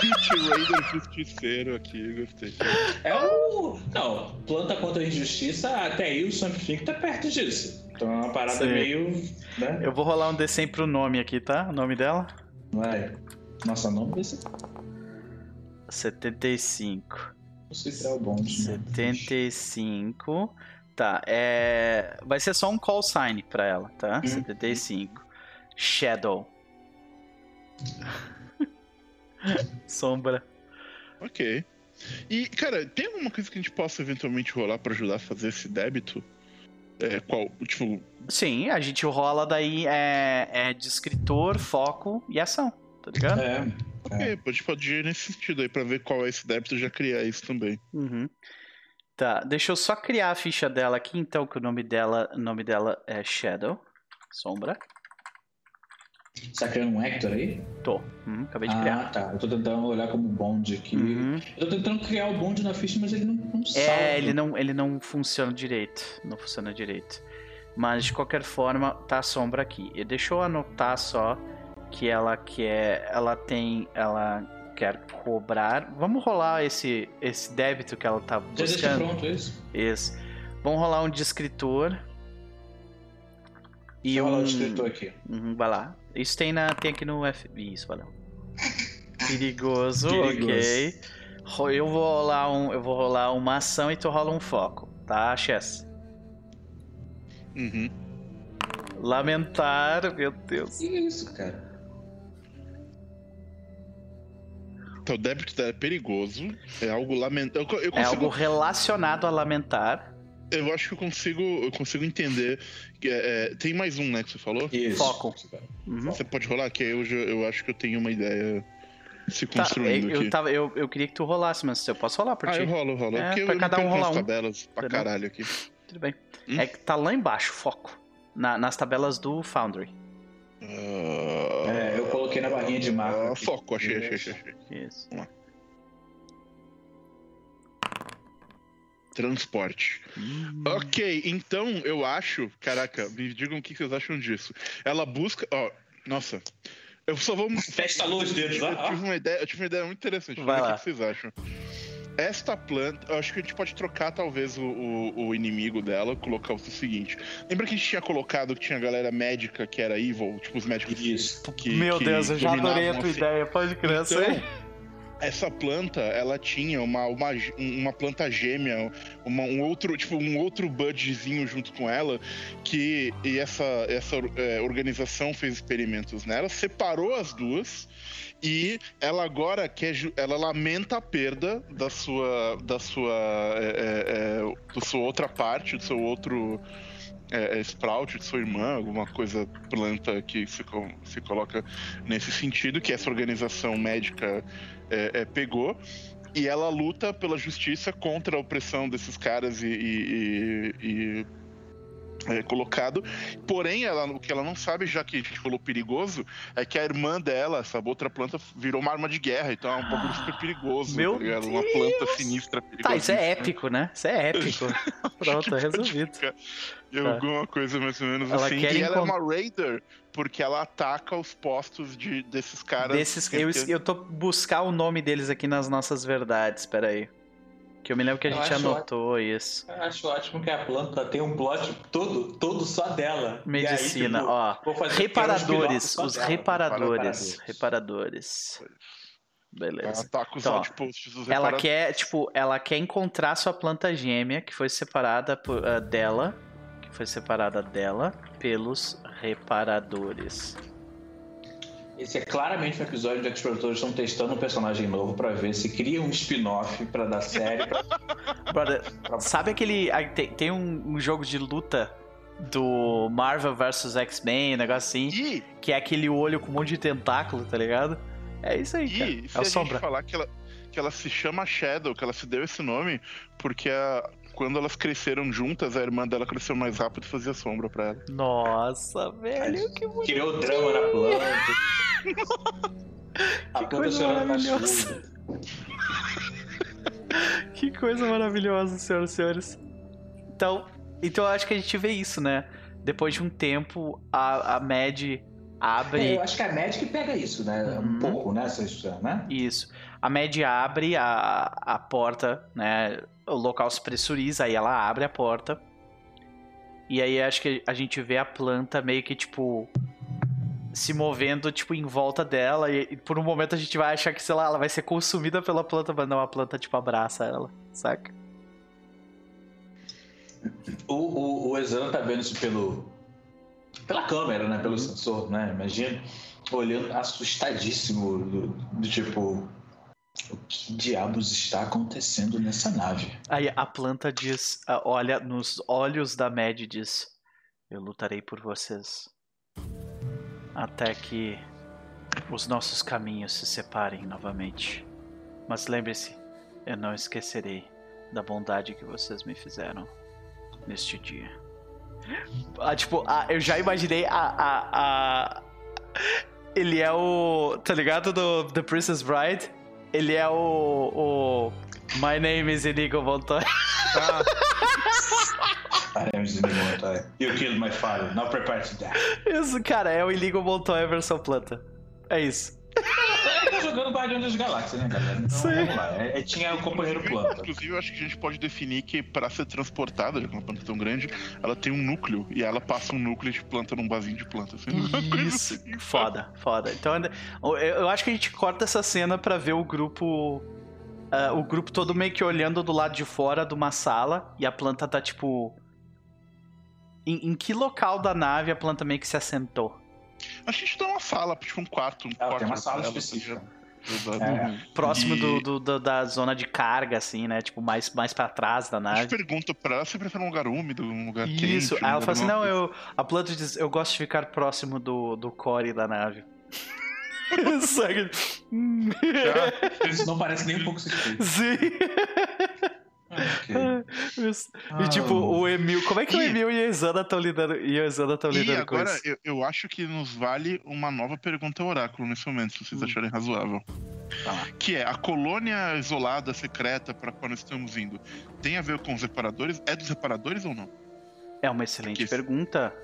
Pit Raider Justiceiro aqui, gostei. É o. Não, planta contra a injustiça, até aí o Swamp Thing tá perto disso. Então é uma parada Sim. meio. Né? Eu vou rolar um D100 pro nome aqui, tá? O nome dela? Vai. Nossa, nome desse. 75. Não sei se é o bom. né? 75. Tá, é. Vai ser só um call sign pra ela, tá? Uhum. 75. Shadow. Sombra. Ok. E, cara, tem alguma coisa que a gente possa eventualmente rolar pra ajudar a fazer esse débito? É, qual, tipo, Sim, a gente rola daí é, é de escritor, foco e ação, tá ligado? É. ok, a gente pode ir nesse sentido aí pra ver qual é esse débito e já criar isso também. Uhum. Tá, deixa eu só criar a ficha dela aqui, então, que o nome dela, o nome dela é Shadow. Sombra. Você tá criando um Hector aí? Tô. Uhum, acabei de criar. Ah, tá. Eu tô tentando olhar como bonde aqui. Uhum. Eu tô tentando criar o bonde na ficha, mas ele não, não salva. É, ele não, ele não funciona direito. Não funciona direito. Mas de qualquer forma, tá a sombra aqui. E deixa eu anotar só que ela quer. Ela tem. Ela quer cobrar. Vamos rolar esse, esse débito que ela tá Já buscando. pronto isso. Isso. Vamos rolar um de escritor. E Vou um. rolar o escritor aqui. Uhum, vai lá. Isso tem, na, tem aqui no F. Isso, valeu. Perigoso, Perigoso. ok. Eu vou rolar um. Eu vou rolar uma ação e tu rola um foco, tá, Chess? Uhum. Lamentar, meu Deus. Que isso, cara? Então, o débito é perigoso, é algo lamentável. Eu, eu É consigo, algo relacionado a lamentar. eu acho que eu consigo, eu consigo entender. Que, é, é, tem mais um, né, que você falou? Isso. Foco. Uhum. Você pode rolar, que aí eu, eu acho que eu tenho uma ideia se Tá, construindo eu, aqui. eu, tava, eu, eu queria que tu rolasse, mas eu posso rolar por Ah, ti. eu rolo, eu rolo. É, porque eu pra não cada um rolar um. tabelas pra Entendeu? caralho aqui. Tudo bem. Hum? É que tá lá embaixo, foco. Na- nas tabelas do Foundry. Ah, É, eu coloquei na barrinha de mapa. ah, aqui. foco, achei, achei, achei. achei. Isso. Transporte. Hum. Ok, então eu acho. Caraca, me digam o que vocês acham disso. Ela busca. Ó, nossa. Eu só vou. Fecha a luz Eu tive, eu lá. tive uma ideia, eu tive uma ideia muito interessante. Vai Vamos ver lá. O que vocês acham? Esta planta, eu acho que a gente pode trocar talvez o, o, o inimigo dela, colocar o seguinte. Lembra que a gente tinha colocado que tinha galera médica que era evil, tipo os médicos Isso. que. Meu que Deus, eu já adorei a tua a fi- ideia. Pode crer. Então, essa planta, ela tinha uma, uma, uma planta gêmea, uma- um outro, tipo, um outro budzinho junto com ela, que e essa, essa é, organização fez experimentos nela, separou as duas e ela agora quer, ela lamenta a perda da sua, da sua, é, é, é, da sua outra parte, do seu outro é, é, sprout de sua irmã, alguma coisa planta que se, se coloca nesse sentido, que essa organização médica é, é, pegou. E ela luta pela justiça contra a opressão desses caras e, e- e- e, é, colocado. Porém, ela, o que ela não sabe, já que a gente falou perigoso, é que a irmã dela, essa outra planta, virou uma arma de guerra. Então é um bagulho super perigoso. Meu tá ligado? Uma planta sinistra, perigosa. Tá, isso é épico, né? Isso é épico. Pronto, é resolvido. E Tá. alguma coisa mais ou menos Ela assim. quer E ela é encont- uma raider, porque ela ataca os postos de, desses caras. Desses, eu, eu tô buscar o nome deles aqui nas nossas verdades, peraí. Que eu me lembro que a Eu gente anotou isso. Eu acho ótimo que a planta tem um plot todo, todo só dela. Medicina, aí, tipo, ó. vou fazer- quero Reparadores, os dela. reparadores. Reparadores. Ela Beleza. ataca os Então, Ela quer, tipo, ela quer encontrar sua planta gêmea, que foi separada por- ah, dela, que foi separada dela pelos reparadores. Esse é claramente um episódio onde os produtores estão testando um personagem novo pra ver se cria um spin-off pra dar série. Pra... Brother, sabe aquele. aí Tem, tem um, um jogo de luta do Marvel vs X-Men, um negócio assim, E, que é aquele olho com um monte de tentáculo, tá ligado? É isso aí, cara. e se É a gente Sombra. falar que ela, que ela se chama Shadow, que ela se deu esse nome, porque a- quando elas cresceram juntas, a irmã dela cresceu mais rápido e fazia sombra pra ela. Nossa, velho, que bonito. Criou drama na planta. A Que planta coisa chorando na maravilhosa. chuva. Que coisa maravilhosa, senhoras e senhores. Então, então eu acho que a gente vê isso, né? Depois de um tempo, a, a Mad É, abre. eu acho que a Magic pega isso, né? Um pouco, né? Essa história, né? Isso. A Mad abre a, a porta, né? O local se pressuriza, aí ela abre a porta. E aí acho que a gente vê a planta meio que, tipo. Se movendo, tipo, em volta dela. E, e por um momento a gente vai achar que, sei lá, ela vai ser consumida pela planta, mas não, a planta, tipo, abraça ela, saca? O, o, o Exano tá vendo isso pelo. pela câmera, né? Uhum. Pelo sensor, né? Imagina. Olhando assustadíssimo, do, do tipo. O que diabos está acontecendo nessa nave? Aí a planta diz, olha nos olhos da Mad diz: Eu lutarei por vocês até que os nossos caminhos se separem novamente. Mas lembre-se, eu não esquecerei da bondade que vocês me fizeram neste dia. Ah, tipo, ah, eu já imaginei a, a, a. Ele é o. Tá ligado? Do The Princess Bride? Ele é o. o My name is Inigo Montoya. Paremos de montar. You killed my father. Now prepare to die. Isso, cara, é o Inigo Montoya versão planta. É isso. Tá jogando Guardiões das Galáxias, né, galera? Então Sim. vamos lá. É, é, tinha o companheiro planta. Inclusive, eu acho que a gente pode definir que para ser transportada, já que uma planta é tão grande, ela tem um núcleo e ela passa um núcleo de planta num vasinho de planta. Assim, Isso. assim. Foda, foda. Então, eu, acho que a gente corta essa cena pra ver o grupo. ah, o grupo todo meio que olhando do lado de fora de uma sala e a planta tá tipo. Em, em que local da nave a planta meio que se assentou? A gente dá uma sala, tipo um quarto. Um Ela quarto tem uma sala específica. É. Próximo E- do, do- do- da zona de carga, assim, né? Tipo, mais, mais pra trás da A nave. gente pergunta pra ela se prefere um lugar úmido, um lugar quente. Isso, um aí ela fala assim, não, eu. A planta diz, eu gosto de ficar próximo do, do core da nave. Hum. Isso não parece nem um pouco suspeito. Sim. Ok. Isso. E tipo, o Emil. Como é que o E- Emil e a Exana estão lidando, e a Exana estão lidando com agora, isso? eu, eu acho que nos vale uma nova pergunta ao oráculo nesse momento, se vocês Hum. acharem razoável. Tá. Que é, a colônia isolada, secreta, para qual nós estamos indo, tem a ver com os reparadores? É dos reparadores ou não? É uma excelente Porque- pergunta.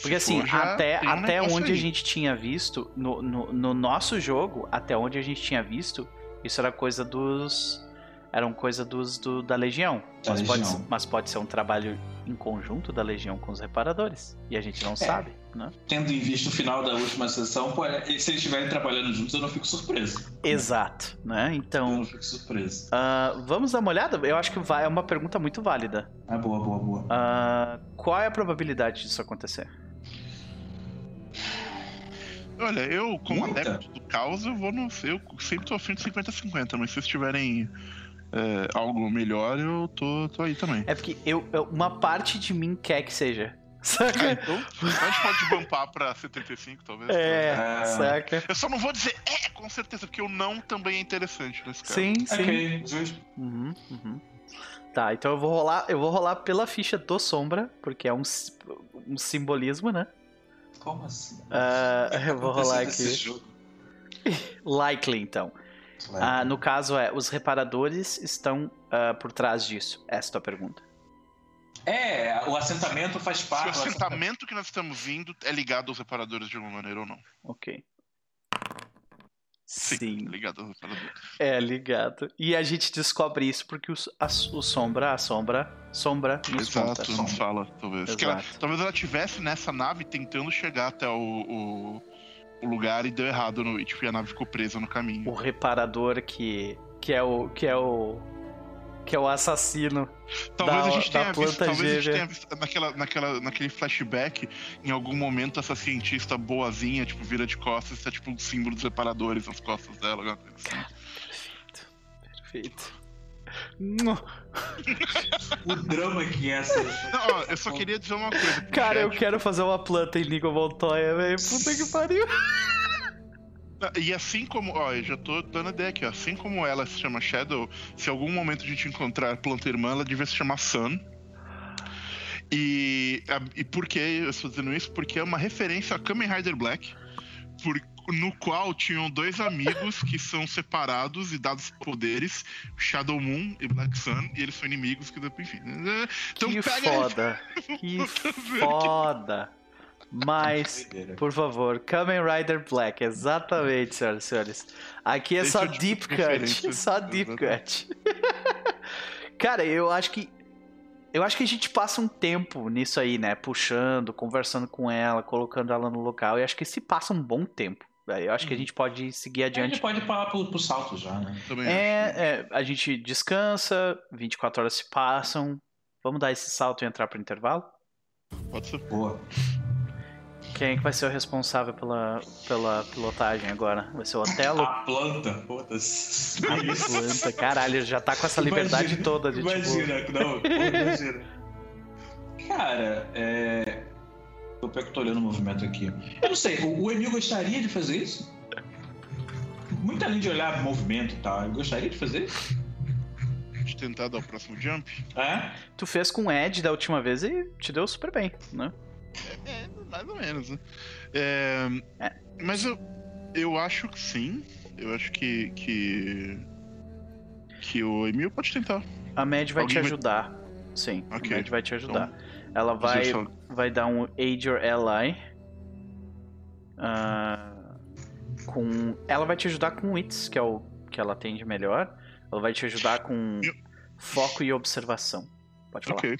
Porque assim, até, um até negócio onde a aí. gente tinha visto, no, no, no nosso jogo, até onde a gente tinha visto, isso era coisa dos. Eram coisa dos do, da Legião. Da mas, Pode, Legião. ser- mas pode ser um trabalho em conjunto da Legião com os reparadores. E a gente não sabe, né? Tendo em vista o final da última sessão, pô, se eles estiverem trabalhando juntos, eu não fico surpreso. Exato, né? Eu Então. não fico surpreso. ah, vamos dar uma olhada? Eu acho que vai, é uma pergunta muito válida. É boa, boa, boa. Ah, qual é a probabilidade disso acontecer? Olha, eu, como Muita. adepto do caos, eu vou no. Eu sempre tô afim de 50-50, mas se vocês tiverem é, algo melhor, eu tô, tô aí também. É porque eu, eu- uma parte de mim quer que seja. Saca? então, a gente pode bumpar pra 75, talvez. É, É. saca? Eu só não vou dizer é, com certeza, porque o não também é interessante nesse caso. Sim, sim. Ok, justo. Uhum, uhum. Tá, então eu vou rolar, eu vou rolar pela ficha do Sombra, porque é um, um simbolismo, né? Como assim? Ah, eu vou rolar aqui. jogo. Likely, então. Ah, no caso é, os reparadores estão ah, por trás disso? Essa é a tua pergunta. É, o assentamento faz Se o parte. assentamento que nós estamos indo é ligado aos reparadores de alguma maneira ou não. Ok. Sim, Sim, ligado aos reparadores. é ligado. E a gente descobre isso porque o, a, o Sombra, a Sombra, Sombra nos conta. Exato, nos fala, talvez. Ela- Exato. talvez ela estivesse nessa nave tentando chegar até o, o- o lugar e deu errado no, e, tipo, e a nave ficou presa no caminho. O reparador que, que é o que é o que é o assassino. Talvez Da- a gente tenha visto, talvez a gente tenha visto naquela, naquela, naquele flashback, em algum momento, essa cientista boazinha, tipo, vira de costas, tá tipo um símbolo dos reparadores nas costas dela. alguma coisa assim. Perfeito. Mua. O drama que é essa. Não, ó, eu só queria dizer uma coisa. Cara, eu quero fazer uma planta em Nico Montoya, velho. Puta que pariu. E assim como, ó, eu já tô dando ideia aqui, ó. Assim como ela se chama Shadow, se em algum momento a gente encontrar planta irmã, ela devia se chamar Sun. E, a- e por que eu estou dizendo isso? Porque é uma referência a Kamen Rider Black, por- no qual tinham dois amigos que são separados e dados poderes, Shadow Moon e Black Sun, e eles são inimigos que enfim. Então que pega foda. Que foda. Mas, por favor, Kamen Rider Black, exatamente, senhoras e senhores. Aqui é Esse só é tipo deep de cut, só deep cut. Cara, eu acho que eu acho que a gente passa um tempo nisso aí, né, puxando, conversando com ela, colocando ela no local, e acho que se passa um bom tempo. Eu acho que a gente pode seguir A adiante. gente pode ir pra, pro, pro salto já, né? Também. É, é, a gente descansa, 24 horas se passam. Vamos dar esse salto e entrar pro intervalo? Pode ser. Boa. Quem é que vai ser o responsável pela, pela pilotagem agora? Vai ser o Otelo? A planta, foda-se. A planta, caralho, já tá com essa liberdade Imagina- toda de tipo. Imagina, não, porra, imagina. Cara, é. Eu pego que tô olhando o movimento aqui. Eu não sei, o, o Emil gostaria de fazer isso? Muito além de olhar movimento e tal, eu gostaria de fazer isso? De tentar dar o próximo jump. É? Tu fez com o Ed da última vez e te deu super bem, né? É, mais ou menos, né? É, É. Mas eu, eu acho que sim. Eu acho que. que. que o Emil pode tentar. A Mad vai te Alguém vai- ajudar. Sim, Ok, a Mad vai te ajudar. então, Ela vai, vai dar um Aid Your Ally. Ah, com, ela vai te ajudar com Wits, que é o que ela tem de melhor. Ela vai te ajudar com Eu- foco e observação. Pode falar. Ok.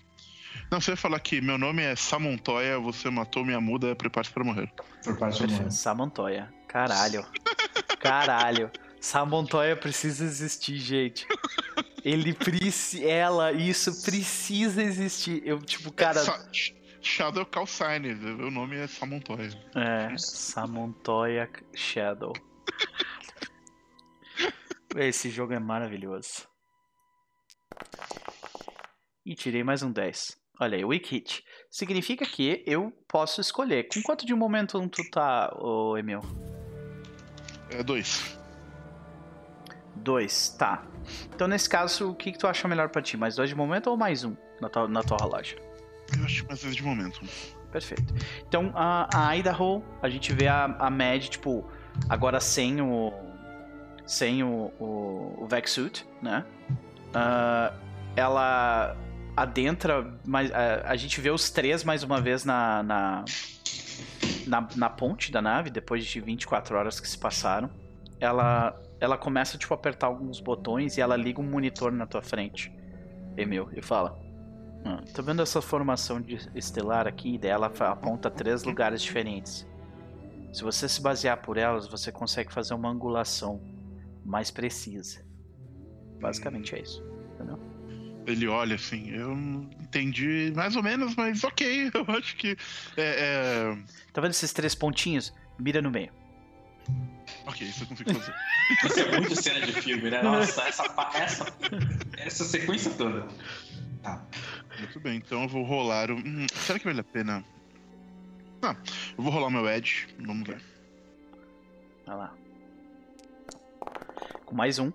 Não, você vai falar que meu nome é Samontoya, você matou minha muda, prepare-se pra morrer. Do Perfeito. mundo. Samontoya. Caralho. Caralho. Samontoya precisa existir, gente. Ele precisa. Ela, isso precisa existir. Eu, tipo, cara. Shadow Calcine, o nome é Samontoya. É, Samontoya Shadow. Esse jogo é maravilhoso. E tirei mais um 10. Olha aí, Weak Hit. Significa que eu posso escolher. Com quanto de momento tu tá, ô Emil? É dois. Dois, tá. Então nesse caso, o que, que tu acha melhor pra ti? Mais dois de momento ou mais um na tua, na tua relógio? Eu acho mais vezes de momento. Perfeito. Então a, a Idaho, a gente vê a, a Mad, tipo, agora sem o. sem o, o, o Vexsuit, né? Ah, ela adentra, mas a, a gente vê os três mais uma vez na, na, na, na ponte da nave, depois de 24 horas que se passaram. Ela, ela começa, tipo, a apertar alguns botões e ela liga um monitor na tua frente, Emil, e fala: ah, Tá vendo essa formação de estelar aqui? Daí ela aponta três lugares diferentes. Se você se basear por elas, você consegue fazer uma angulação mais precisa. Basicamente é isso. Ele olha assim, eu entendi mais ou menos, mas ok, eu acho que. É, é... Tá vendo esses três pontinhos? Mira no meio. Ok, isso eu consigo fazer. Isso é muito cena de filme, né? Nossa, essa, essa, essa sequência toda. Tá. Muito bem, então eu vou rolar o. Hum, será que vale a pena? Ah, eu vou rolar o meu Edge, vamos ver. Vai lá. Com mais um.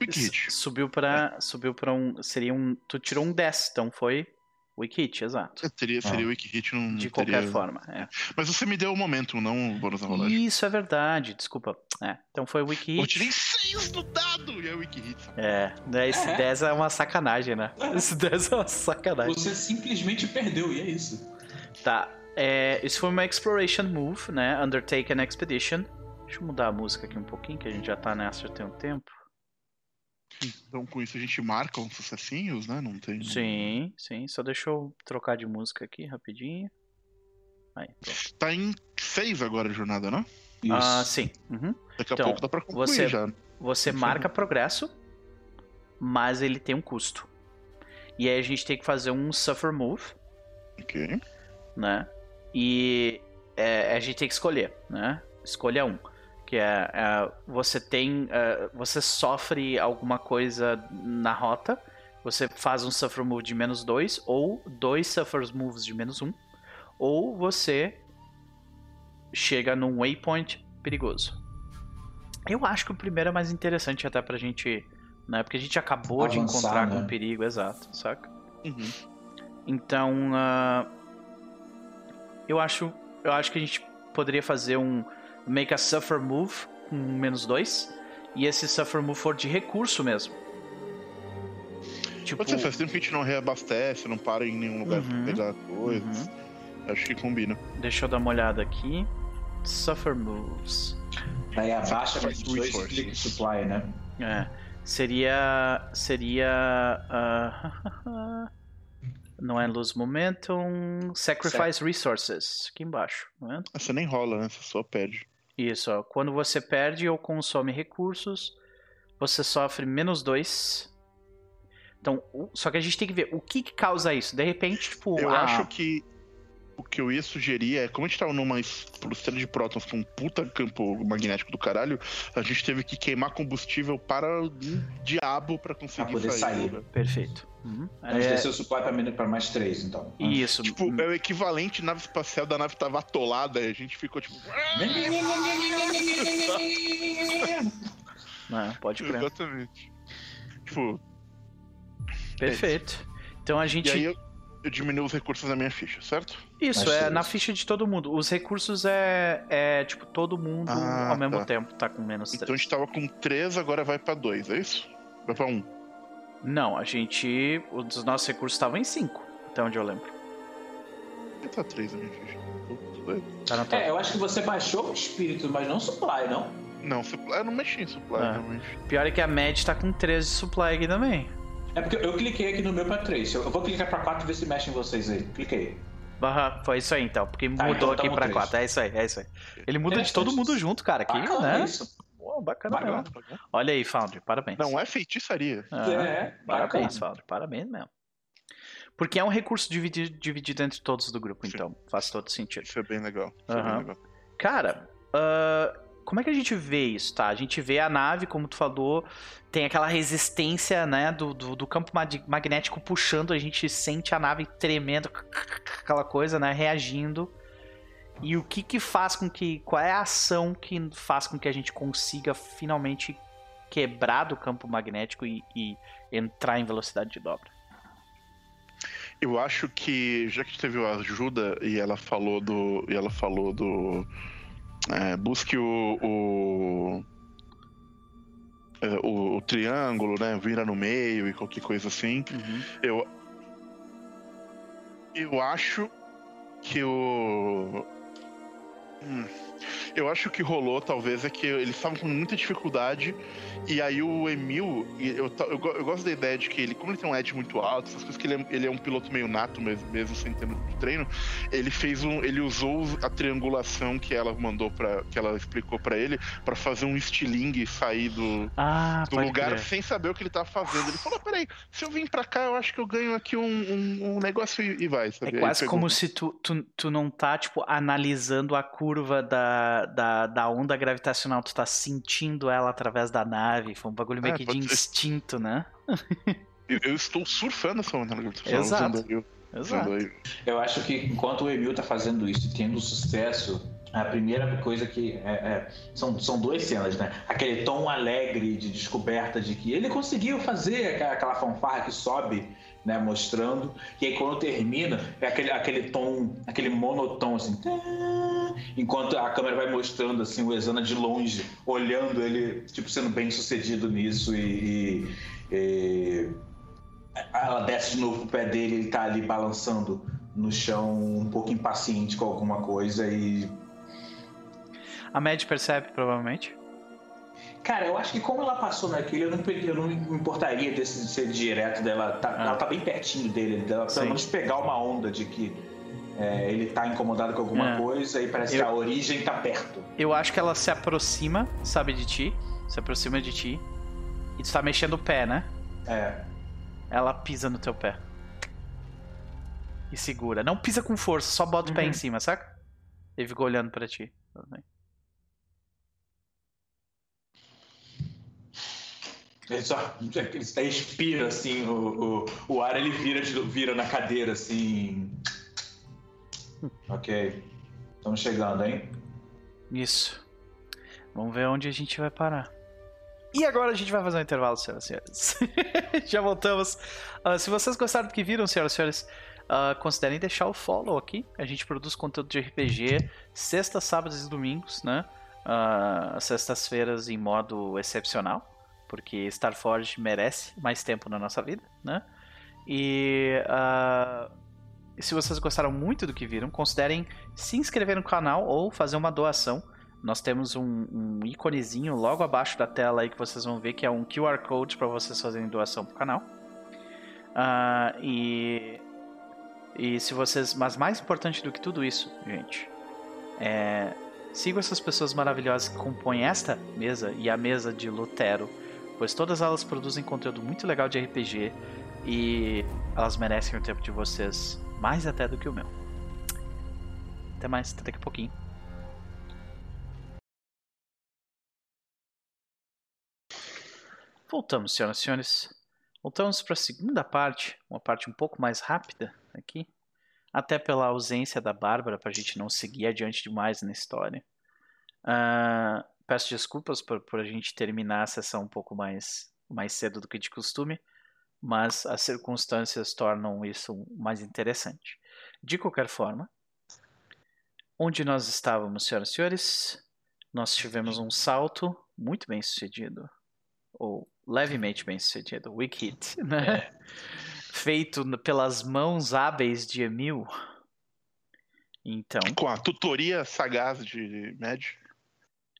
Hit. Subiu pra, subiu pra um. Seria um. Tu tirou um 10, então foi. Weak hit, exato. É, Teria, seria o Wiki Hit, não De teria... qualquer forma. É. Mas você me deu o momento, não o bônus na rolagem. Isso é verdade, desculpa. É, então foi Weak Eu hit. tirei 6 no dado e é o Wiki Hit. É, né, esse É. 10 é uma sacanagem, né? Esse 10 é uma sacanagem. Você simplesmente perdeu, e é isso. Tá, é, isso foi uma Exploration Move, né? Undertake an Expedition. Deixa eu mudar a música aqui um pouquinho, que a gente já tá nessa já tem um tempo. Então com isso a gente marca uns sucessinhos, né? Não tem. Sim, sim. Só deixa eu trocar de música aqui rapidinho. Aí, pronto. Tá em 6 agora a jornada, né? Isso. Ah, sim. Uhum. Daqui a Então, pouco dá pra concluir você- já. Você marca progresso mas ele tem um custo. E aí a gente tem que fazer um Suffer Move, Ok. né? E é, a gente tem que escolher, né? Escolha um. Que é, é, você tem. é, você sofre alguma coisa na rota. Você faz um Suffer Move de menos 2, ou dois Suffer Moves de menos 1. Um, ou você chega num waypoint perigoso. Eu acho que o primeiro é mais interessante até pra gente. Né? Porque a gente acabou de Avançar, encontrar né? com perigo, exato, saca? Uhum. Então, ah, eu acho, eu acho que a gente poderia fazer um make a suffer move com menos dois e esse suffer move for de recurso mesmo. Tipo, Pode ser, faz tempo que a gente não reabastece, não para em nenhum lugar Uhum. pra pegar coisas. Acho que combina. deixa eu dar uma olhada aqui. Suffer moves. Aí abaixa mais dois click supply, né? É, seria seria ah, não é lose momentum, sacrifice resources aqui embaixo, tá vendo? Você nem rola, né? Você só perde. Isso, ó. Quando você perde ou consome recursos, você sofre menos dois. Então, só que a gente tem que ver o que, que causa isso. De repente, tipo, Eu ah, acho que o que eu ia sugerir é, como a gente tava numa estrela de prótons com um puta campo magnético do caralho, a gente teve que queimar combustível para um diabo pra conseguir Pra poder sair. né? perfeito. Uhum. A gente É, desceu o supply pra, pra mais três, então. isso. Tipo, é o equivalente nave espacial da nave tava atolada e a gente ficou tipo. É, pode crer. Exatamente. Tipo, Perfeito. Então a gente. Eu, diminuo os recursos da minha ficha, certo? Isso, Mais é três. na ficha de todo mundo. Os recursos é, é tipo, todo mundo Ah, ao mesmo tá. tempo tá com menos Então a 3. gente tava com 3, agora vai pra 2, é isso? Vai pra 1. Um. Não, a gente. Os nossos recursos estavam em 5, até onde eu lembro. Por que tá 3 na minha ficha? Tá É, eu acho que você baixou o espírito, mas não o supply, não? Não, supply, eu não mexi em supply, Ah. realmente. Pior é que a Mad tá com 13 de supply aqui também. É porque eu cliquei aqui no meu pra três. Eu eu vou clicar pra quatro e ver se mexe em vocês aí. Cliquei. Barra, foi isso aí então, porque Tá, mudou então aqui pra três. 4. É isso aí, é isso aí. Ele muda de todo Interessante mundo junto, cara. Aqui, Bacana né? isso. Pô, bacana. Bacana. mesmo. Olha aí, Foundry, parabéns. Não é feitiçaria. Ah, É, Parabéns, bacana. Foundry, parabéns mesmo. Porque é um recurso dividido, dividido entre todos do grupo, Sim. então faz todo sentido. Isso é bem legal. Isso é Aham. bem legal. Cara, ah, como é que a gente vê isso, tá? A gente vê a nave, como tu falou, tem aquela resistência, né, do, do, do campo mag- magnético puxando, a gente sente a nave tremendo, aquela coisa, né, reagindo. E o que que faz com que, qual é a ação que faz com que a gente consiga finalmente quebrar do campo magnético e, e entrar em velocidade de dobra? Eu acho que, já que teve a ajuda e ela falou do. E ela falou do. É, busque o. o é, o, o triângulo, né? Vira no meio e qualquer coisa assim. Eu. Eu acho que o. Hum, Eu acho que rolou, talvez, é que eles estavam com muita dificuldade. E aí o Emil, eu, eu, eu gosto da ideia de que ele, como ele tem um edge muito alto, essas coisas que ele é, ele é um piloto meio nato mesmo, mesmo sem ter muito treino, ele fez um. Ele usou a triangulação que ela mandou para que ela explicou pra ele, pra fazer um estilingue sair do, Ah, do lugar crer. sem saber o que ele tava fazendo. Ele falou: peraí, se eu vim pra cá, eu acho que eu ganho aqui um, um, um negócio e, e vai, É sabe? Aí quase pegou- como se tu, tu, tu não tá, tipo, analisando a curva da, da, da onda gravitacional, tu tá sentindo ela através da nave. Foi um bagulho meio É, que de ser. instinto, né? Eu, estou surfando essa onda gravitacional. Exato. Exato. Eu acho que enquanto o Emil tá fazendo isso e tendo sucesso, a primeira coisa que. é- é- são, são duas cenas, né? Aquele tom alegre de descoberta de que ele conseguiu fazer aquela, aquela fanfarra que sobe, né? Mostrando. E aí quando termina, é aquele, aquele tom, aquele monotom assim. Enquanto a câmera vai mostrando assim o Exana de longe, olhando ele, tipo, sendo bem sucedido nisso e- e- e ela desce de novo pro pé dele, ele tá ali balançando no chão, um pouco impaciente com alguma coisa e. A Mad percebe, provavelmente. Cara, eu acho que como ela passou naquele, eu não, eu não me importaria desse ser direto dela. Tá, Ah. Ela tá bem pertinho dele, dela Sim. pelo menos pegar uma onda de que é, ele tá incomodado com alguma É. coisa e parece Eu- que a origem tá perto. Eu acho que ela se aproxima, sabe, de ti. Se aproxima de ti. E tu tá mexendo o pé, né? É. Ela pisa no teu pé. E segura. Não pisa com força, só bota o pé Uhum. em cima, saca? Ele ficou olhando pra ti. Tudo bem. Ele só ele só respira assim, o, o, o ar ele vira, vira na cadeira assim. Ok. Estamos chegando, hein? Isso. Vamos ver onde a gente vai parar. E agora a gente vai fazer um intervalo, senhoras e senhores. Já voltamos. Ah, se vocês gostaram do que viram, senhoras e senhores, ah, considerem deixar o follow aqui. A gente produz conteúdo de RPG sextas, sábados e domingos, né? Ah, sextas-feiras em modo excepcional, porque Starforge merece mais tempo na nossa vida, né? E ah, se vocês gostaram muito do que viram, considerem se inscrever no canal ou fazer uma doação. Nós temos um, um íconezinho logo abaixo da tela aí que vocês vão ver que é um QR Code para vocês fazerem doação pro canal. Ah, e e se vocês, mas mais importante do que tudo isso, gente, é essas pessoas maravilhosas que compõem esta mesa e a mesa de Lutero, pois todas elas produzem conteúdo muito legal de RPG e elas merecem o tempo de vocês mais até do que o meu. Até mais, até daqui a pouquinho. Voltamos, senhoras e senhores. Voltamos para a segunda parte, uma parte um pouco mais rápida aqui. Até pela ausência da Bárbara, para a gente não seguir adiante demais na história. Ah, peço desculpas por, por a gente terminar a sessão um pouco mais, mais cedo do que de costume, mas as circunstâncias tornam isso mais interessante. De qualquer forma, onde nós estávamos, senhoras e senhores, nós tivemos um salto muito bem sucedido, ou levemente bem sucedido, weak hit, né? Feito n- pelas mãos hábeis de Emil. Então, Com a tutoria sagaz de Mad.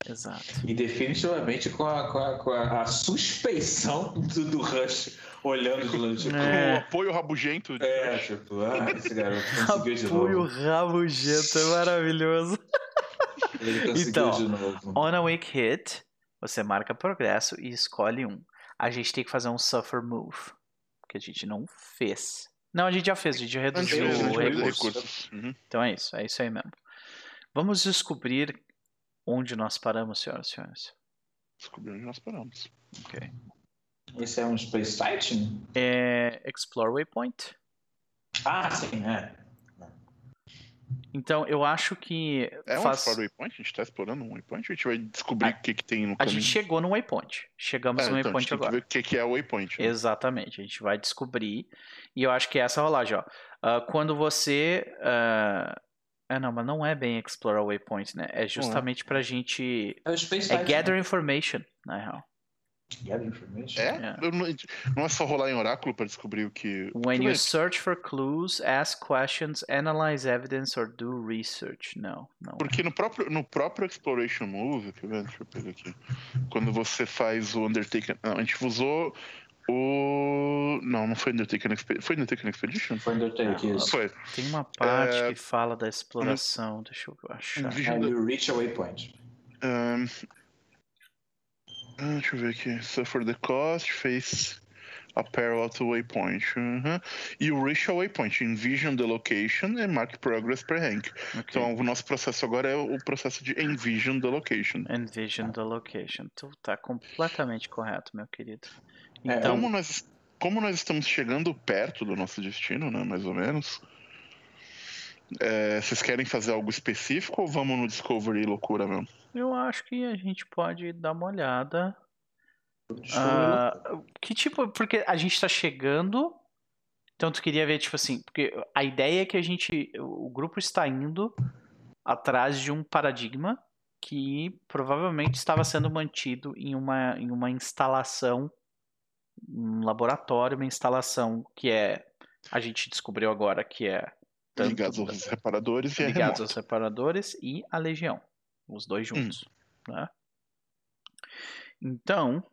Exato. E definitivamente com a, com a, com a, a suspeição do, do Rush olhando de longe. Tipo, Com o É. apoio rabugento de É, tipo, ah, esse garoto conseguiu de Apoio novo. rabugento, é maravilhoso. Ele conseguiu Então, de novo. On a weak hit, você marca progresso e escolhe um. A gente tem que fazer um suffer move, que a gente não fez. Não, a gente já fez, a gente reduziu o recurso. recursos. Uhum. Então é isso, é isso aí mesmo. Vamos descobrir onde nós paramos, senhoras e senhores. Descobri onde nós paramos. Ok. Esse é um Space Sighting? É Explore Waypoint. Ah, sim, é. Então eu acho que É um faz... Explore Waypoint? A gente tá explorando um Waypoint? A gente vai descobrir o que, que tem no a caminho? gente chegou no Waypoint. Chegamos É, no então, a Waypoint gente tem que agora. ver o que, que é o Waypoint. né? Exatamente, a gente vai descobrir. E eu acho que é essa rolagem, ó. Ah, quando você. ah, É, não, mas não é bem explorar o waypoint, né? É justamente pra gente. É o Space É Sighting. gather information, na real. Gather information? É? É. Não, não é só rolar em oráculo pra descobrir o que. When eu you ver. search for clues, ask questions, analyze evidence or do research. Não, não. Porque no próprio, no próprio Exploration Move, deixa eu pegar aqui. Quando você faz o Undertaken. Não, a gente usou o. Não, não foi Undertaken Expedition. Foi Undertaken Expedition? Foi Undertake, Não, isso. Foi. Tem uma parte É, que fala da exploração. Deixa eu achar. Vision And you reach a waypoint. Um, ah, deixa eu ver aqui. Suffer the cost, face a parallel to waypoint. Uhum. E o reach a waypoint. Envision the location and mark progress per rank. Ok. Então o nosso processo agora é o processo de envision the location. Envision the location. Tu tá completamente correto, meu querido. É, Então, Como nós, como nós estamos chegando perto do nosso destino, né? Mais ou menos. é, vocês querem fazer algo específico ou vamos no Discovery loucura mesmo? eu acho que a gente pode dar uma olhada. Ah, que tipo, porque a gente tá chegando, então tu queria ver, tipo assim, porque a ideia é que a gente, o grupo está indo atrás de um paradigma que provavelmente estava sendo mantido em uma, em uma instalação, um laboratório, uma instalação que é, a gente descobriu agora que é tanto Ligados aos reparadores e é ligados aos separadores e a Legião, os dois juntos, né? Então,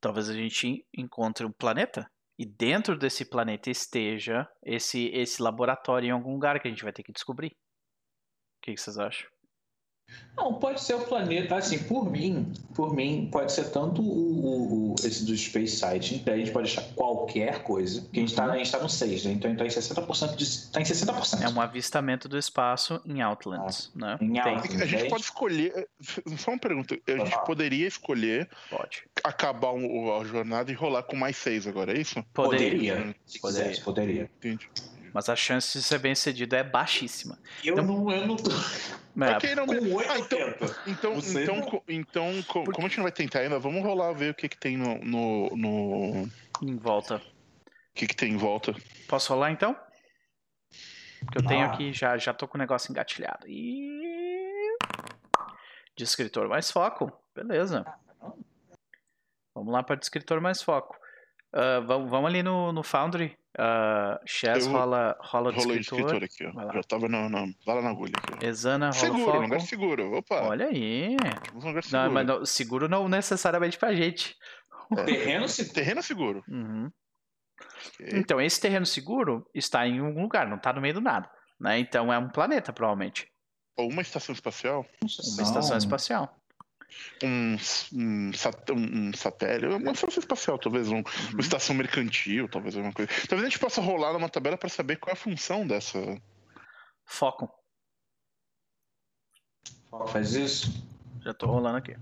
talvez a gente encontre um planeta e dentro desse planeta esteja esse esse laboratório em algum lugar que a gente vai ter que descobrir. O que, que vocês acham? Não, pode ser o planeta, assim, por mim, por mim, pode ser tanto o, o, o esse do Space Site, daí a gente pode deixar qualquer coisa, porque a gente tá, gente tá no 6, né? Então a gente tá em 60% de. tá em 60%. É um avistamento do espaço em Outlands, né? Em Outlands. A gente Dez. pode escolher. Só uma pergunta. A gente Ah. poderia escolher Pode. acabar o- a jornada e rolar com mais seis agora, é isso? Poderia. Poderia. Se Poderia. quisesse, poderia. Entendi. Mas a chance de ser bem cedido é baixíssima. Eu Então- não, eu não tô. É, Ok, não, oito Ah, então, então, Você então, não. então co- como a gente não vai tentar ainda, vamos rolar ver o que, que tem no. no, no- O em volta. que, que tem em volta. Posso rolar então? Porque eu tenho Ah. aqui, já, já tô com o negócio engatilhado. E. Descritor mais foco. Beleza. Vamos lá para descritor mais foco. Ah, vamos, vamos ali no, no Foundry. Uh, Chess Eu rola, rola de descritor. escritor aqui, ó. Já tava na, na, lá na agulha aqui. ó. Exana rola Seguro, foco. lugar seguro. Opa, Olha aí. um lugar Não, seguro. mas não- seguro não necessariamente pra gente. É. Terreno se. Terreno seguro. Uhum. Ok. Então, esse terreno seguro está em algum lugar, não está no meio do nada. Né? Então é um planeta, provavelmente. Ou uma estação espacial. Uma estação espacial. Um, um, sat- um- um satélite. Uma estação espacial, talvez. Um, Uhum. uma estação mercantil, talvez alguma coisa. Talvez a gente possa rolar numa tabela para saber qual é a função dessa. Foco. Foco faz isso? Já tô rolando aqui.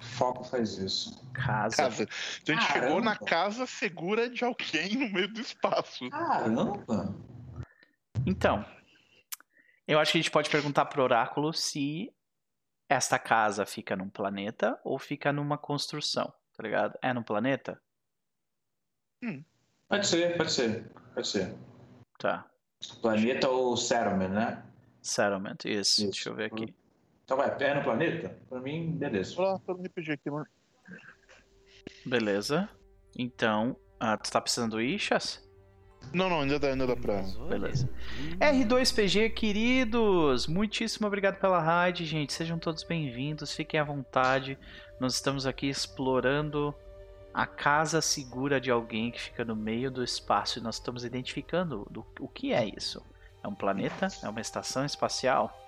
Foco faz isso. Casa. casa. Então a gente chegou na Caramba. casa segura de alguém no meio do espaço. Caramba! Então, eu acho que a gente pode perguntar pro oráculo se esta casa fica num planeta ou fica numa construção, tá ligado? É num planeta? Pode ser, pode ser. Pode ser. Tá. Planeta ou settlement, né? Settlement, isso. Isso. Deixa eu ver aqui. Então vai, é no planeta? Pra mim, beleza. Vou lá, vou repetir aqui, mano. Beleza. Então, ah, tu tá precisando ir, Chas? Não, não, ainda dá, ainda dá pra. Beleza. R2PG, queridos! Muitíssimo obrigado pela raid, gente. Sejam todos bem-vindos, fiquem à vontade. Nós estamos aqui explorando a casa segura de alguém que fica no meio do espaço e nós estamos identificando do- o que é isso. É um planeta? É uma estação espacial?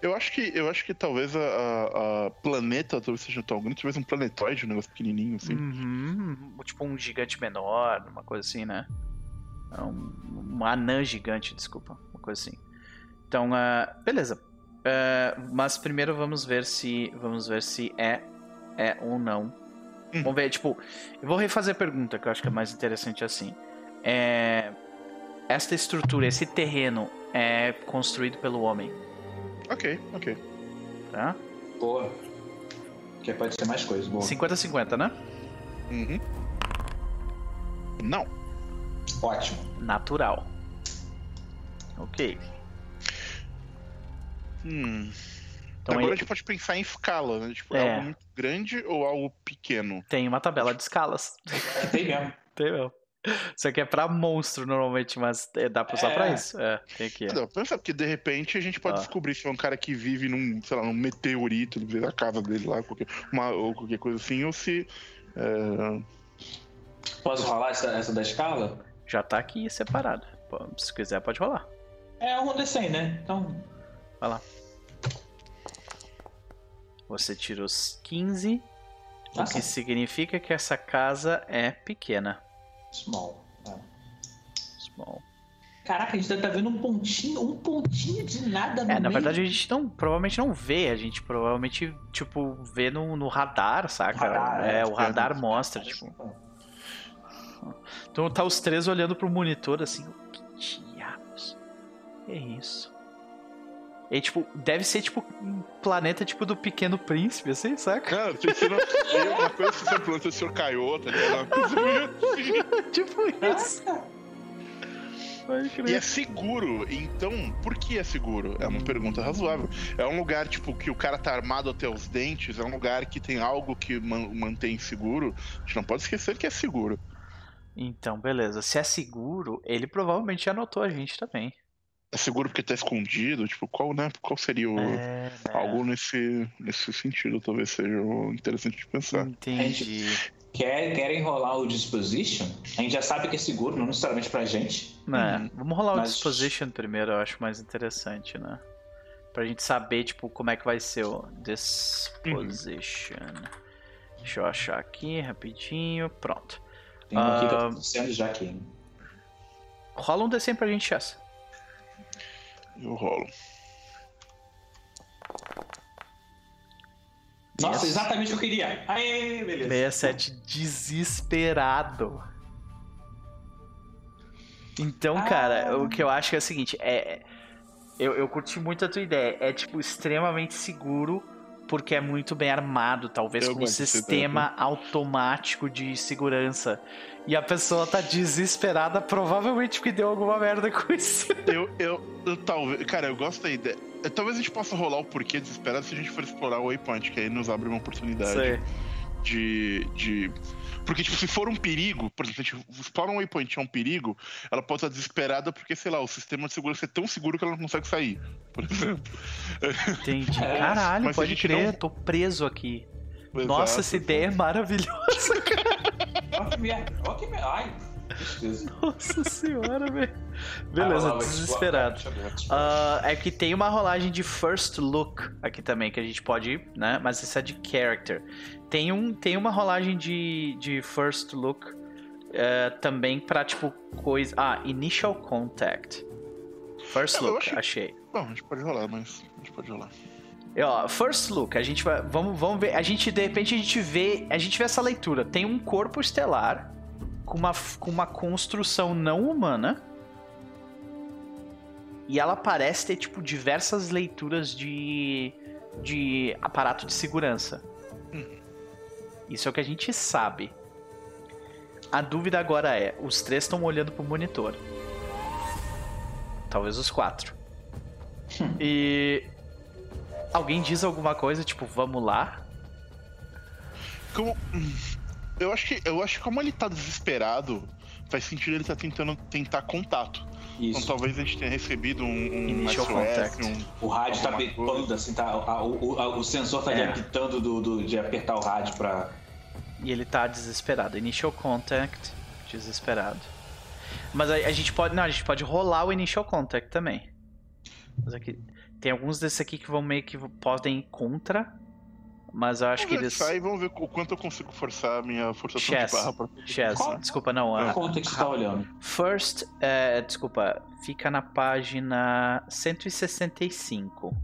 Eu acho que, eu acho que talvez a, a- a planeta talvez seja tão grande, talvez um planetoide, um negócio pequenininho assim. Uhum. Tipo um gigante menor, uma coisa assim, né? É Um, um anã gigante, desculpa. Uma coisa assim. Então, ah, beleza. Ah, mas primeiro vamos ver se. Vamos ver se é. É ou não. Hum. Vamos ver, tipo. Eu vou refazer a pergunta, que eu acho que é mais interessante assim. É, esta estrutura, esse terreno é construído pelo homem, Ok, ok. tá? Boa. Que pode ser mais coisa. Boa. 50-50, né? Uhum. Não. Ótimo. Natural. Ok. Hum. Então Agora aí a gente pode pensar em escala, né? Tipo, É. algo muito grande ou algo pequeno? tem uma tabela de escalas. Tem mesmo. Tem mesmo. Isso aqui é pra monstro normalmente, mas é, dá pra usar É. pra isso? É, tem aqui. Não, pensa, porque de repente a gente pode Ah. descobrir se é um cara que vive num, sei lá, num meteorito, na casa dele lá, qualquer, uma, ou qualquer coisa assim, ou se. é, Posso rolar essa, essa da escala? Já tá aqui separado. Pô, Se quiser, pode rolar. É um D100, né? Então. Você tira os 15, o Nossa. que significa que essa casa é pequena. Small. É. Small. Caraca, a gente tá vendo um pontinho, um pontinho de nada no É, na meio. verdade a gente não, provavelmente não vê, a gente provavelmente, tipo, vê no, no radar, saca? Radar, é, é, o tipo, radar mostra, tipo. Então tá os três olhando pro monitor assim, o que diabos? Que é isso? E tipo, deve ser tipo um planeta tipo do Pequeno Príncipe, assim, saca? Cara, tem que ser uma, coisa que você se o senhor coisa meio assim. tipo isso. E é seguro, então, por que é seguro? É uma pergunta razoável. É um lugar, tipo, que o cara tá armado até os dentes, é um lugar que tem algo que man- mantém seguro. A gente não pode esquecer que é seguro. Então, beleza. Se é seguro, ele provavelmente já notou a gente também. É seguro porque tá escondido, tipo, qual, né? Qual seria o. É, né? Algo nesse, nesse sentido, talvez seja o interessante de pensar. Entendi. Quer, querem rolar o Disposition? A gente já sabe que é seguro, não necessariamente pra gente. É, Uhum. Vamos rolar o Mas- Disposition primeiro, eu acho mais interessante, né? Pra gente saber, tipo, como é que vai ser o disposition. Deixa eu achar aqui rapidinho. Pronto. Tem um aqui que eu Ah. tô descendo já aqui. Rola um D100 pra gente, Chess. Eu rolo. Nossa, Yes. exatamente o que eu queria. Aê, beleza. 67 desesperado. Então, Ah. cara, o que eu acho que é o seguinte, é. Eu, eu curti muito a tua ideia. É, tipo, extremamente seguro, porque é muito bem armado, talvez Eu com um sistema automático de segurança. E a pessoa tá desesperada, provavelmente porque deu alguma merda com isso. Eu, eu, eu talvez. Cara, eu gosto da ideia. Talvez a gente possa rolar o porquê desesperado se a gente for explorar o Waypoint, que aí nos abre uma oportunidade Sei. de. de. Porque, tipo, se for um perigo, por exemplo, se a gente explora um Waypoint é um perigo, ela pode estar desesperada porque, sei lá, o sistema de segurança é tão seguro que ela não consegue sair, por exemplo. Entendi. É, Caralho, mas pode crer, não- tô preso aqui. Nossa, Exato. essa ideia é maravilhosa. Olha que merda. Olha que merda. Nossa senhora, velho. Ah, Beleza, lá, vai- desesperado. Ah, é que tem uma rolagem de first look aqui também, que a gente pode, né? Mas isso é de character. Tem, um, tem uma rolagem de, de first look eh, também pra, tipo, coisa. Ah, initial contact. First Eu look, acho- achei. Bom, a gente pode rolar, mas. A gente pode rolar. E, ó, first look, a gente vai. Vamos, vamos ver. A gente, de repente, a gente vê. A gente vê essa leitura. Tem um corpo estelar com uma, com uma construção não humana. E ela parece ter, tipo, diversas leituras de. de aparato de segurança. Isso é o que a gente sabe. A dúvida agora é: os três estão olhando pro monitor. Talvez os quatro. E. Alguém diz alguma coisa, tipo, vamos lá? Como. hum, Eu acho que. Eu acho que como ele tá desesperado, faz sentido ele tá tentando tentar contato. Então Isso. talvez a gente tenha recebido um, um Initial SOS, contact. um. O rádio tá bipando, assim, tá, a- o, o- o sensor tá É. apitando do, do- de apertar o rádio pra. E ele tá desesperado. Initial contact, desesperado. Mas a, a gente pode. Não, a gente pode rolar o initial contact também. Mas aqui. Tem alguns desses aqui que vão meio que podem ir contra. Mas eu acho que eles. ver, sai, vamos ver o quanto eu consigo forçar a minha forçação Chess. de barra pra. Chess, Qual- desculpa, não. a- Quanto é que você tá olhando? First, é, desculpa, fica na página 165.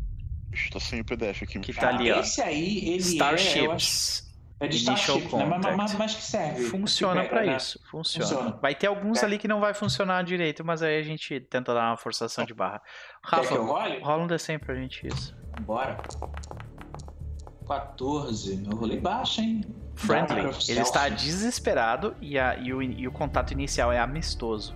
Ixi, tá sem o PDF aqui. Que tá ali, ó. Esse aí, ele é. Starships. é de Initial Starship, né? Mas, mas, mas que serve. Funciona Que pra pega, né? isso, funciona. Funciona. Vai ter alguns É. ali que não vai funcionar direito, mas aí a gente tenta dar uma forçação de barra. Que Rafa, rola um D100 pra gente isso. Bora. 14. Eu rolei baixo, hein? Friendly. Ele está desesperado e, a- e o, e o contato inicial é amistoso.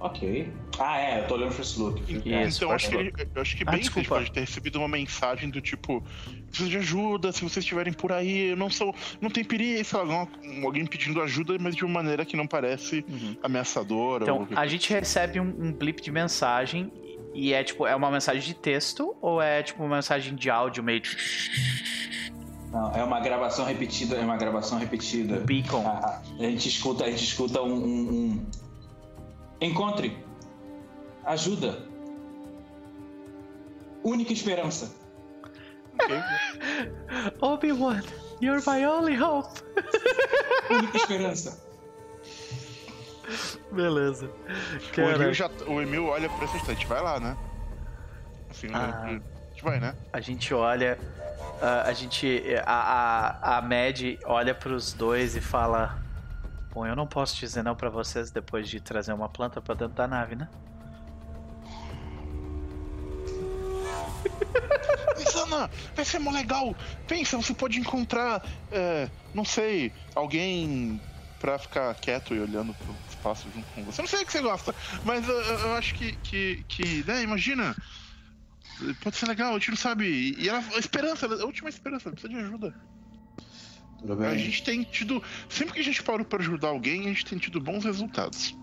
Ok. Ah, é, eu tô olhando First Look. Isso, então, acho que, ele, eu acho que Ah, bem desculpa. pode ter recebido uma mensagem do tipo: preciso de ajuda, se vocês estiverem por aí, eu não sou. Não tem perigo, sei lá, não- alguém pedindo ajuda, mas de uma maneira que não parece Uhum. ameaçadora. Então, ou... a gente recebe um, um blip de mensagem e é tipo, é uma mensagem de texto ou é tipo uma mensagem de áudio meio Não, é uma gravação repetida, é uma gravação repetida. beacon? A, a- a gente escuta, a gente escuta um, um- um- Encontre. Ajuda. Única esperança. Ok. Obi-Wan, you're my only hope. Única esperança. Beleza. O Emil, já, o Emil olha pra essa instante, vai lá, né? Assim, Ah. né? a gente vai, né? a gente olha, a, a gente, a, a, a Mad olha pros dois e fala: Bom, eu não posso dizer não pra vocês depois de trazer uma planta pra dentro da nave, né? Isana, vai ser mó legal. Pensa, você pode encontrar, é, não sei, alguém pra ficar quieto e olhando pro espaço junto com você. Não sei o que você gosta, mas eu, eu- eu acho que, que, que, né, imagina. Pode ser legal, a gente não sabe. E ela, a esperança, a última esperança, ela precisa de ajuda. Tudo A bem. gente tem tido. Sempre que a gente parou pra ajudar alguém, a gente tem tido bons resultados.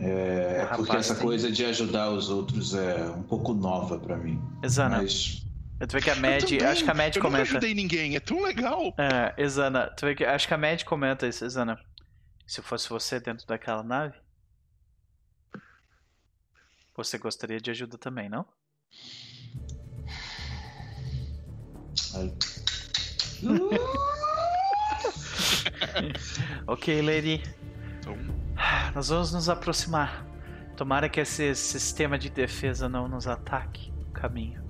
É, o porque rapaz essa tem- coisa de ajudar os outros é um pouco nova pra mim. Exana, Mas tu vê que a Eu Mad, também, acho que a Mad eu nunca comenta. ajudei ninguém, é tão legal. É, Exana, tu vê que acho que a Mad comenta isso, Exana. Se fosse você dentro daquela nave, você gostaria de ajuda também, não? ok, Lady. Então, Nós vamos nos aproximar. Tomara que esse sistema de defesa não nos ataque no caminho.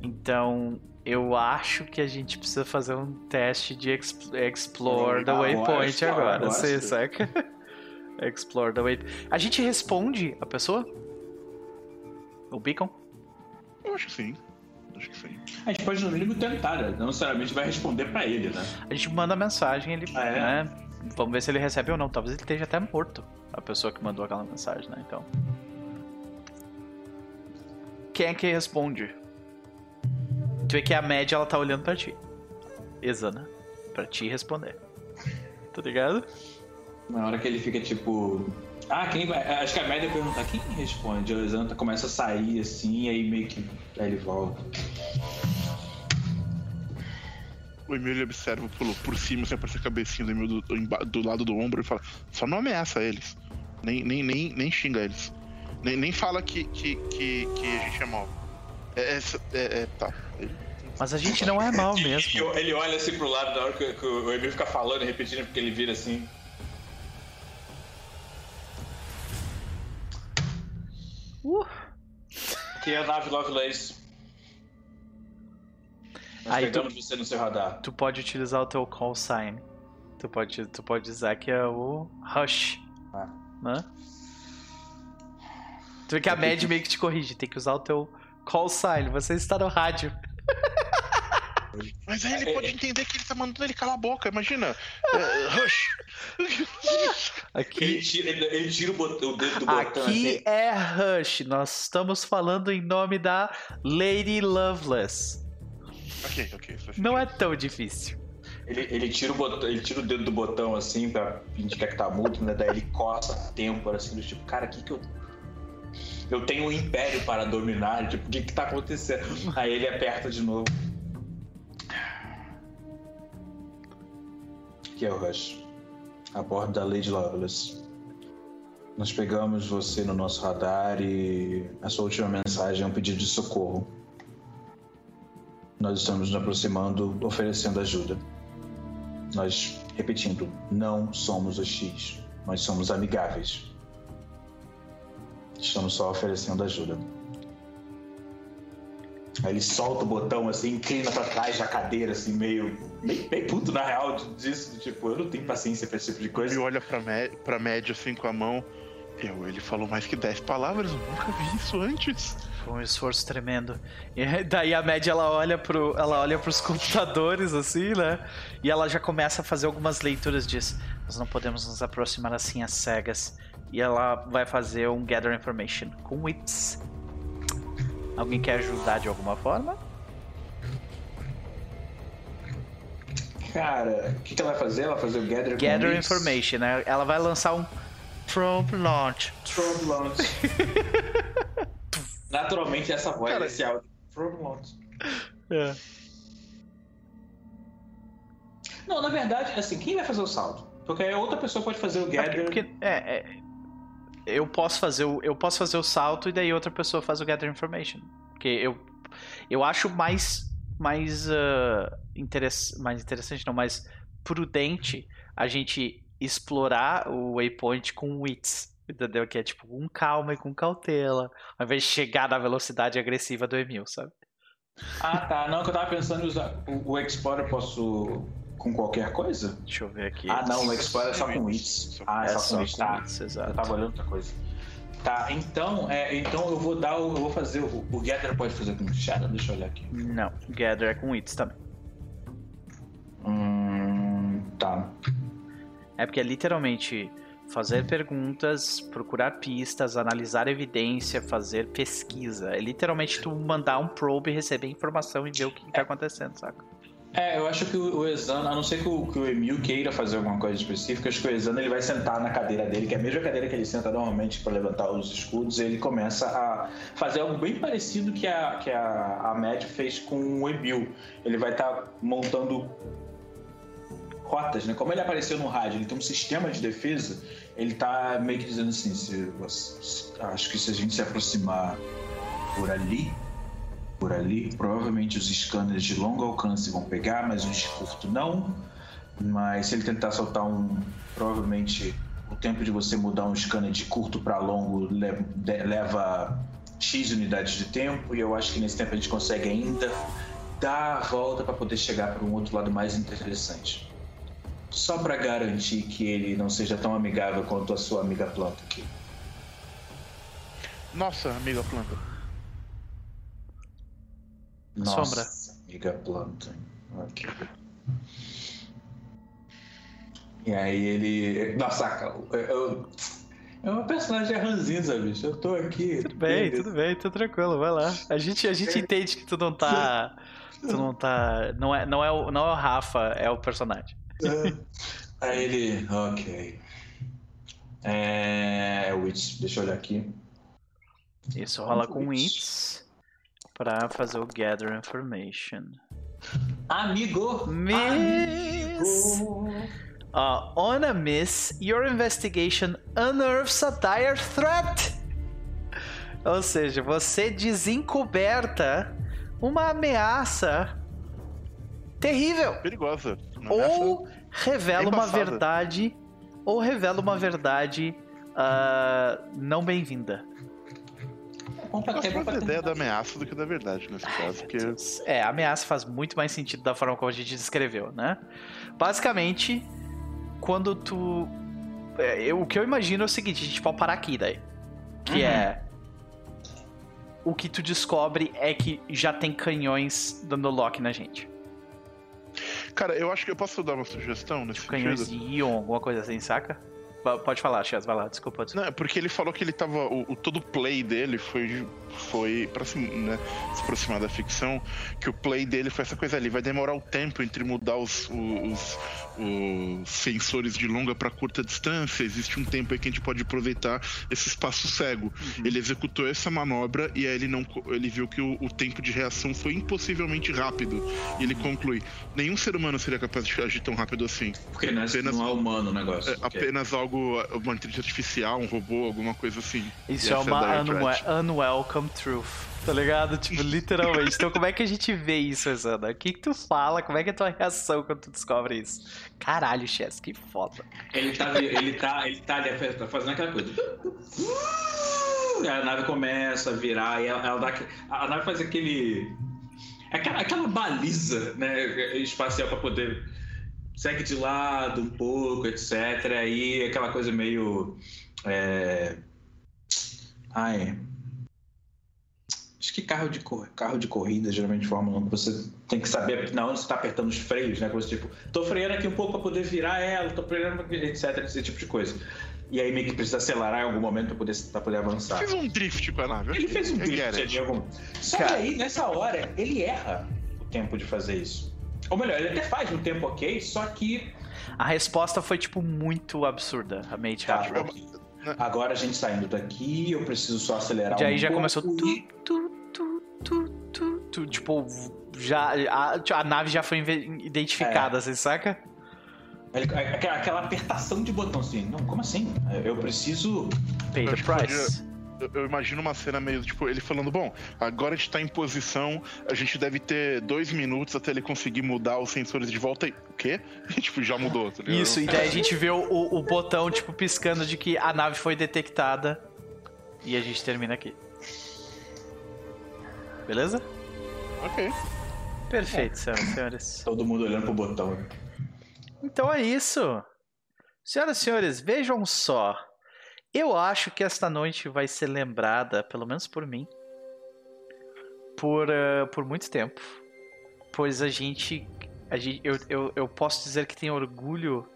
Então, eu acho que a gente precisa fazer um teste de exp- Explore the Waypoint agora, Você saca? Explore the Waypoint. A gente responde a pessoa? O beacon? eu acho que sim. Acho que sim. A gente pode no mínimo tentar, né? Não necessariamente vai responder pra ele, né? A gente manda mensagem, ele. Ah, é? né? Vamos ver se ele recebe ou não. Talvez ele esteja até morto. A pessoa que mandou aquela mensagem, né? Então. Quem é que responde? Tu vê que a média ela tá olhando pra ti. Exana. Pra ti responder. Tá ligado? Na hora que ele fica tipo. Ah, quem vai. Acho que a média pergunta quem responde. O Exanta começa a sair assim, e aí meio que. Aí ele volta. O Emílio observa por, por cima, assim, aparece a cabecinha do Emílio do, emba- do lado do ombro e fala: só não ameaça eles. Nem, nem, nem, nem xinga eles. Nem, nem fala que, que, que, que a gente é mal. É, é, é, é, tá. Mas a gente não é mal mesmo. e ele olha assim pro lado na hora que, que o Emil fica falando e repetindo porque ele vira assim. Uh. Que é a nave Lovelace. Nós Aí tu- você no seu radar. Tu pode utilizar o teu call sign. Tu pode, tu pode dizer que é o Rush. Ah. Né? Tu vê que a Mad meio que te corrige. Tem que usar o teu call sign. Você está no rádio. Mas aí ele É, pode é. entender que ele tá mandando ele calar a boca, imagina. É, Rush. Ele Aqui, tira, ele, ele tira o, bot- o dedo do botão aqui assim. é Rush. Nós estamos falando em nome da Lady Loveless. ok, ok. Não é tão difícil. Ele, ele, tira o botão, ele tira o dedo do botão assim pra indicar que tá mudo, né? Daí ele coça a têmpora assim, do tipo, cara, o que que eu. Eu tenho um império para dominar, tipo, o que que tá acontecendo? Aí ele aperta de novo. Que é o Rush. A bordo da Lady Lovelace. Nós pegamos você no nosso radar e a sua última mensagem é um pedido de socorro. Nós estamos nos aproximando, oferecendo ajuda. Nós, repetindo, não somos hostis. Nós somos amigáveis. Estamos só oferecendo ajuda. Aí ele solta o botão assim, inclina pra trás da cadeira, assim, meio. meio, meio puto na real disso. Tipo, eu não tenho paciência pra esse tipo de Ele coisa. olha pra, me, pra média assim com a mão. Eu, ele falou mais que 10 palavras, eu nunca vi isso antes. Foi um esforço tremendo. E daí a média ela olha pro, ela olha pros computadores assim, né? E ela já começa a fazer algumas leituras disso. Nós não podemos nos aproximar assim às cegas. E ela vai fazer um gather information com wits. Alguém quer ajudar de alguma forma? Cara, o que, que ela vai fazer? Ela vai fazer o Gather Gather information, né? Ela vai lançar um Trump launch. From launch. Naturalmente essa voz Cara, desse áudio. From. É. Não, na verdade, assim, quem vai fazer o saldo? Porque aí outra pessoa pode fazer o É gather. porque é, é, eu posso fazer o eu posso fazer o salto e daí outra pessoa faz o gather information. Porque eu eu acho mais mais ah, interess, mais interessante não, mais prudente a gente explorar o waypoint com wits. Entendeu? Que é tipo com calma e com cautela, ao invés de chegar na velocidade agressiva do Emil, sabe? Ah, tá. Não, que eu tava pensando em usar o, o Explorer, eu posso com qualquer coisa? Deixa eu ver aqui. Ah, não, o Explorer é só com Wits. Ah, é é só só com com tá. wits, Eu exato. tava olhando outra coisa. Tá, então, é, então eu vou dar o. Eu vou fazer. O, o Gather pode fazer com Shadow? Deixa eu olhar aqui. Não, gather é com wits também. Hum. Tá. É porque é literalmente fazer perguntas, procurar pistas, analisar evidência, fazer pesquisa. É literalmente tu mandar um probe, receber informação e ver o que tá acontecendo, saca? É, eu acho que o o Exano, a não ser que o, que o Emil queira fazer alguma coisa específica, acho que o Exano ele vai sentar na cadeira dele, que é a mesma cadeira que ele senta normalmente para levantar os escudos, e ele começa a fazer algo bem parecido que a, que a, a Mad fez com o Emil. Ele vai estar montando rotas, né? Como ele apareceu no rádio, ele tem um sistema de defesa, ele tá meio que dizendo assim, se, se, acho que se a gente se aproximar por ali, por ali, provavelmente os scanners de longo alcance vão pegar, mas os de curto não. Mas se ele tentar soltar um, provavelmente o tempo de você mudar um scanner de curto para longo leva X unidades de tempo, e eu acho que nesse tempo a gente consegue ainda dar a volta para poder chegar para um outro lado mais interessante. Só para garantir que ele não seja tão amigável quanto a sua amiga planta aqui. Nossa, amiga planta. Nossa, Sombra. amiga planta. Ok. E aí ele. Nossa, eu, é uma personagem ranzinza, bicho. Eu tô aqui. Tudo bem, tudo bem, tô tranquilo, vai lá. A gente, a gente entende que tu não tá. Tu não tá. Não é, não é, o, não é o Rafa, é o personagem. É. Aí ele. Ok. É. Wits, deixa eu olhar aqui. Isso rola com Wits pra fazer o Gather Information. Amigo! Miss! Amigo. Uh, on a miss, your investigation unearths a dire threat. Ou seja, você desencoberta uma ameaça terrível. Perigosa. Ou revela uma verdade, ou revela uma verdade uh, não bem-vinda. Eu gosto mais da ideia da ameaça do que da verdade nesse caso. Porque... É, a ameaça faz muito mais sentido da forma como a gente descreveu, né? Basicamente, quando tu. É, eu, o que eu imagino é o seguinte, a gente pode parar aqui daí. Que uhum. é. O que tu descobre é que já tem canhões dando lock na gente. Cara, eu acho que eu posso dar uma sugestão nesse tipo, Canhões de Ion, alguma coisa assim, saca? Pode falar, Chaz, vai lá, desculpa. desculpa. Não, porque ele falou que ele tava. O, o todo o play dele foi. Foi. Pra se, né, se aproximar da ficção, que o play dele foi essa coisa ali. Vai demorar o tempo entre mudar os, os, os sensores de longa para curta distância. Existe um tempo aí que a gente pode aproveitar esse espaço cego. Uhum. Ele executou essa manobra e aí ele não. Ele viu que o, o tempo de reação foi impossivelmente rápido. E ele conclui: nenhum ser humano seria capaz de agir tão rápido assim. Porque não é, apenas, não é humano o negócio. É, apenas algo uma inteligência artificial, um robô, alguma coisa assim. Isso é uma é unwelcome truth. Tá ligado? Tipo, literalmente. Então, como é que a gente vê isso, Zana? O que, que tu fala? Como é que é a tua reação quando tu descobre isso? Caralho, Chess, que foda. Ele tá, ele tá, ele tá, ele tá fazendo aquela coisa. A nave começa a virar e ela, ela dá. A nave faz aquele. Aquela, aquela baliza né, espacial para poder segue de lado um pouco, etc. E aquela coisa meio. É... Ai. Que carro de, carro de corrida, geralmente, Fórmula 1, você tem que saber na onde você está apertando os freios, né? Coisa tipo, tô freando aqui um pouco para poder virar ela, tô freando, etc. Esse tipo de coisa. E aí meio que precisa acelerar em algum momento para poder, pra poder avançar. Ele fez um drift com a nave. Ele fez um drift de algum. Só que aí, nessa hora, ele erra o tempo de fazer isso. Ou melhor, ele até faz um tempo ok, só que. A resposta foi, tipo, muito absurda. A Mate tá, Agora a gente tá indo daqui, eu preciso só acelerar e um aí já começou. Tu, tu, tu, tu, tu, tu, tipo, já, a, a nave já foi identificada, é. você saca? Aquela apertação de botão assim. Não, como assim? Eu preciso. Pay the price eu, imagino uma cena meio, tipo, ele falando, bom, agora a gente tá em posição, a gente deve ter dois minutos até ele conseguir mudar os sensores de volta e. O quê? E, tipo, já mudou, tá? Isso, e daí a gente vê o, o botão, tipo, piscando de que a nave foi detectada. E a gente termina aqui. Beleza? Ok. Perfeito, é. senhoras e senhores. Todo mundo olhando pro botão. Então é isso. Senhoras e senhores, vejam só. Eu acho que esta noite vai ser lembrada, pelo menos por mim, por, uh, por muito tempo. Pois a gente. A gente eu, eu, eu posso dizer que tenho orgulho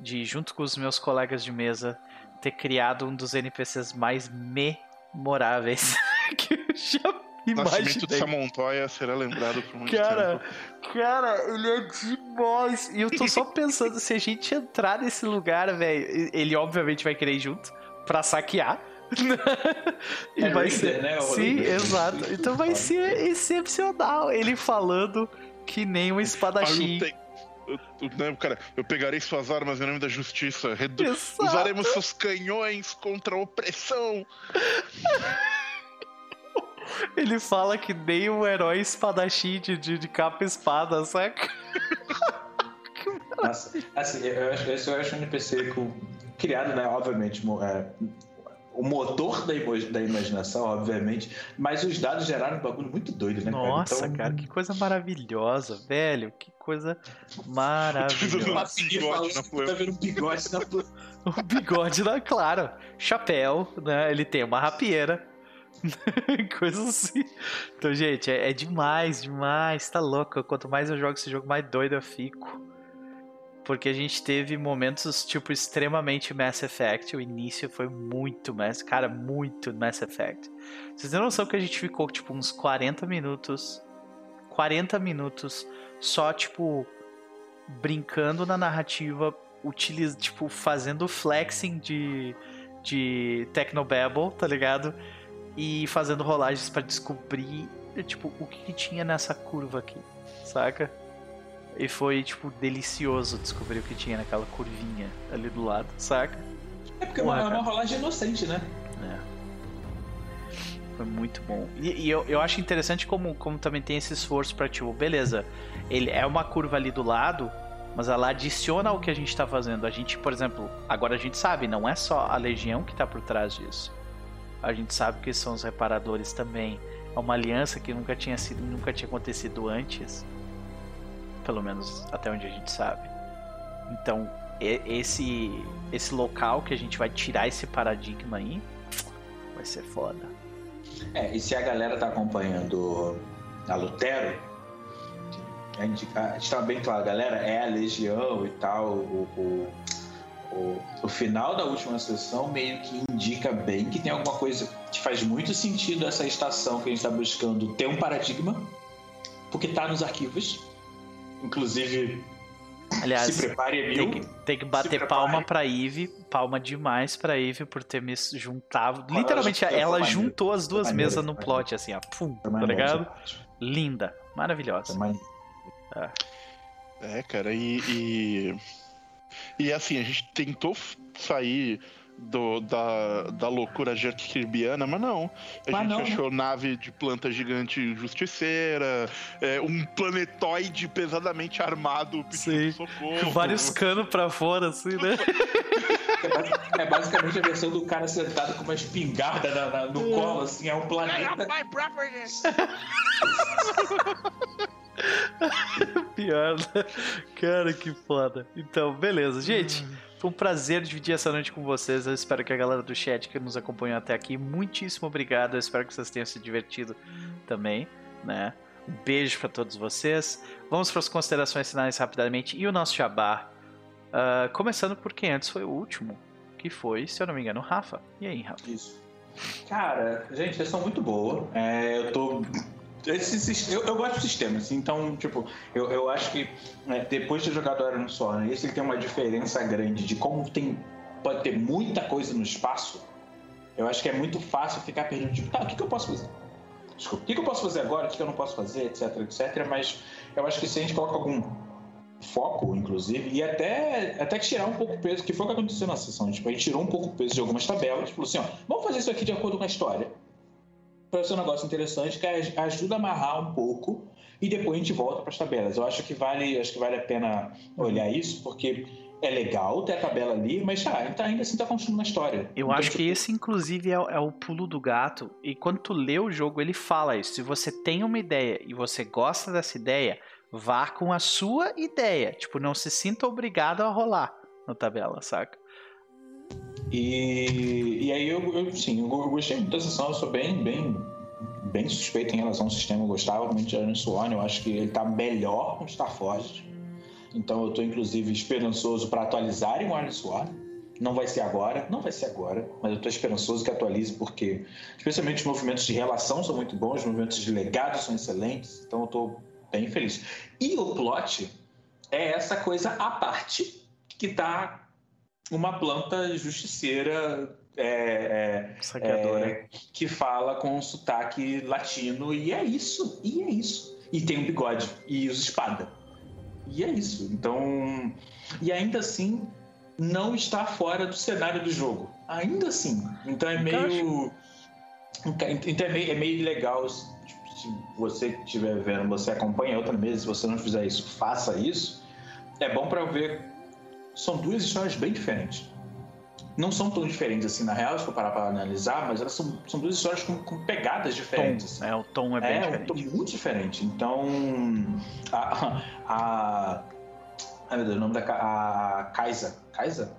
de, junto com os meus colegas de mesa, ter criado um dos NPCs mais memoráveis que eu já imaginei. Nascimento de Samontoya será lembrado por muito cara, tempo. Cara, ele é demais. E eu tô só pensando, se a gente entrar nesse lugar, velho, ele obviamente vai querer ir junto para saquear. e é vai ser. Né? Sim, exato. Então vai ser excepcional ele falando que nem um espadachim. né, cara, eu pegarei suas armas em nome da justiça. Redu Exato. Usaremos seus canhões contra a opressão. Ele fala que nem um herói espadachim de, de capa e espada, saca? Nossa, assim, eu acho, eu acho um NPC com, criado, né, obviamente, é, o motor da, da, imaginação, obviamente, mas os dados geraram um bagulho muito doido, né? Nossa, cara, então... cara que coisa maravilhosa, velho. Que coisa maravilhosa. tá vendo um bigode na O bigode na claro. Chapéu, né? Ele tem uma rapieira. Coisas assim. Então, gente, é, é demais, demais. Tá louco. Quanto mais eu jogo esse jogo, mais doido eu fico. Porque a gente teve momentos, tipo, extremamente Mass Effect. O início foi muito Mass... Cara, muito Mass Effect. Vocês têm noção que a gente ficou, tipo, uns 40 minutos... 40 minutos só, tipo, brincando na narrativa, utiliz... tipo, fazendo flexing de, de Technobabble, tá ligado? E fazendo rolagens para descobrir, tipo, o que, que tinha nessa curva aqui, saca? E foi, tipo, delicioso descobrir o que tinha naquela curvinha ali do lado, saca? É porque é uma, é uma rolagem inocente, né? É. Foi muito bom. E, e, eu, eu acho interessante como, como também tem esse esforço pra, tipo, beleza, ele é uma curva ali do lado, mas ela adiciona ao que a gente tá fazendo. A gente, por exemplo, agora a gente sabe, não é só a Legião que tá por trás disso. A gente sabe que são os reparadores também. É uma aliança que nunca tinha sido, nunca tinha acontecido antes pelo menos até onde a gente sabe. Então, esse esse local que a gente vai tirar esse paradigma aí vai ser foda. É, e se a galera tá acompanhando a Lutero, a gente, está bem claro, galera, é a Legião e tal, o, o, o, o, final da última sessão meio que indica bem que tem alguma coisa que faz muito sentido essa estação que a gente está buscando ter um paradigma, porque tá nos arquivos, Inclusive, Aliás, se prepare, Emil. Tem que, tem que bater palma pra Eve, palma demais pra Eve por ter me juntado. Literalmente, ela, ela juntou as duas mesas no plot, assim, ó. Pum, tá ligado? Linda, maravilhosa. É. é, cara, e, e. E assim, a gente tentou sair do, da, da loucura jerkirbiana, mas não. A mas gente não, achou né? nave de planta gigante justiceira, é, um planetoide pesadamente armado pedindo socorro. Com vários canos pra fora, assim, né? É, basicamente a versão do cara sentado com uma espingarda na, na, no é. colo, assim, é um planeta. Pior? Cara, que foda. Então, beleza. Gente, foi um prazer dividir essa noite com vocês. Eu espero que a galera do chat que nos acompanhou até aqui, muitíssimo obrigado. Eu espero que vocês tenham se divertido também, né? Um beijo para todos vocês. Vamos para as considerações finais rapidamente e o nosso jabá. Uh, começando por quem antes foi o último, que foi, se eu não me engano, o Rafa. E aí, Rafa? Isso. Cara, gente, vocês são muito boa. É, eu tô esse, eu, eu, gosto sistema, assim, então, tipo, eu, eu acho que né, depois de jogado Iron Sword, esse tem uma diferença grande de como tem, pode ter muita coisa no espaço. Eu acho que é muito fácil ficar perdendo, tipo, tá, o que, que eu posso fazer? Desculpa, o que, que eu posso fazer agora, o que, que eu não posso fazer, etc, etc. Mas eu acho que se a gente coloca algum foco, inclusive, e até, até tirar um pouco o peso, que foi o que aconteceu na sessão. Tipo, a gente tirou um pouco o peso de algumas tabelas, falou assim, ó, vamos fazer isso aqui de acordo com a história para ser um negócio interessante que ajuda a amarrar um pouco e depois a gente volta para as tabelas. Eu acho que vale, acho que vale a pena olhar isso, porque é legal ter a tabela ali, mas ah, tá, ainda assim está construindo uma história. Eu então, acho que esse, inclusive, é, é, o pulo do gato. E quando tu lê o jogo, ele fala isso. Se você tem uma ideia e você gosta dessa ideia, vá com a sua ideia. Tipo, não se sinta obrigado a rolar na tabela, saca? E, e aí eu, eu sim, eu gostei muito da sessão, eu sou bem, bem, bem suspeito em relação ao sistema, eu gostava muito de Iron Sworn, eu acho que ele está melhor com Starforged. Então eu estou inclusive esperançoso para atualizarem o Iron Sworn. Não vai ser agora, não vai ser agora, mas eu estou esperançoso que atualize porque, especialmente os movimentos de relação são muito bons, os movimentos de legado são excelentes, então eu estou bem feliz. E o plot é essa coisa à parte que está uma planta justiceira é, é, é, que fala com um sotaque latino e é isso, e é isso. E tem um bigode e usa espada. E é isso. Então. E ainda assim, não está fora do cenário do jogo. Ainda assim. Então é meio. Então é meio, é meio legal. Se você estiver vendo, você acompanha outra mesa. Se você não fizer isso, faça isso. É bom para ver. São duas histórias bem diferentes não são tão diferentes assim na real, se for parar para analisar, mas elas são, são duas histórias com, com pegadas diferentes. Tom, assim. É, o tom é bem é, diferente. É, um tom muito diferente. Então, a. a ai meu Deus, o nome da. A Kaisa. Kaisa?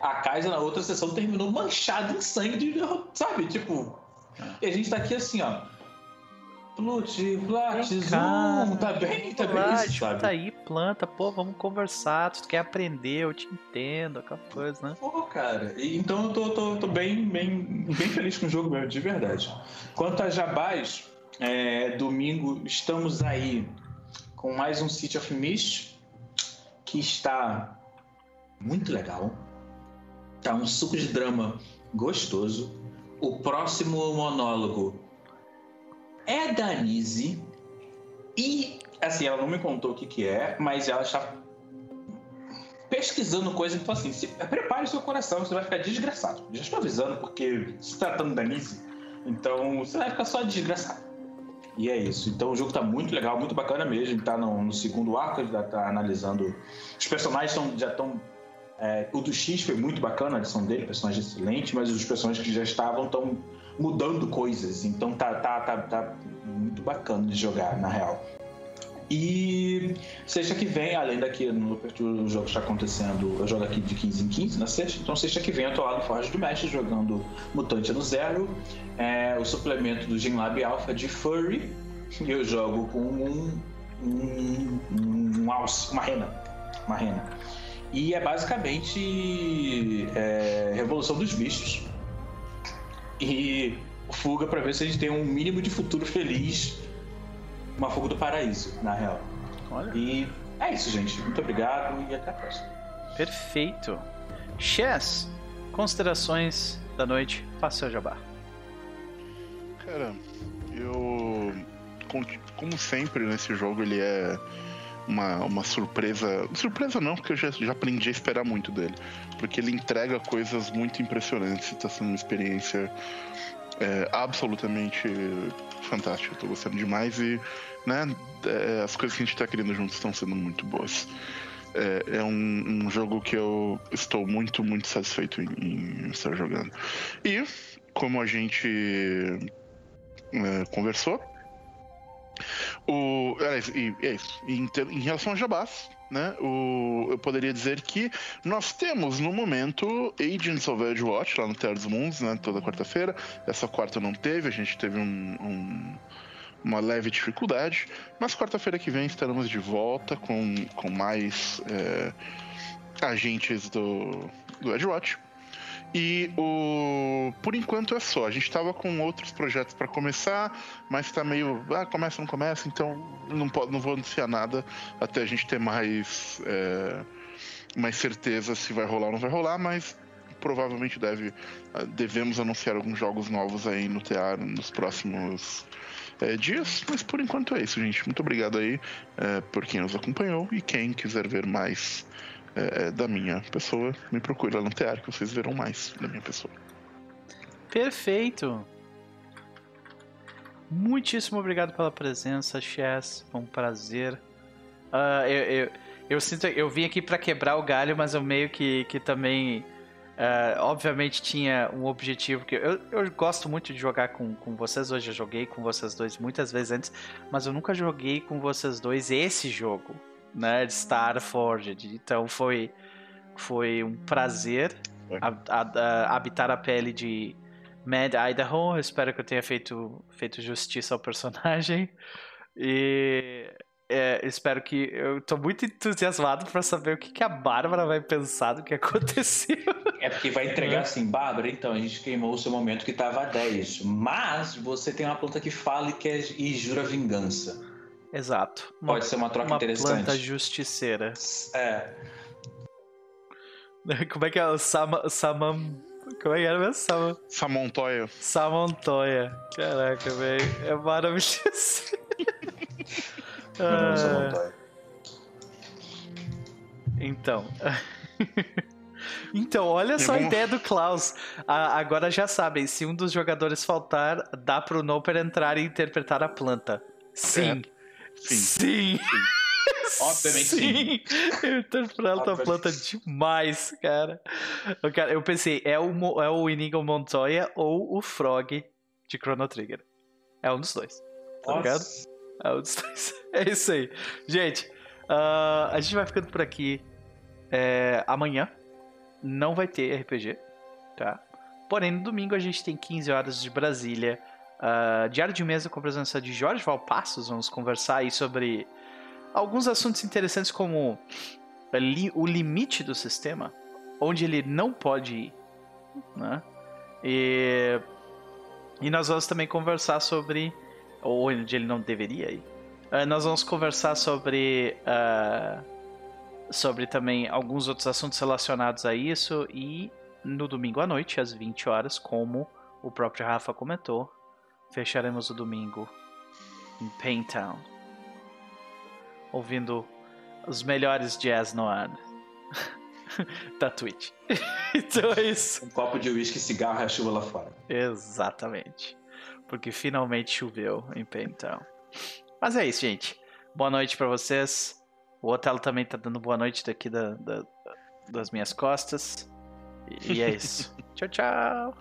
A Kaisa na outra sessão terminou manchada em sangue, sabe? Tipo. É. E a gente tá aqui assim, ó. Plut, Plat, Zoom, tá bem, tá bem isso, sabe? Tá aí, planta, pô, vamos conversar, tu quer aprender, eu te entendo, aquela coisa, né? Pô, cara, então eu tô, tô, tô bem, bem, bem feliz com o jogo mesmo, de verdade. Quanto a Jabás, é, domingo estamos aí com mais um City of Mist, que está muito legal. Tá um suco de drama gostoso. O próximo monólogo é da Anise e, assim, ela não me contou o que, que é, mas ela está pesquisando coisas. Então, assim, se, prepare seu coração, você vai ficar desgraçado. Já estou avisando, porque se tratando da Anise, então você vai ficar só desgraçado. E é isso. Então o jogo está muito legal, muito bacana mesmo. Está no, no, segundo arco, já está analisando. Os personagens tão, já estão. É, o do X foi muito bacana, a edição dele, personagem excelente, mas os personagens que já estavam estão mudando coisas. Então tá, tá, tá, tá muito bacana de jogar, na real. E sexta que vem, além daqui no Apertura o jogo está acontecendo, eu jogo aqui de 15 em 15 na sexta, então sexta que vem eu tô lá no Forge do Mestre jogando Mutante no Zero, é, o suplemento do Genlab Alpha de Furry, e eu jogo com um, um, um, um alce, uma rena, uma rena. E é basicamente é, Revolução dos Bichos, e fuga para ver se a gente tem um mínimo de futuro feliz. Uma fuga do paraíso, na real. Olha. E é isso, gente. Muito obrigado e até a próxima. Perfeito. Chess, considerações da noite, faça seu jabá. Cara, eu. Como sempre nesse jogo, ele é uma, uma surpresa. Surpresa não, porque eu já, já aprendi a esperar muito dele. Porque ele entrega coisas muito impressionantes. Está sendo uma experiência é, absolutamente fantástica. Estou gostando demais e né, é, as coisas que a gente está criando juntos estão sendo muito boas. É, é um, um, jogo que eu estou muito, muito satisfeito em, em estar jogando. E, como a gente é, conversou, o, e, é isso. Em, em relação a Jabás, né, o, eu poderia dizer que nós temos no momento Agents of Edgewatch lá no Terra dos Mundos, né, toda quarta-feira. Essa quarta não teve, a gente teve um, um, uma leve dificuldade, mas quarta-feira que vem estaremos de volta com, com mais é, agentes do, do Edgewatch. E o por enquanto é só. A gente estava com outros projetos para começar, mas está meio ah, começa não começa, então não pode, não vou anunciar nada até a gente ter mais é, mais certeza se vai rolar ou não vai rolar, mas provavelmente deve devemos anunciar alguns jogos novos aí no TEAR nos próximos é, dias, mas por enquanto é isso, gente. Muito obrigado aí é, por quem nos acompanhou e quem quiser ver mais é, é, da minha pessoa, me procure lá no Tear que vocês verão mais da minha pessoa. Perfeito! Muitíssimo obrigado pela presença, Chess. Foi um prazer. Uh, eu, eu, eu, sinto, eu vim aqui para quebrar o galho, mas eu meio que, que também, uh, obviamente, tinha um objetivo que eu, eu gosto muito de jogar com, com vocês. Hoje eu joguei com vocês dois muitas vezes antes, mas eu nunca joguei com vocês dois esse jogo né, de Star Forged. Então foi, foi um prazer a, a, a, habitar a pele de Mad Idaho. Eu espero que eu tenha feito, feito justiça ao personagem. E é, espero que. Eu tô muito entusiasmado para saber o que, que a Bárbara vai pensar do que aconteceu. É porque vai entregar assim, Bárbara, então a gente queimou o seu momento que tava a 10. Mas você tem uma planta que fala e, quer, e jura vingança. Exato. Uma, Pode ser uma troca uma interessante. planta justiceira. É. Como é que é o Sama, Samam... Como é que era mesmo? Sam... Samontoia. Samontoia. Caraca, velho. É maravilhoso. ah... Então. então, olha só a ideia do Klaus. Ah, agora já sabem, se um dos jogadores faltar, dá pro Noper entrar e interpretar a planta. Sim. Sim. Sim. Obviamente sim. Eu interpreto a planta demais, cara. Eu, cara, eu pensei, é o, é o Inigo Montoya ou o Frog de Chrono Trigger. É um dos dois. Tá ligado? Nossa. É um dos dois. É isso aí. Gente, ah, a gente vai ficando por aqui. É, amanhã não vai ter RPG, tá? Porém, no domingo a gente tem 15 horas de Brasília. Ah, diário de mesa com a presença de Jorge Valpassos. Vamos conversar aí sobre alguns assuntos interessantes como a li- o limite do sistema, onde ele não pode ir, né? E, e nós vamos também conversar sobre ou onde ele não deveria ir. Ah, nós vamos conversar sobre ah, sobre também alguns outros assuntos relacionados a isso e no domingo à noite às 20 horas, como o próprio Rafa comentou, fecharemos o domingo em Paintown, ouvindo os melhores jazz no ar da Twitch. então é isso. Um copo de uísque, cigarro e a chuva lá fora. Exatamente. Porque finalmente choveu em Paintown. Mas é isso, gente. Boa noite pra vocês. O Otelo também tá dando boa noite daqui da, da- das minhas costas. E é isso. tchau, tchau.